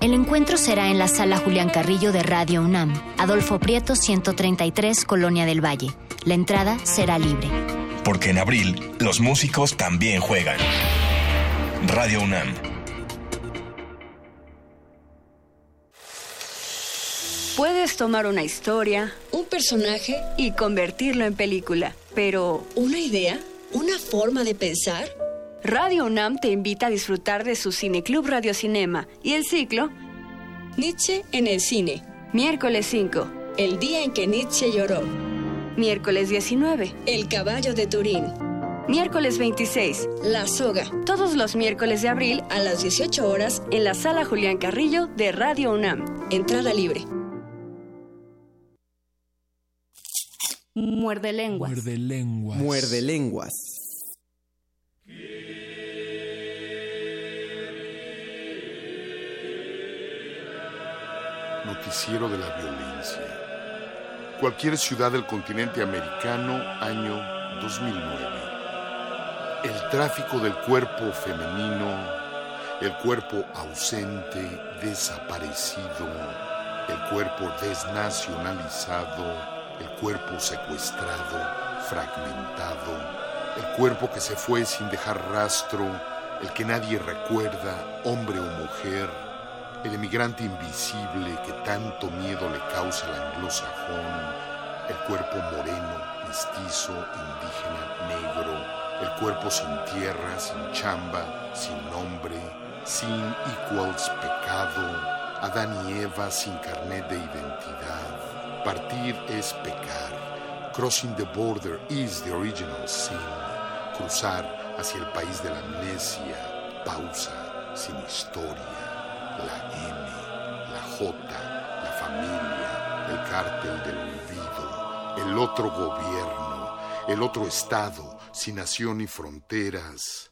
[SPEAKER 10] El encuentro será en la sala Julián Carrillo de Radio UNAM, Adolfo Prieto 133, Colonia del Valle. La entrada será libre.
[SPEAKER 43] Porque en abril los músicos también juegan. Radio UNAM.
[SPEAKER 44] Puedes tomar una historia, un personaje y convertirlo en película, pero ¿una idea? ¿Una forma de pensar? Radio UNAM te invita a disfrutar de su Cineclub Radio Cinema y el ciclo Nietzsche en el cine. Miércoles 5, el día en que Nietzsche lloró. Miércoles 19, El caballo de Turín. Miércoles 26, La Soga. Todos los miércoles de abril a las 18 horas en la sala Julián Carrillo de Radio UNAM. Entrada libre.
[SPEAKER 45] Muerde lenguas.
[SPEAKER 46] Muerde lenguas.
[SPEAKER 40] Muerde lenguas.
[SPEAKER 47] Noticiero de la violencia. Cualquier ciudad del continente americano, año 2009. El tráfico del cuerpo femenino, el cuerpo ausente, desaparecido, el cuerpo desnacionalizado, el cuerpo secuestrado, fragmentado, el cuerpo que se fue sin dejar rastro, el que nadie recuerda, hombre o mujer, el emigrante invisible que tanto miedo le causa al anglosajón, el cuerpo moreno, mestizo, indígena, negro, el cuerpo sin tierra, sin chamba, sin nombre, sin equals pecado, Adán y Eva sin carnet de identidad. Partir es pecar. Crossing the border is the original sin. Cruzar hacia el país de la amnesia, pausa, sin historia la M, la J, la familia, el cártel del olvido, el otro gobierno, el otro Estado, sin nación ni fronteras.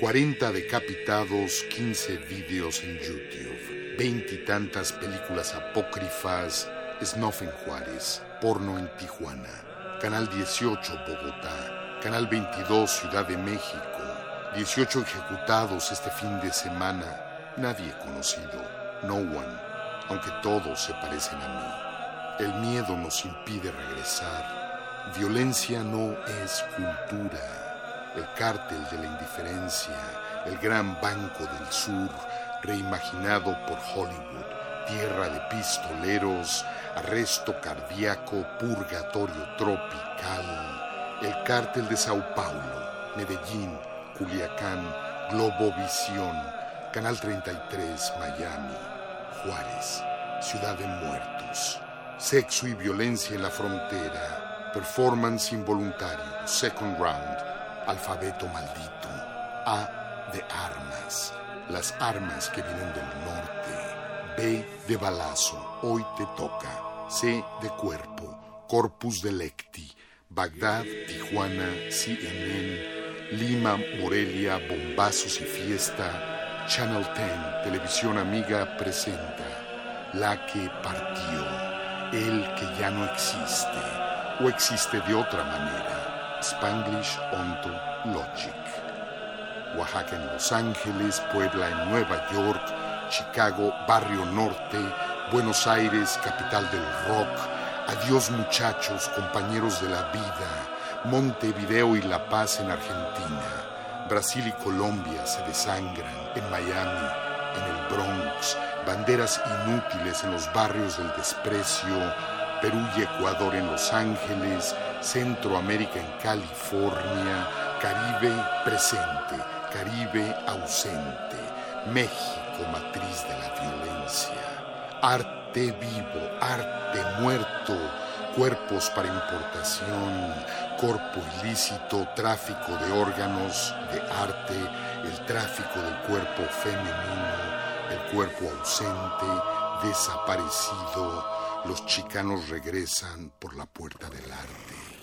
[SPEAKER 47] 40 decapitados, 15 vídeos en YouTube, veintitantas películas apócrifas, Snuff en Juárez, porno en Tijuana, Canal 18 Bogotá, Canal 22 Ciudad de México, 18 ejecutados este fin de semana, Nadie conocido, no one, aunque todos se parecen a mí. El miedo nos impide regresar. Violencia no es cultura. El cártel de la indiferencia, el gran banco del sur, reimaginado por Hollywood, tierra de pistoleros, arresto cardíaco, purgatorio tropical. El cártel de Sao Paulo, Medellín, Culiacán, Globovisión, Canal 33, Miami, Juárez, Ciudad de Muertos, Sexo y Violencia en la Frontera, Performance Involuntario, Second Round, Alfabeto Maldito, A de Armas, las armas que vienen del norte, B de Balazo, Hoy te toca, C de Cuerpo, Corpus Delecti, Bagdad, Tijuana, CNN, Lima, Morelia, Bombazos y Fiesta, Channel 10, Televisión Amiga, presenta La que partió, el que ya no existe, o existe de otra manera, Spanglish Onto Logic. Oaxaca en Los Ángeles, Puebla en Nueva York, Chicago, Barrio Norte, Buenos Aires, capital del rock, Adiós muchachos, compañeros de la vida, Montevideo y La Paz en Argentina. Brasil y Colombia se desangran, en Miami, en el Bronx, banderas inútiles en los barrios del desprecio, Perú y Ecuador en Los Ángeles, Centroamérica en California, Caribe presente, Caribe ausente, México matriz de la violencia, arte vivo, arte muerto, cuerpos para importación, corpo ilícito, tráfico de órganos, de arte, el tráfico del cuerpo femenino, el cuerpo ausente, desaparecido, los chicanos regresan por la puerta del arte.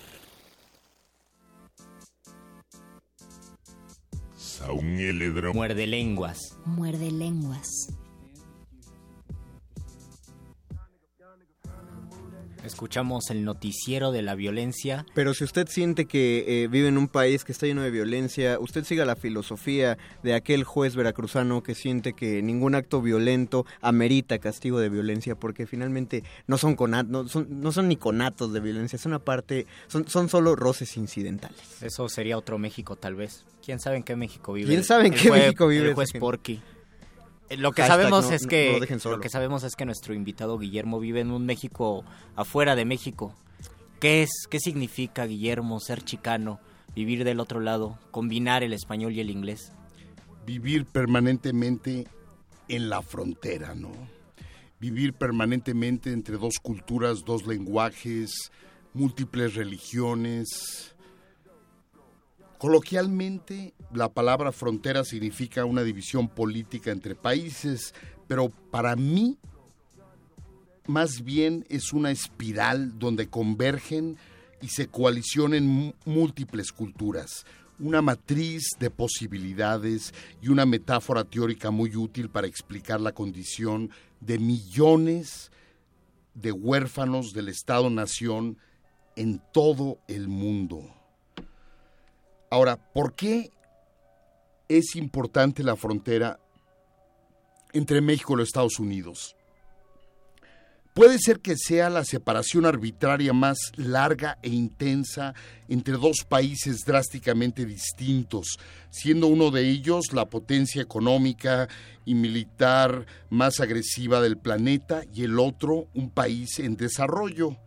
[SPEAKER 33] Muerde lenguas.
[SPEAKER 11] Muerde lenguas.
[SPEAKER 33] Escuchamos el noticiero de la violencia.
[SPEAKER 40] Pero si usted siente que eh, vive en un país que está lleno de violencia, usted siga la filosofía de aquel juez veracruzano que siente que ningún acto violento amerita castigo de violencia, porque finalmente no son, conat no son, no son ni conatos de violencia, es una parte, son, son solo roces incidentales.
[SPEAKER 33] Eso sería otro México, tal vez. ¿Quién sabe en qué México vive?
[SPEAKER 40] ¿Quién sabe en
[SPEAKER 33] el
[SPEAKER 40] qué México vive
[SPEAKER 33] El juez? Porky. Lo que
[SPEAKER 40] Hashtag
[SPEAKER 33] sabemos
[SPEAKER 40] no-
[SPEAKER 33] es que
[SPEAKER 40] no lo
[SPEAKER 33] que sabemos es que nuestro invitado Guillermo vive en un México afuera de México. ¿Qué es? ¿Qué significa Guillermo ser chicano, vivir del otro lado, combinar el español y el inglés?
[SPEAKER 47] vivir permanentemente en la frontera, ¿no? Vivir permanentemente entre dos culturas, dos lenguajes, múltiples religiones,
[SPEAKER 42] Coloquialmente, la palabra frontera significa una división política entre países, pero para mí más bien es una espiral donde convergen y se coalicionen múltiples culturas, una matriz de posibilidades y una metáfora teórica muy útil para explicar la condición de millones de huérfanos del Estado-Nación en todo el mundo. Ahora, ¿por qué es importante la frontera entre México y los Estados Unidos? Puede ser que sea la separación arbitraria más larga e intensa entre dos países drásticamente distintos, siendo uno de ellos la potencia económica y militar más agresiva del planeta y el otro un país en desarrollo.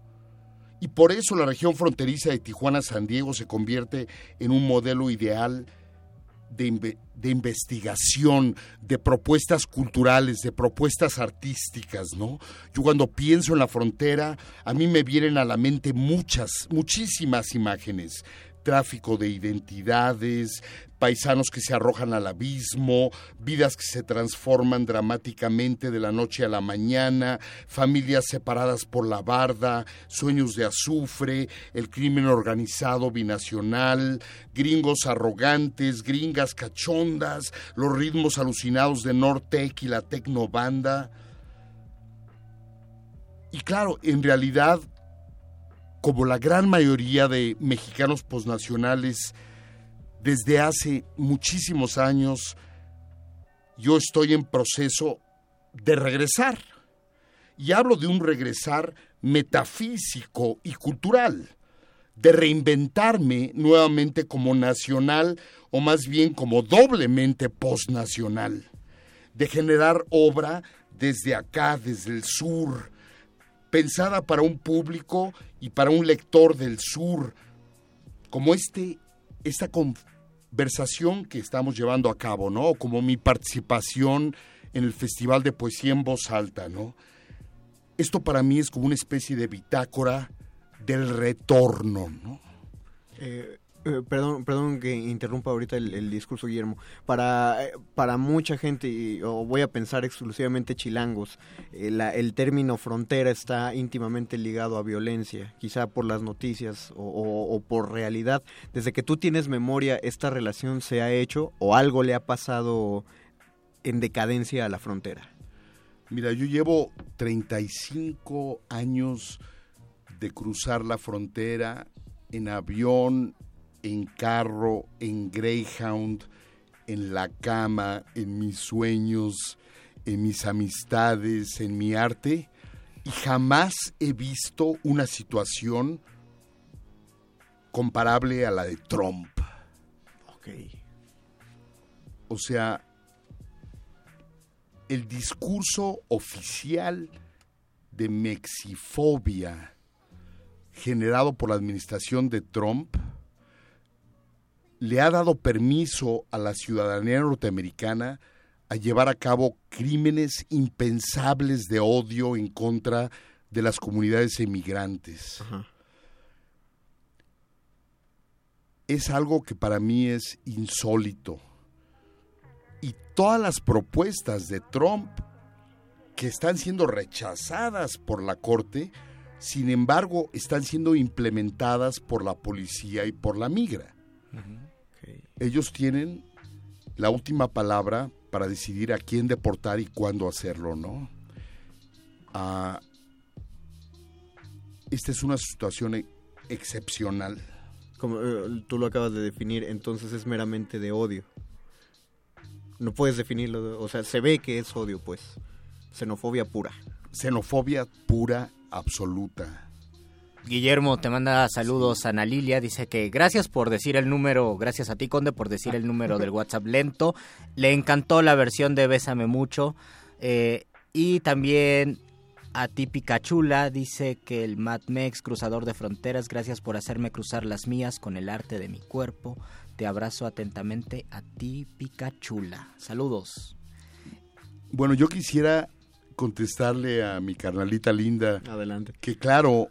[SPEAKER 42] Y por eso la región fronteriza de Tijuana-San Diego se convierte en un modelo ideal de, de investigación, de propuestas culturales, de propuestas artísticas, ¿no? Yo cuando pienso en la frontera, a mí me vienen a la mente muchas, muchísimas imágenes. Tráfico de identidades, paisanos que se arrojan al abismo, vidas que se transforman dramáticamente de la noche a la mañana, familias separadas por la barda, sueños de azufre, el crimen organizado binacional, gringos arrogantes, gringas cachondas, los ritmos alucinados de Nortec y la tecnobanda. Y claro, en realidad, como la gran mayoría de mexicanos posnacionales, desde hace muchísimos años, yo estoy en proceso de regresar. Y hablo de un regresar metafísico y cultural, de reinventarme nuevamente como nacional o más bien como doblemente posnacional, de generar obra desde acá, desde el sur, pensada para un público y para un lector del sur, como este, esta conversación que estamos llevando a cabo, ¿no? Como mi participación en el Festival de Poesía en Voz Alta, ¿no? Esto para mí es como una especie de bitácora del retorno, ¿no?
[SPEAKER 40] Eh, eh, perdón, perdón que interrumpa ahorita el, discurso, Guillermo. Para, eh, para mucha gente, o voy a pensar exclusivamente chilangos, eh, el término frontera está íntimamente ligado a violencia, quizá por las noticias o, o- o por realidad. Desde que tú tienes memoria, esta relación se ha hecho o algo le ha pasado en decadencia a la frontera.
[SPEAKER 42] Mira, yo llevo 35 años de cruzar la frontera en avión, en carro, en Greyhound, en la cama, en mis sueños, en mis amistades, en mi arte, y jamás he visto una situación comparable a la de Trump. O sea, el discurso oficial de mexifobia generado por la administración de Trump le ha dado permiso a la ciudadanía norteamericana a llevar a cabo crímenes impensables de odio en contra de las comunidades emigrantes. Es algo que para mí es insólito. Y todas las propuestas de Trump que están siendo rechazadas por la Corte, sin embargo, están siendo implementadas por la policía y por la migra. Ellos tienen la última palabra para decidir a quién deportar y cuándo hacerlo, ¿no? Ah, esta es una situación e- excepcional.
[SPEAKER 40] Como eh, tú lo acabas de definir, entonces es meramente de odio. No puedes definirlo, o sea, se ve que es odio, pues. Xenofobia pura.
[SPEAKER 42] Xenofobia pura, absoluta.
[SPEAKER 33] Guillermo te manda saludos a Ana Lilia, dice que gracias por decir el número, gracias a ti Conde por decir el número del WhatsApp lento, le encantó la versión de Bésame mucho eh, y también a ti Picachula dice que el Mad Mex cruzador de fronteras, gracias por hacerme cruzar las mías con el arte de mi cuerpo, te abrazo atentamente a ti Picachula, saludos.
[SPEAKER 42] Bueno, yo quisiera contestarle a mi carnalita linda.
[SPEAKER 40] Adelante.
[SPEAKER 42] que claro,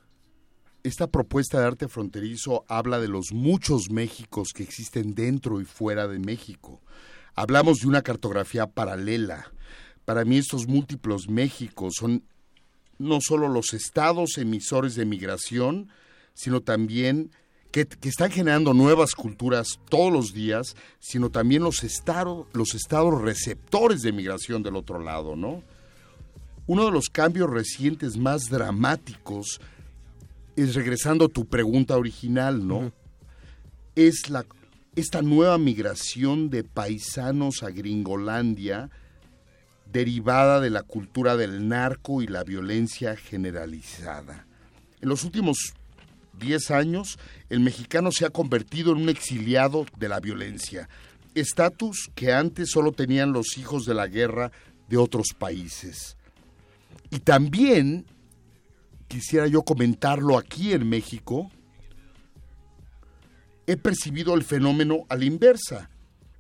[SPEAKER 42] esta propuesta de arte fronterizo habla de los muchos Méxicos que existen dentro y fuera de México. Hablamos de una cartografía paralela. Para mí estos múltiplos Méxicos son no solo los estados emisores de migración, sino también que, que están generando nuevas culturas todos los días, sino también los, los estados receptores de migración del otro lado, ¿no? Uno de los cambios recientes más dramáticos es regresando a tu pregunta original, ¿no? Es la esta nueva migración de paisanos a Gringolandia derivada de la cultura del narco y la violencia generalizada. En los últimos 10 años, el mexicano se ha convertido en un exiliado de la violencia, estatus que antes solo tenían los hijos de la guerra de otros países. Y también quisiera yo comentarlo aquí en México, he percibido el fenómeno a la inversa.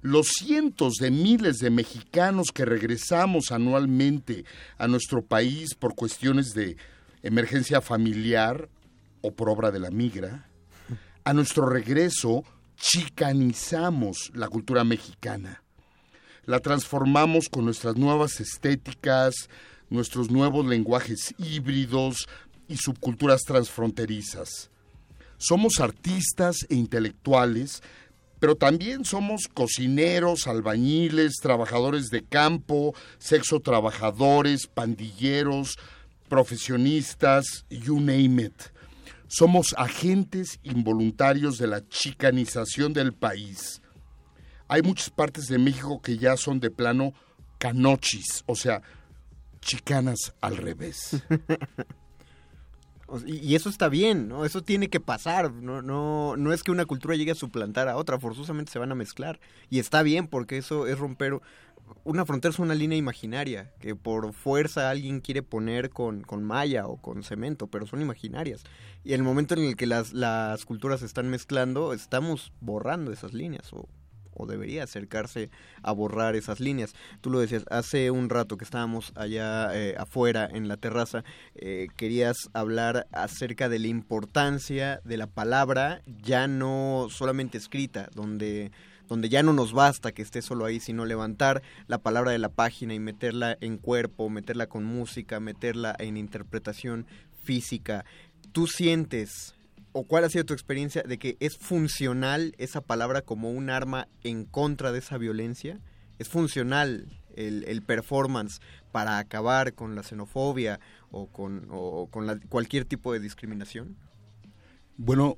[SPEAKER 42] Los cientos de miles de mexicanos que regresamos anualmente a nuestro país por cuestiones de emergencia familiar o por obra de la migra, a nuestro regreso chicanizamos la cultura mexicana. La transformamos con nuestras nuevas estéticas, nuestros nuevos lenguajes híbridos y subculturas transfronterizas. Somos artistas e intelectuales, pero también somos cocineros, albañiles, trabajadores de campo, sexo trabajadores, pandilleros, profesionistas, you name it. Somos agentes involuntarios de la chicanización del país. Hay muchas partes de México que ya son de plano canochis, o sea, chicanas al revés.
[SPEAKER 40] Y eso está bien, ¿no? Eso tiene que pasar. No, no, no es que una cultura llegue a suplantar a otra, forzosamente se van a mezclar. Y está bien porque eso es romper... Una frontera es una línea imaginaria que por fuerza alguien quiere poner con, con malla o con cemento, pero son imaginarias. Y el momento en el que las, las culturas se están mezclando, estamos borrando esas líneas o, o debería acercarse a borrar esas líneas. Tú lo decías, hace un rato que estábamos allá eh, afuera en la terraza, eh, querías hablar acerca de la importancia de la palabra ya no solamente escrita, donde donde ya no nos basta que esté solo ahí, sino levantar la palabra de la página y meterla en cuerpo, meterla con música, meterla en interpretación física. ¿Tú sientes o cuál ha sido tu experiencia de que es funcional esa palabra como un arma en contra de esa violencia? ¿Es funcional el, el performance para acabar con la xenofobia o con, o con la- cualquier tipo de discriminación?
[SPEAKER 42] Bueno,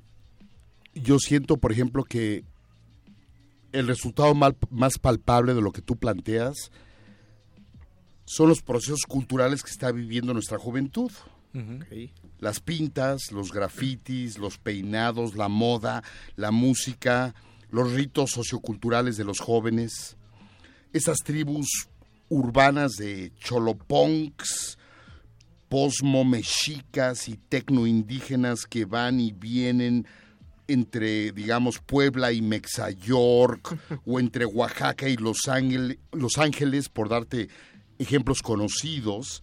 [SPEAKER 42] yo siento, por ejemplo, que el resultado mal- más palpable de lo que tú planteas son los procesos culturales que está viviendo nuestra juventud. Las pintas, los grafitis, los peinados, la moda, la música, los ritos socioculturales de los jóvenes, esas tribus urbanas de cholopunks, posmo mexicas y tecnoindígenas que van y vienen entre, digamos, Puebla y Mexayork, o entre Oaxaca y Los Los Ángeles, por darte ejemplos conocidos,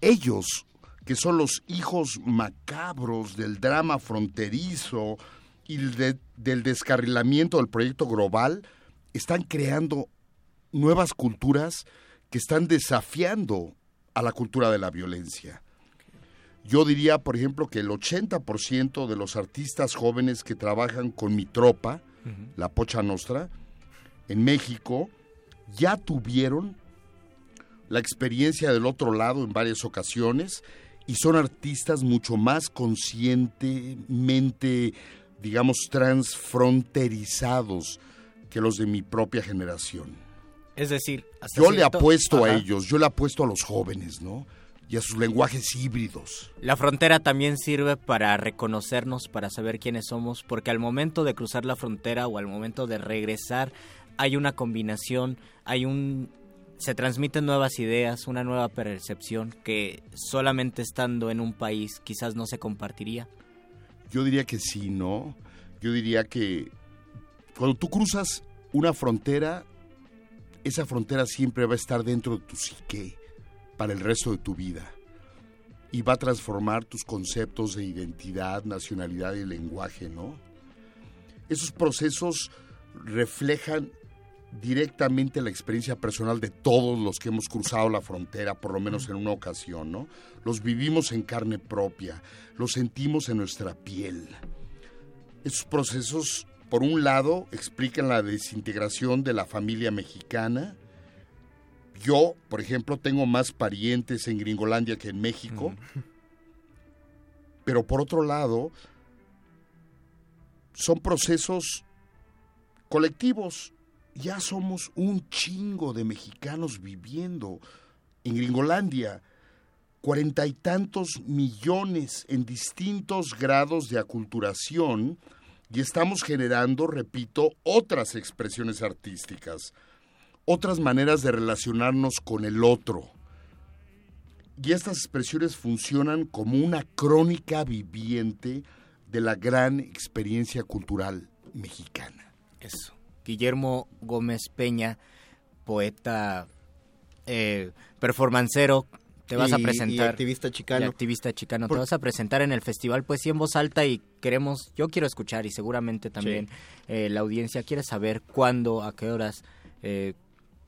[SPEAKER 42] ellos, que son los hijos macabros del drama fronterizo y de- del descarrilamiento del proyecto global, están creando nuevas culturas que están desafiando a la cultura de la violencia. Yo diría, por ejemplo, que el 80% de los artistas jóvenes que trabajan con mi tropa, la Pocha Nostra, en México, ya tuvieron la experiencia del otro lado en varias ocasiones y son artistas mucho más conscientemente, digamos, transfronterizados que los de mi propia generación.
[SPEAKER 33] Es decir, hasta
[SPEAKER 42] Yo le
[SPEAKER 33] cierto-
[SPEAKER 42] apuesto a ellos, yo le apuesto a los jóvenes, ¿no? Y a sus lenguajes híbridos.
[SPEAKER 33] La frontera también sirve para reconocernos, para saber quiénes somos, porque al momento de cruzar la frontera o al momento de regresar hay una combinación, hay un se transmiten nuevas ideas, una nueva percepción que solamente estando en un país quizás no se compartiría.
[SPEAKER 42] Yo diría que sí, ¿no? Yo diría que cuando tú cruzas una frontera, esa frontera siempre va a estar dentro de tu psique para el resto de tu vida. y va a transformar tus conceptos de identidad, nacionalidad y lenguaje, ¿no? Esos procesos reflejan directamente la experiencia personal de todos los que hemos cruzado la frontera, por lo menos en una ocasión, ¿no? Los vivimos en carne propia, los sentimos en nuestra piel. Esos procesos, por un lado, explican la desintegración de la familia mexicana. Yo, por ejemplo, tengo más parientes en Gringolandia que en México. Pero por otro lado, son procesos colectivos. Ya somos un chingo de mexicanos viviendo en Gringolandia. Cuarenta y tantos millones en distintos grados de aculturación y estamos generando, repito, otras expresiones artísticas, otras maneras de relacionarnos con el otro. Y estas expresiones funcionan como una crónica viviente de la gran experiencia cultural mexicana.
[SPEAKER 33] Eso. Guillermo Gómez Peña, poeta, eh, performancero, te vas a presentar.
[SPEAKER 40] y activista chicano.
[SPEAKER 33] y activista chicano.
[SPEAKER 40] Por-
[SPEAKER 33] Te vas a presentar en el Festival Poesía en Voz Alta y queremos, yo quiero escuchar y seguramente también eh, la audiencia quiere saber cuándo, a qué horas, eh,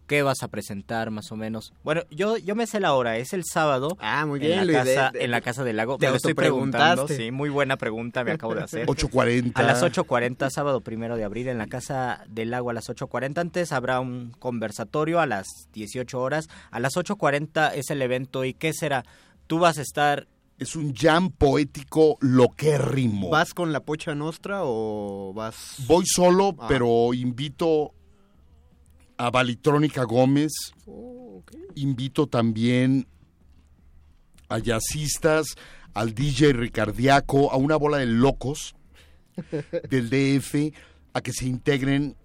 [SPEAKER 33] qué vas a presentar más o menos. Bueno, yo, yo me sé la hora, es el sábado.
[SPEAKER 40] Ah, muy
[SPEAKER 33] en
[SPEAKER 40] bien,
[SPEAKER 33] la
[SPEAKER 40] Luis,
[SPEAKER 33] casa,
[SPEAKER 40] de-
[SPEAKER 33] en la casa del lago.
[SPEAKER 40] te
[SPEAKER 33] Me lo estoy preguntando, sí, muy buena pregunta me acabo de hacer.
[SPEAKER 42] 8:40.
[SPEAKER 33] A las 8.40, sábado primero de abril, en la Casa del Lago a las 8.40. Antes habrá un conversatorio a las 18 horas. A las 8.40 es el evento. ¿Y qué será? Tú vas a estar...
[SPEAKER 42] Es un jam poético loquérrimo.
[SPEAKER 40] ¿Vas con la pocha nostra o vas...?
[SPEAKER 42] Voy solo,
[SPEAKER 40] Ah.
[SPEAKER 42] pero invito a Valitrónica Gómez. Invito también a jazzistas, al DJ Ricardiaco, a una bola de locos del DF, a que se integren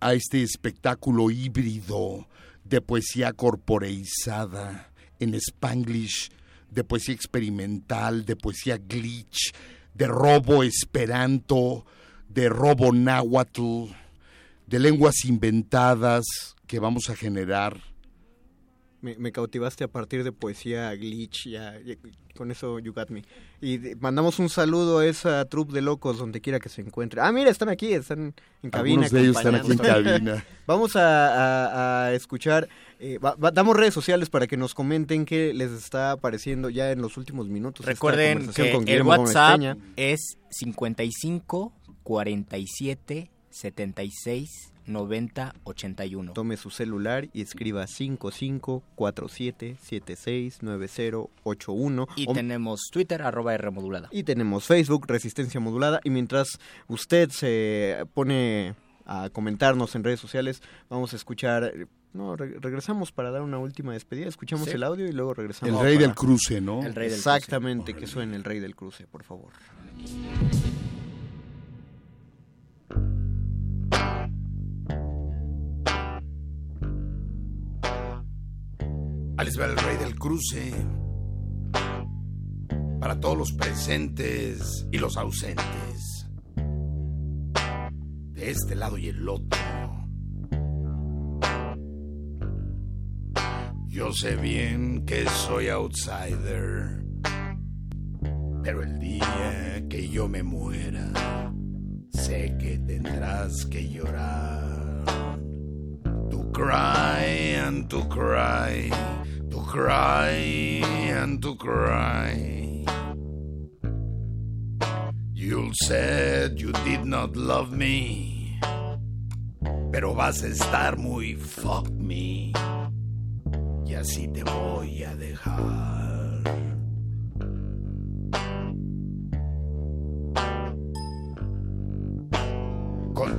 [SPEAKER 42] a este espectáculo híbrido de poesía corporeizada en spanglish, de poesía experimental, de poesía glitch, de robo esperanto, de robo náhuatl, de lenguas inventadas que vamos a generar.
[SPEAKER 40] Me, me cautivaste a partir de poesía glitch, ya, ya, con eso you got me. Y de- mandamos un saludo a esa troupe de locos donde quiera que se encuentre. Ah, mira, están aquí, están en cabina.
[SPEAKER 42] Algunos de ellos están aquí en cabina.
[SPEAKER 40] Vamos a, a- a escuchar, eh, va- va- damos redes sociales para que nos comenten qué les está apareciendo ya en los últimos minutos.
[SPEAKER 33] Recuerden que
[SPEAKER 40] con
[SPEAKER 33] el WhatsApp es 55 47 76 90 81.
[SPEAKER 40] Tome su celular y escriba 5547769081.
[SPEAKER 33] Y
[SPEAKER 40] O-
[SPEAKER 33] tenemos Twitter, arroba R modulada.
[SPEAKER 40] Y tenemos Facebook, Resistencia Modulada. Y mientras usted se pone a comentarnos en redes sociales, vamos a escuchar... No, re- regresamos para dar una última despedida. Escuchamos
[SPEAKER 42] Sí.
[SPEAKER 40] el audio y luego regresamos.
[SPEAKER 42] El rey
[SPEAKER 40] para-
[SPEAKER 42] del cruce, ¿no?
[SPEAKER 33] El rey del
[SPEAKER 40] Exactamente, que suene el rey del cruce, por favor.
[SPEAKER 41] Ahí les el rey del cruce. Para todos los presentes y los ausentes. De este lado y el otro. Yo sé bien que soy outsider. Pero el día que yo me muera, sé que tendrás que llorar. Cry and to cry, to cry and to cry. You said you did not love me, pero vas a estar muy fuck me. Y así te voy a dejar.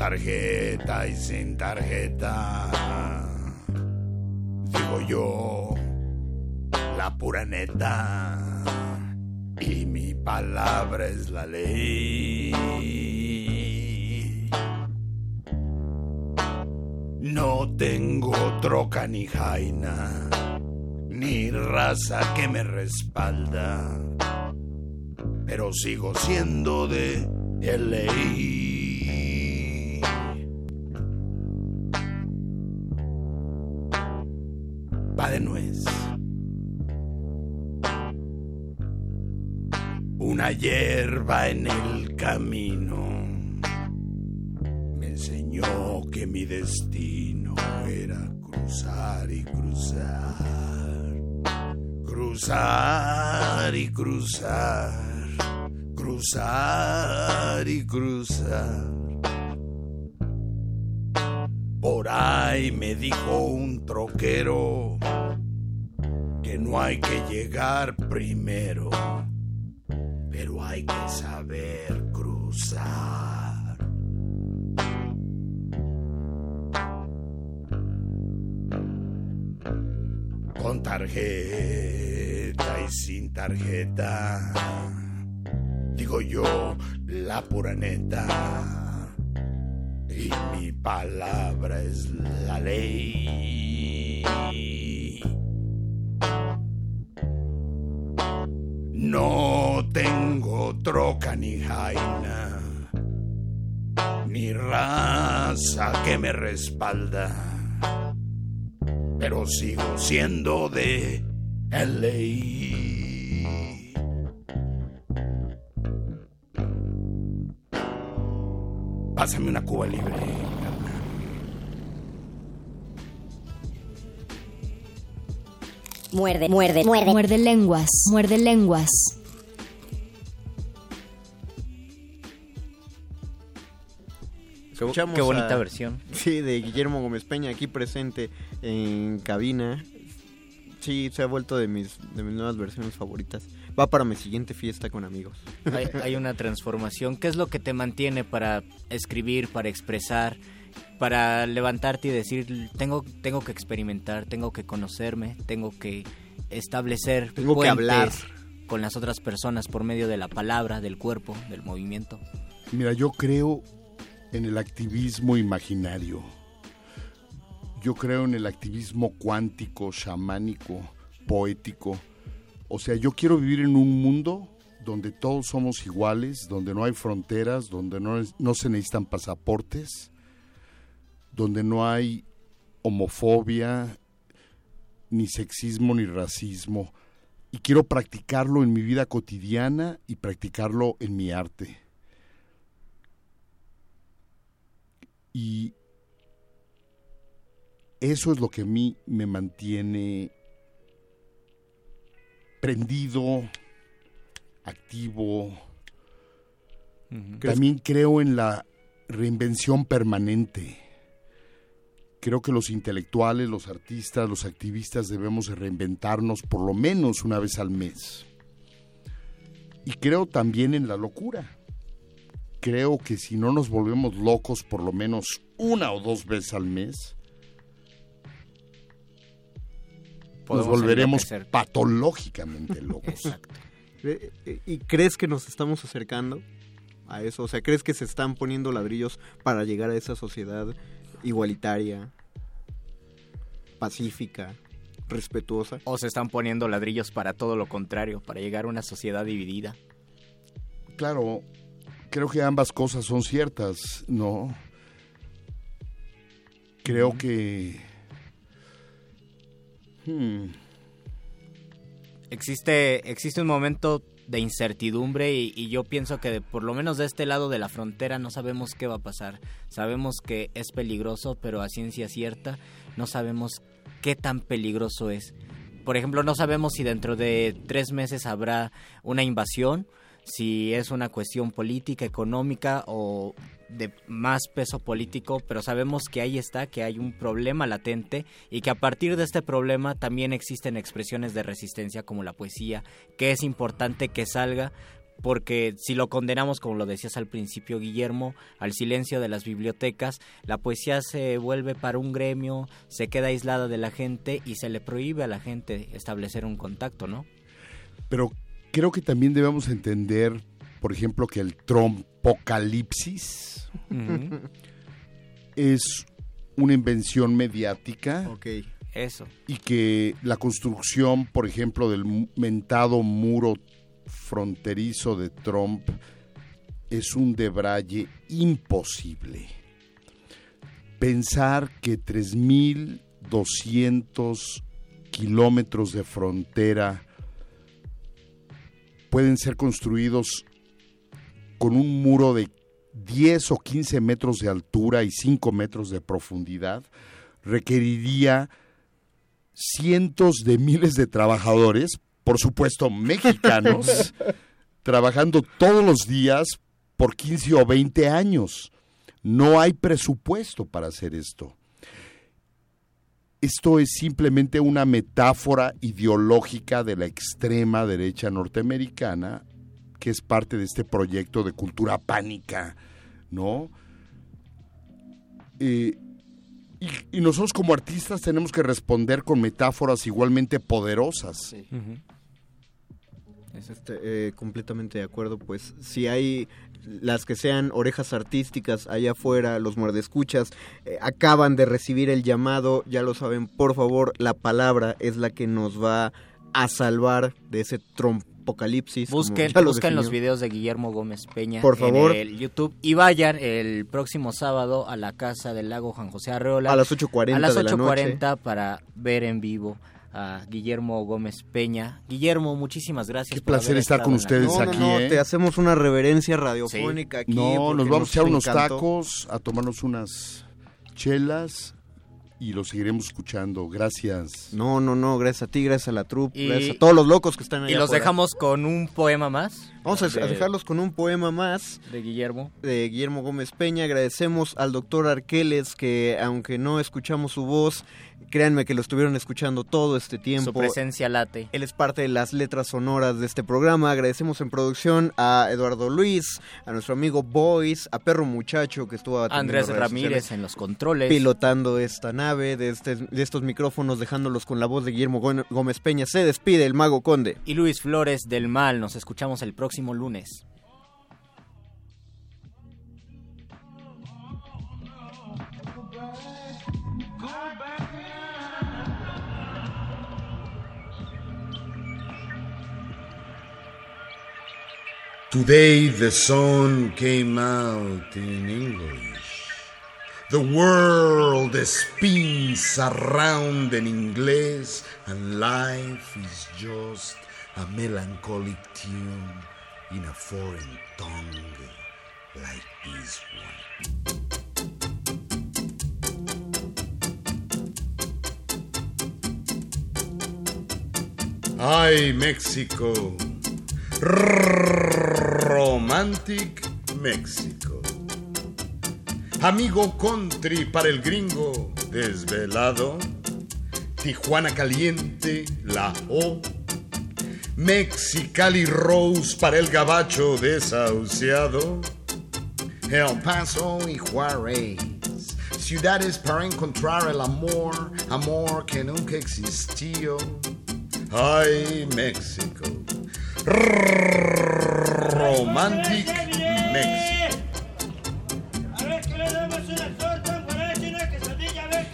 [SPEAKER 41] Tarjeta y sin tarjeta. Digo yo, la pura neta. Y mi palabra es la ley. No tengo troca ni jaina, ni raza que me respalda, pero sigo siendo de LA. Una hierba en el camino. Me enseñó que mi destino era cruzar y cruzar, cruzar y cruzar, cruzar y cruzar. Por ahí me dijo un troquero no hay que llegar primero, pero hay que saber cruzar. Con tarjeta y sin tarjeta, digo yo la pura neta. Y mi palabra es la ley. No tengo troca ni jaina, ni raza que me respalda, pero sigo siendo de LA. Pásame una cuba libre.
[SPEAKER 10] Muerde, muerde, muerde. Muerde lenguas, muerde lenguas.
[SPEAKER 40] Escuchamos
[SPEAKER 33] Qué bonita
[SPEAKER 40] a-
[SPEAKER 33] versión.
[SPEAKER 40] Sí, de Guillermo Gómez Peña, aquí presente en cabina. Sí, se ha vuelto de mis, de mis nuevas versiones favoritas. Va para mi siguiente fiesta con amigos.
[SPEAKER 33] Hay, hay una transformación. ¿Qué es lo que te mantiene para escribir, para expresar, para levantarte y decir, tengo, tengo que experimentar, tengo que conocerme, tengo que establecer
[SPEAKER 40] Tengo que hablar.
[SPEAKER 33] con las otras personas por medio de la palabra, del cuerpo, del movimiento?
[SPEAKER 42] Mira, yo creo en el activismo imaginario. Yo creo en el activismo cuántico, chamánico, poético. O sea, yo quiero vivir en un mundo donde todos somos iguales, donde no hay fronteras, donde no, es- no se necesitan pasaportes, donde no hay homofobia, ni sexismo, ni racismo. Y quiero practicarlo en mi vida cotidiana y practicarlo en mi arte. Y eso es lo que a mí me mantiene prendido, activo. También creo en la reinvención permanente. Creo que los intelectuales, los artistas, los activistas debemos de reinventarnos por lo menos una vez al mes. Y creo también en la locura. Creo que si no nos volvemos locos por lo menos una o dos veces al mes, nos volveremos
[SPEAKER 33] enloquecer.
[SPEAKER 42] patológicamente locos.
[SPEAKER 33] Exacto.
[SPEAKER 40] Eh, eh, ¿Y crees que nos estamos acercando a eso? O sea, ¿crees que se están poniendo ladrillos para llegar a esa sociedad igualitaria, pacífica, respetuosa?
[SPEAKER 33] O se están poniendo ladrillos para todo lo contrario, para llegar a una sociedad dividida.
[SPEAKER 42] Claro, creo que ambas cosas son ciertas, ¿no? Creo que... Hmm,
[SPEAKER 33] Existe, existe un momento de incertidumbre y, yo pienso que de- por lo menos de este lado de la frontera no sabemos qué va a pasar. Sabemos que es peligroso, pero a ciencia cierta no sabemos qué tan peligroso es. Por ejemplo, no sabemos si dentro de tres meses habrá una invasión, si es una cuestión política, económica o de más peso político, pero sabemos que ahí está, que hay un problema latente y que a partir de este problema también existen expresiones de resistencia como la poesía, que es importante que salga porque si lo condenamos, como lo decías al principio, Guillermo, al silencio de las bibliotecas, la poesía se vuelve para un gremio, se queda aislada de la gente y se le prohíbe a la gente establecer un contacto, ¿no?
[SPEAKER 42] Pero creo que también debemos entender, por ejemplo, que el trompocalipsis es una invención mediática.
[SPEAKER 33] Eso.
[SPEAKER 42] Y que la construcción, por ejemplo, del mentado muro fronterizo de Trump es un debraye imposible. Pensar que 3.200 kilómetros de frontera pueden ser construidos con un muro de 10 o 15 metros de altura y 5 metros de profundidad, requeriría cientos de miles de trabajadores, por supuesto mexicanos, trabajando todos los días por 15 o 20 años. No hay presupuesto para hacer esto. Esto es simplemente una metáfora ideológica de la extrema derecha norteamericana, que es parte de este proyecto de cultura pánica, ¿no? Eh, y, y nosotros como artistas tenemos que responder con metáforas igualmente poderosas.
[SPEAKER 40] Es este, eh, completamente de acuerdo, pues si hay las que sean orejas artísticas allá afuera, los muerdescuchas, eh, acaban de recibir el llamado, ya lo saben, por favor, la palabra es la que nos va a salvar de ese trompocalipsis.
[SPEAKER 33] Busquen,
[SPEAKER 40] lo
[SPEAKER 33] busquen los videos de Guillermo Gómez Peña
[SPEAKER 40] Por favor.
[SPEAKER 33] en el YouTube y vayan el próximo sábado a la casa del lago Juan José Arreola
[SPEAKER 40] A las 8:40
[SPEAKER 33] a las
[SPEAKER 40] de la
[SPEAKER 33] 8:40 para ver en vivo a Guillermo Gómez Peña. Guillermo, muchísimas gracias.
[SPEAKER 42] Qué
[SPEAKER 33] por
[SPEAKER 42] placer
[SPEAKER 33] haber
[SPEAKER 42] estar con ustedes
[SPEAKER 40] No, no,
[SPEAKER 42] aquí,
[SPEAKER 40] no,
[SPEAKER 42] ¿eh?
[SPEAKER 40] te hacemos una reverencia radiofónica aquí.
[SPEAKER 42] No, nos vamos a echar unos
[SPEAKER 40] encantó.
[SPEAKER 42] tacos, a tomarnos unas chelas y lo seguiremos escuchando. Gracias.
[SPEAKER 40] No, no, no, gracias a ti, gracias a la troupe,
[SPEAKER 33] Y-
[SPEAKER 40] gracias a todos los locos que están ahí
[SPEAKER 33] Y los dejamos con un poema más.
[SPEAKER 40] Vamos a, a
[SPEAKER 33] de-
[SPEAKER 40] dejarlos con un poema más.
[SPEAKER 33] De Guillermo.
[SPEAKER 40] De Guillermo Gómez Peña. Agradecemos al doctor Arqueles que, aunque no escuchamos su voz, créanme que lo estuvieron escuchando todo este tiempo.
[SPEAKER 33] Su presencia late.
[SPEAKER 40] Él es parte de las letras sonoras de este programa. Agradecemos en producción a Eduardo Luis, a nuestro amigo Boys, a Perro Muchacho que estuvo atendiendo
[SPEAKER 33] Andrés Ramírez en los controles.
[SPEAKER 40] pilotando esta nave de, este- de estos micrófonos, dejándolos con la voz de Guillermo Gó- Gómez Peña. Se despide el Mago Conde.
[SPEAKER 33] Y Luis Flores del Mal. Nos escuchamos el próximo lunes.
[SPEAKER 47] Today the sun came out in English. The world spins around in English, and life is just a melancholic tune in a foreign tongue like this one. Ay, México. Romantic México. Amigo country para el gringo desvelado. Tijuana caliente, la O. Mexicali Rose para el gabacho desahuciado. El Paso y Juárez. Ciudades para encontrar el amor, amor que nunca existió. Ay, México. Romantic México.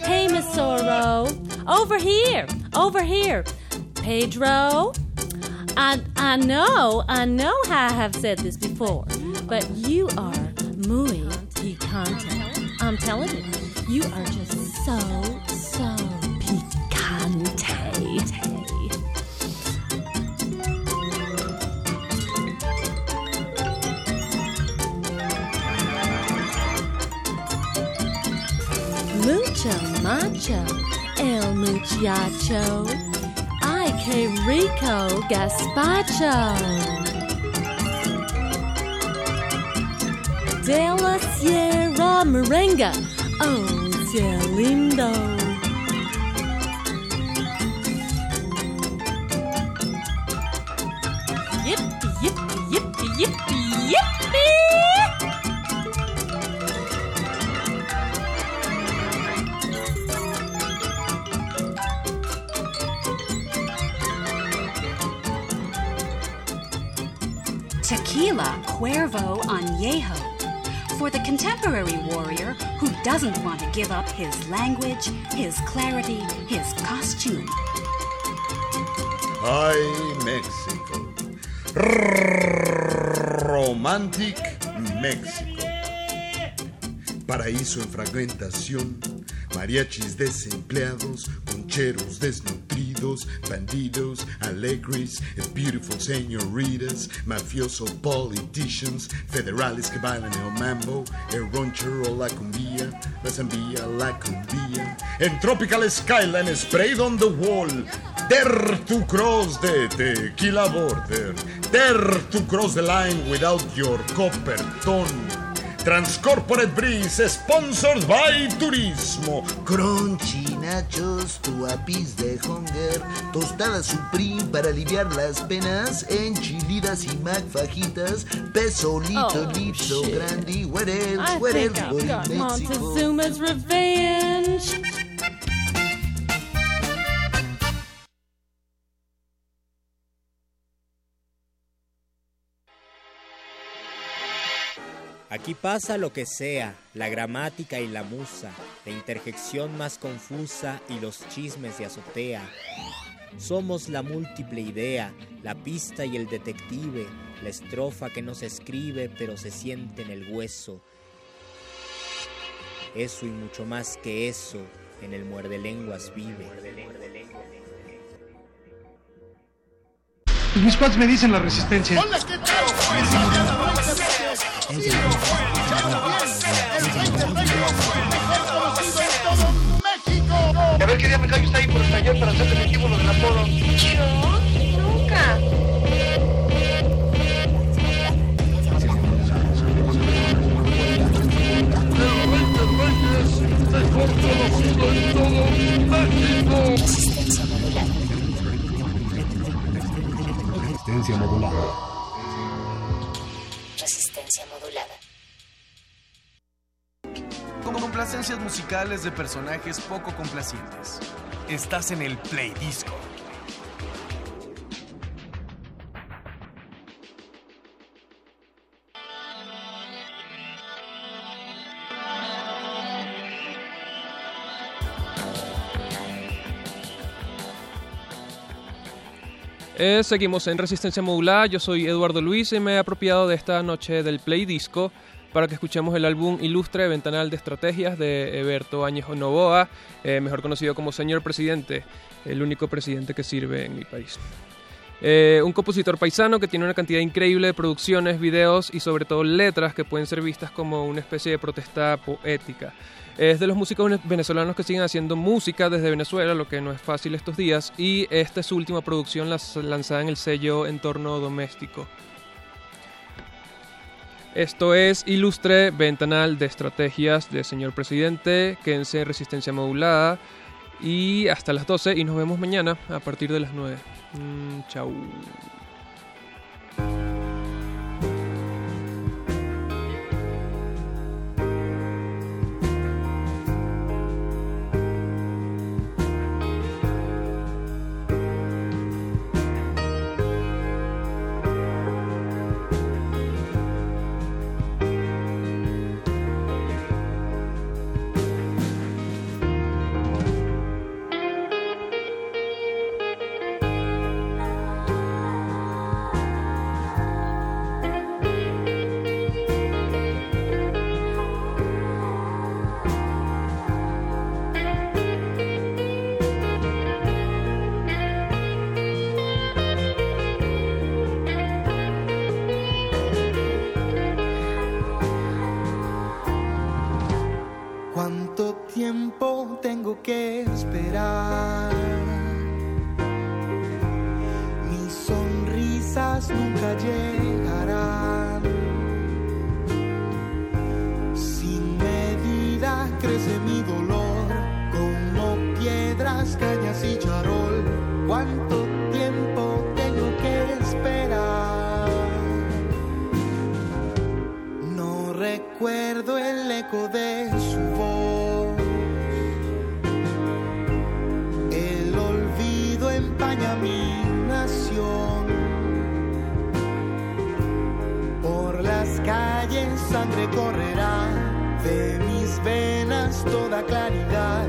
[SPEAKER 48] Hey, Miss Sorrow. Over here. Over here. Pedro. I, I know, I know how I have said this before, but you are muy picante. I'm telling you, you are just so, so picante. Mucho macho, el muchacho. Ay, qué rico gazpacho. De la Sierra Merenga. Oh, qué lindo.
[SPEAKER 49] Contemporary warrior who doesn't want to give up his language, his clarity, his costume.
[SPEAKER 47] Ay, México. Romantic México. Paraíso en fragmentación, mariachis desempleados, concheros desnutridos. Bandidos, bandidos, alegres, beautiful señoritas, mafioso politicians, federales que bailan el mambo, el ronchero la cumbia, la zambia la cumbia. En Tropical Skyline, sprayed on the wall, dare to cross the tequila border, dare to cross the line without your copperton. Transcorporate Breeze, sponsored by Turismo.
[SPEAKER 50] Crunchy, nachos, tu apis de hunger, tostada supreme para aliviar las penas, enchilidas y macfajitas, peso, lito,
[SPEAKER 48] Oh,
[SPEAKER 50] lito, grande, what else,
[SPEAKER 48] I
[SPEAKER 50] what
[SPEAKER 48] think
[SPEAKER 50] else, what?
[SPEAKER 48] Montezuma's revenge.
[SPEAKER 33] Aquí pasa lo que sea, la gramática y la musa, la interjección más confusa y los chismes de azotea. Somos la múltiple idea, la pista y el detective, la estrofa que no se escribe pero se siente en el hueso. Eso y mucho más que eso, en el muerde lenguas vive.
[SPEAKER 4] Mis cuates me dicen la resistencia.
[SPEAKER 10] A ver qué día me callo está ahí por el taller para hacer definitivo lo del apodo.
[SPEAKER 51] Yo nunca.
[SPEAKER 52] Resistencia modulada.
[SPEAKER 53] Resistencia modulada.
[SPEAKER 54] Con complacencias musicales de personajes poco complacientes. Estás en el Play Disco.
[SPEAKER 55] Eh, seguimos en Resistencia Modulada, yo soy Eduardo Luis y me he apropiado de esta noche del Play Disco para que escuchemos el álbum Ilustre Ventanal de Estrategias de Eberto Áñejo Novoa, eh, mejor conocido como Señor Presidente, el único presidente que sirve en mi país. Eh, un compositor paisano que tiene una cantidad increíble de producciones, videos y sobre todo letras que pueden ser vistas como una especie de protesta poética. Es de los músicos vene- venezolanos que siguen haciendo música desde Venezuela, lo que no es fácil estos días, y esta es su última producción lanzada en el sello Entorno Doméstico. Esto es Ilustre Ventanal de Estrategias de Señor Presidente, quédense en Resistencia Modulada y hasta las 12 y nos vemos mañana a partir de las 9. Mm, chau.
[SPEAKER 10] Recuerdo el eco de su voz. El olvido empaña mi nación. Por las calles sangre correrá de mis venas toda claridad.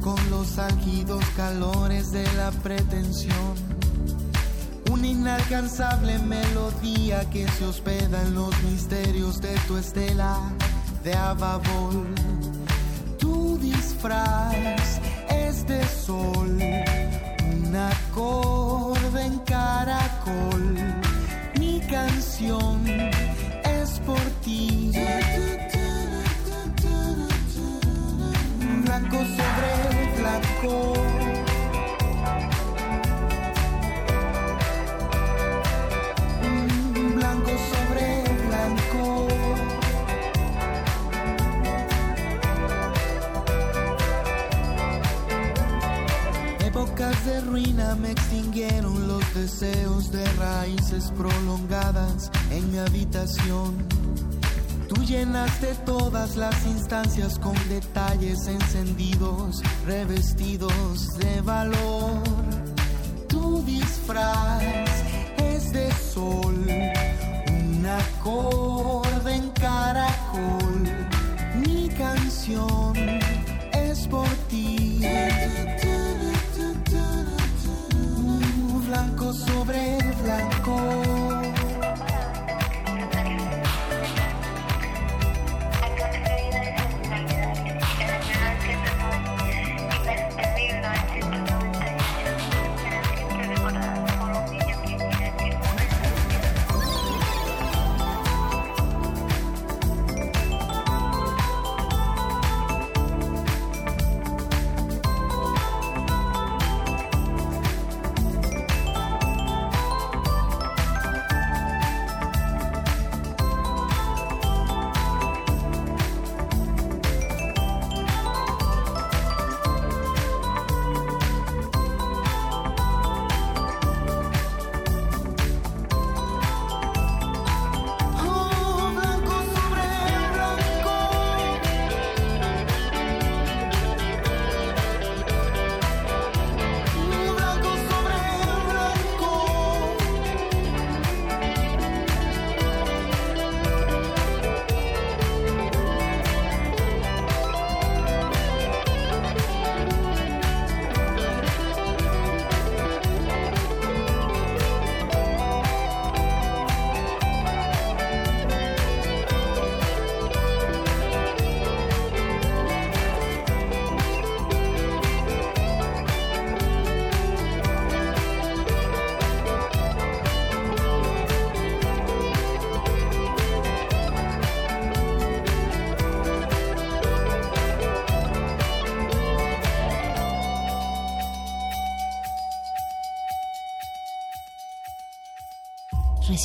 [SPEAKER 10] con los álgidos calores de la pretensión. Una inalcanzable melodía que se hospeda en los misterios de tu estela de ababol. Tu disfraz de
[SPEAKER 56] todas las instancias con detalles encendidos, revestidos de valor.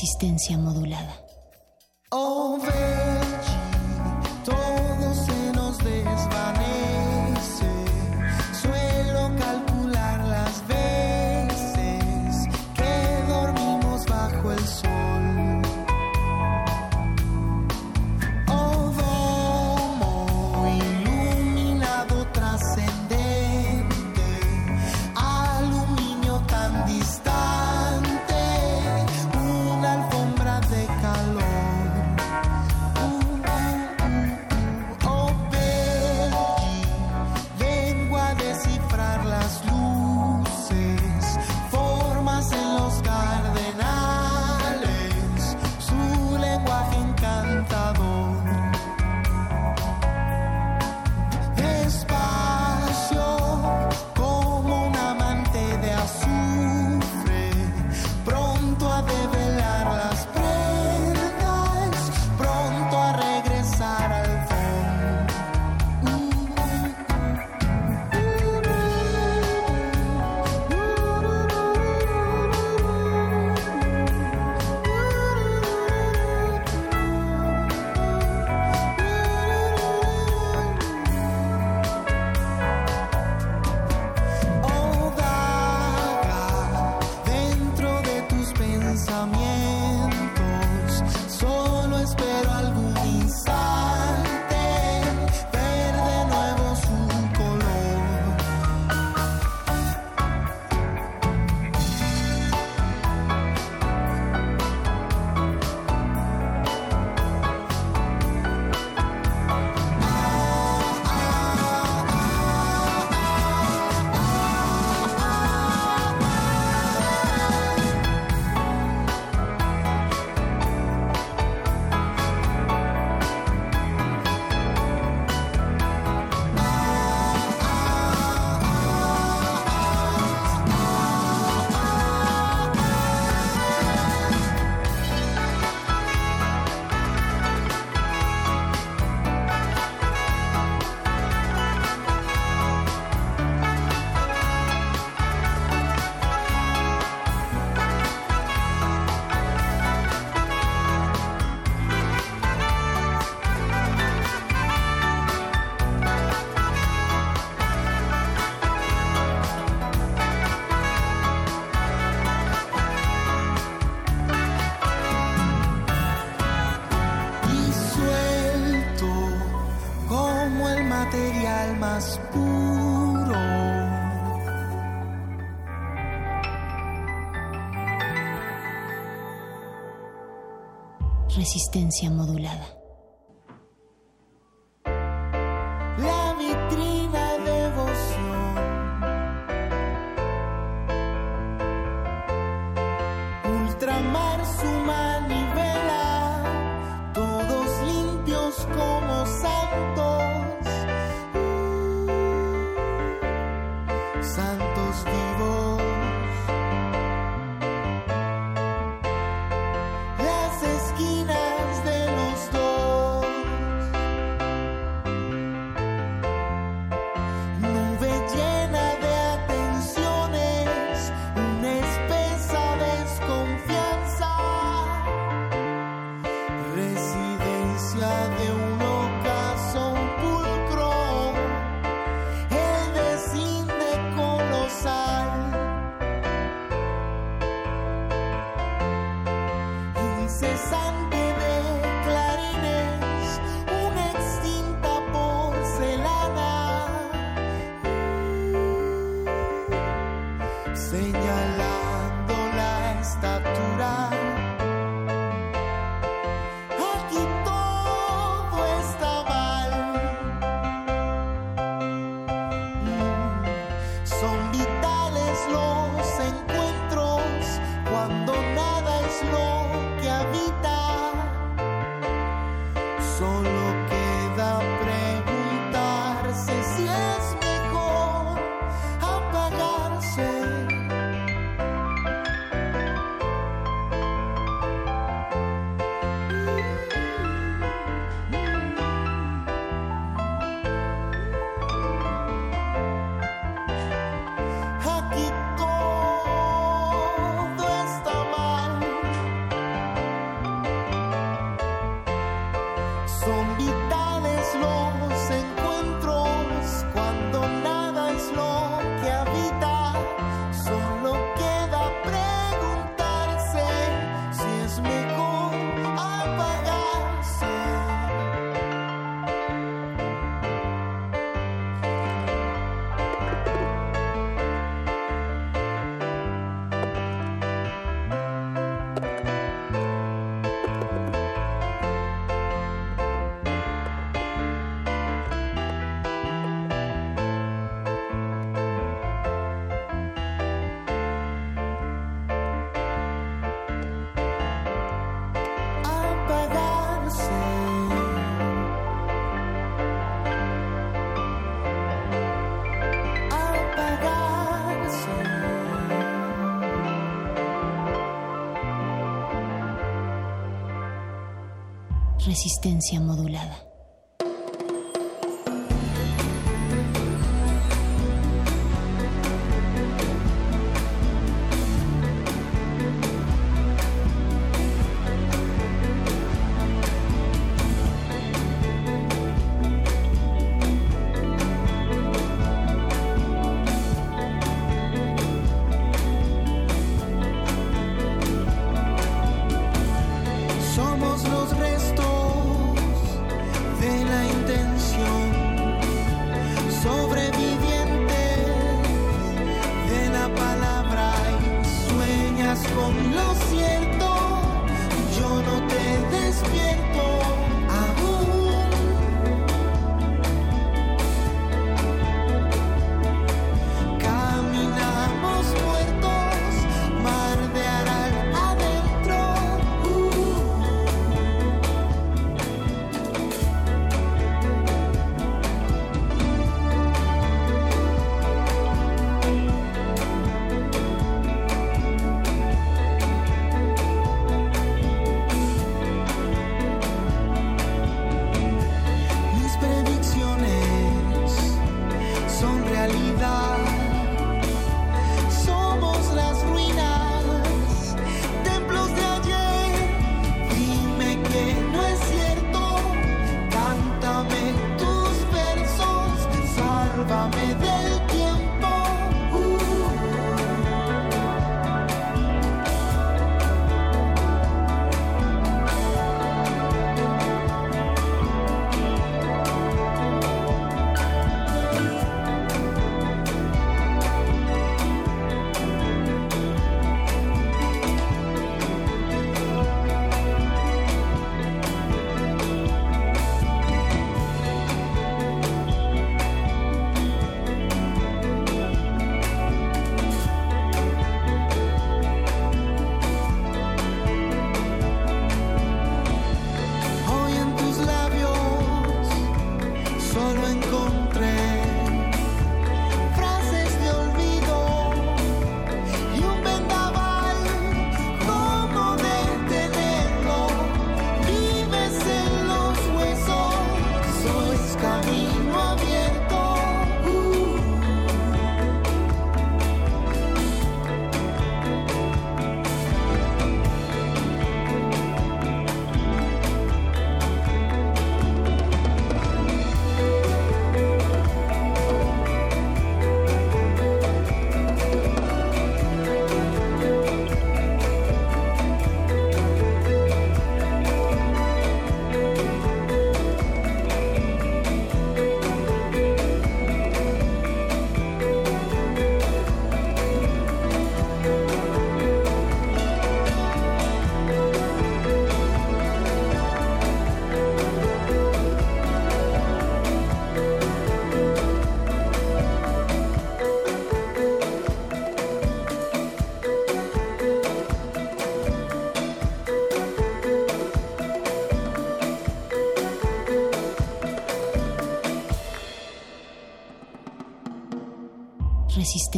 [SPEAKER 10] resistencia modulada. Resistencia modulada. Resistencia modulada.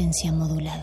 [SPEAKER 10] potencia modulada.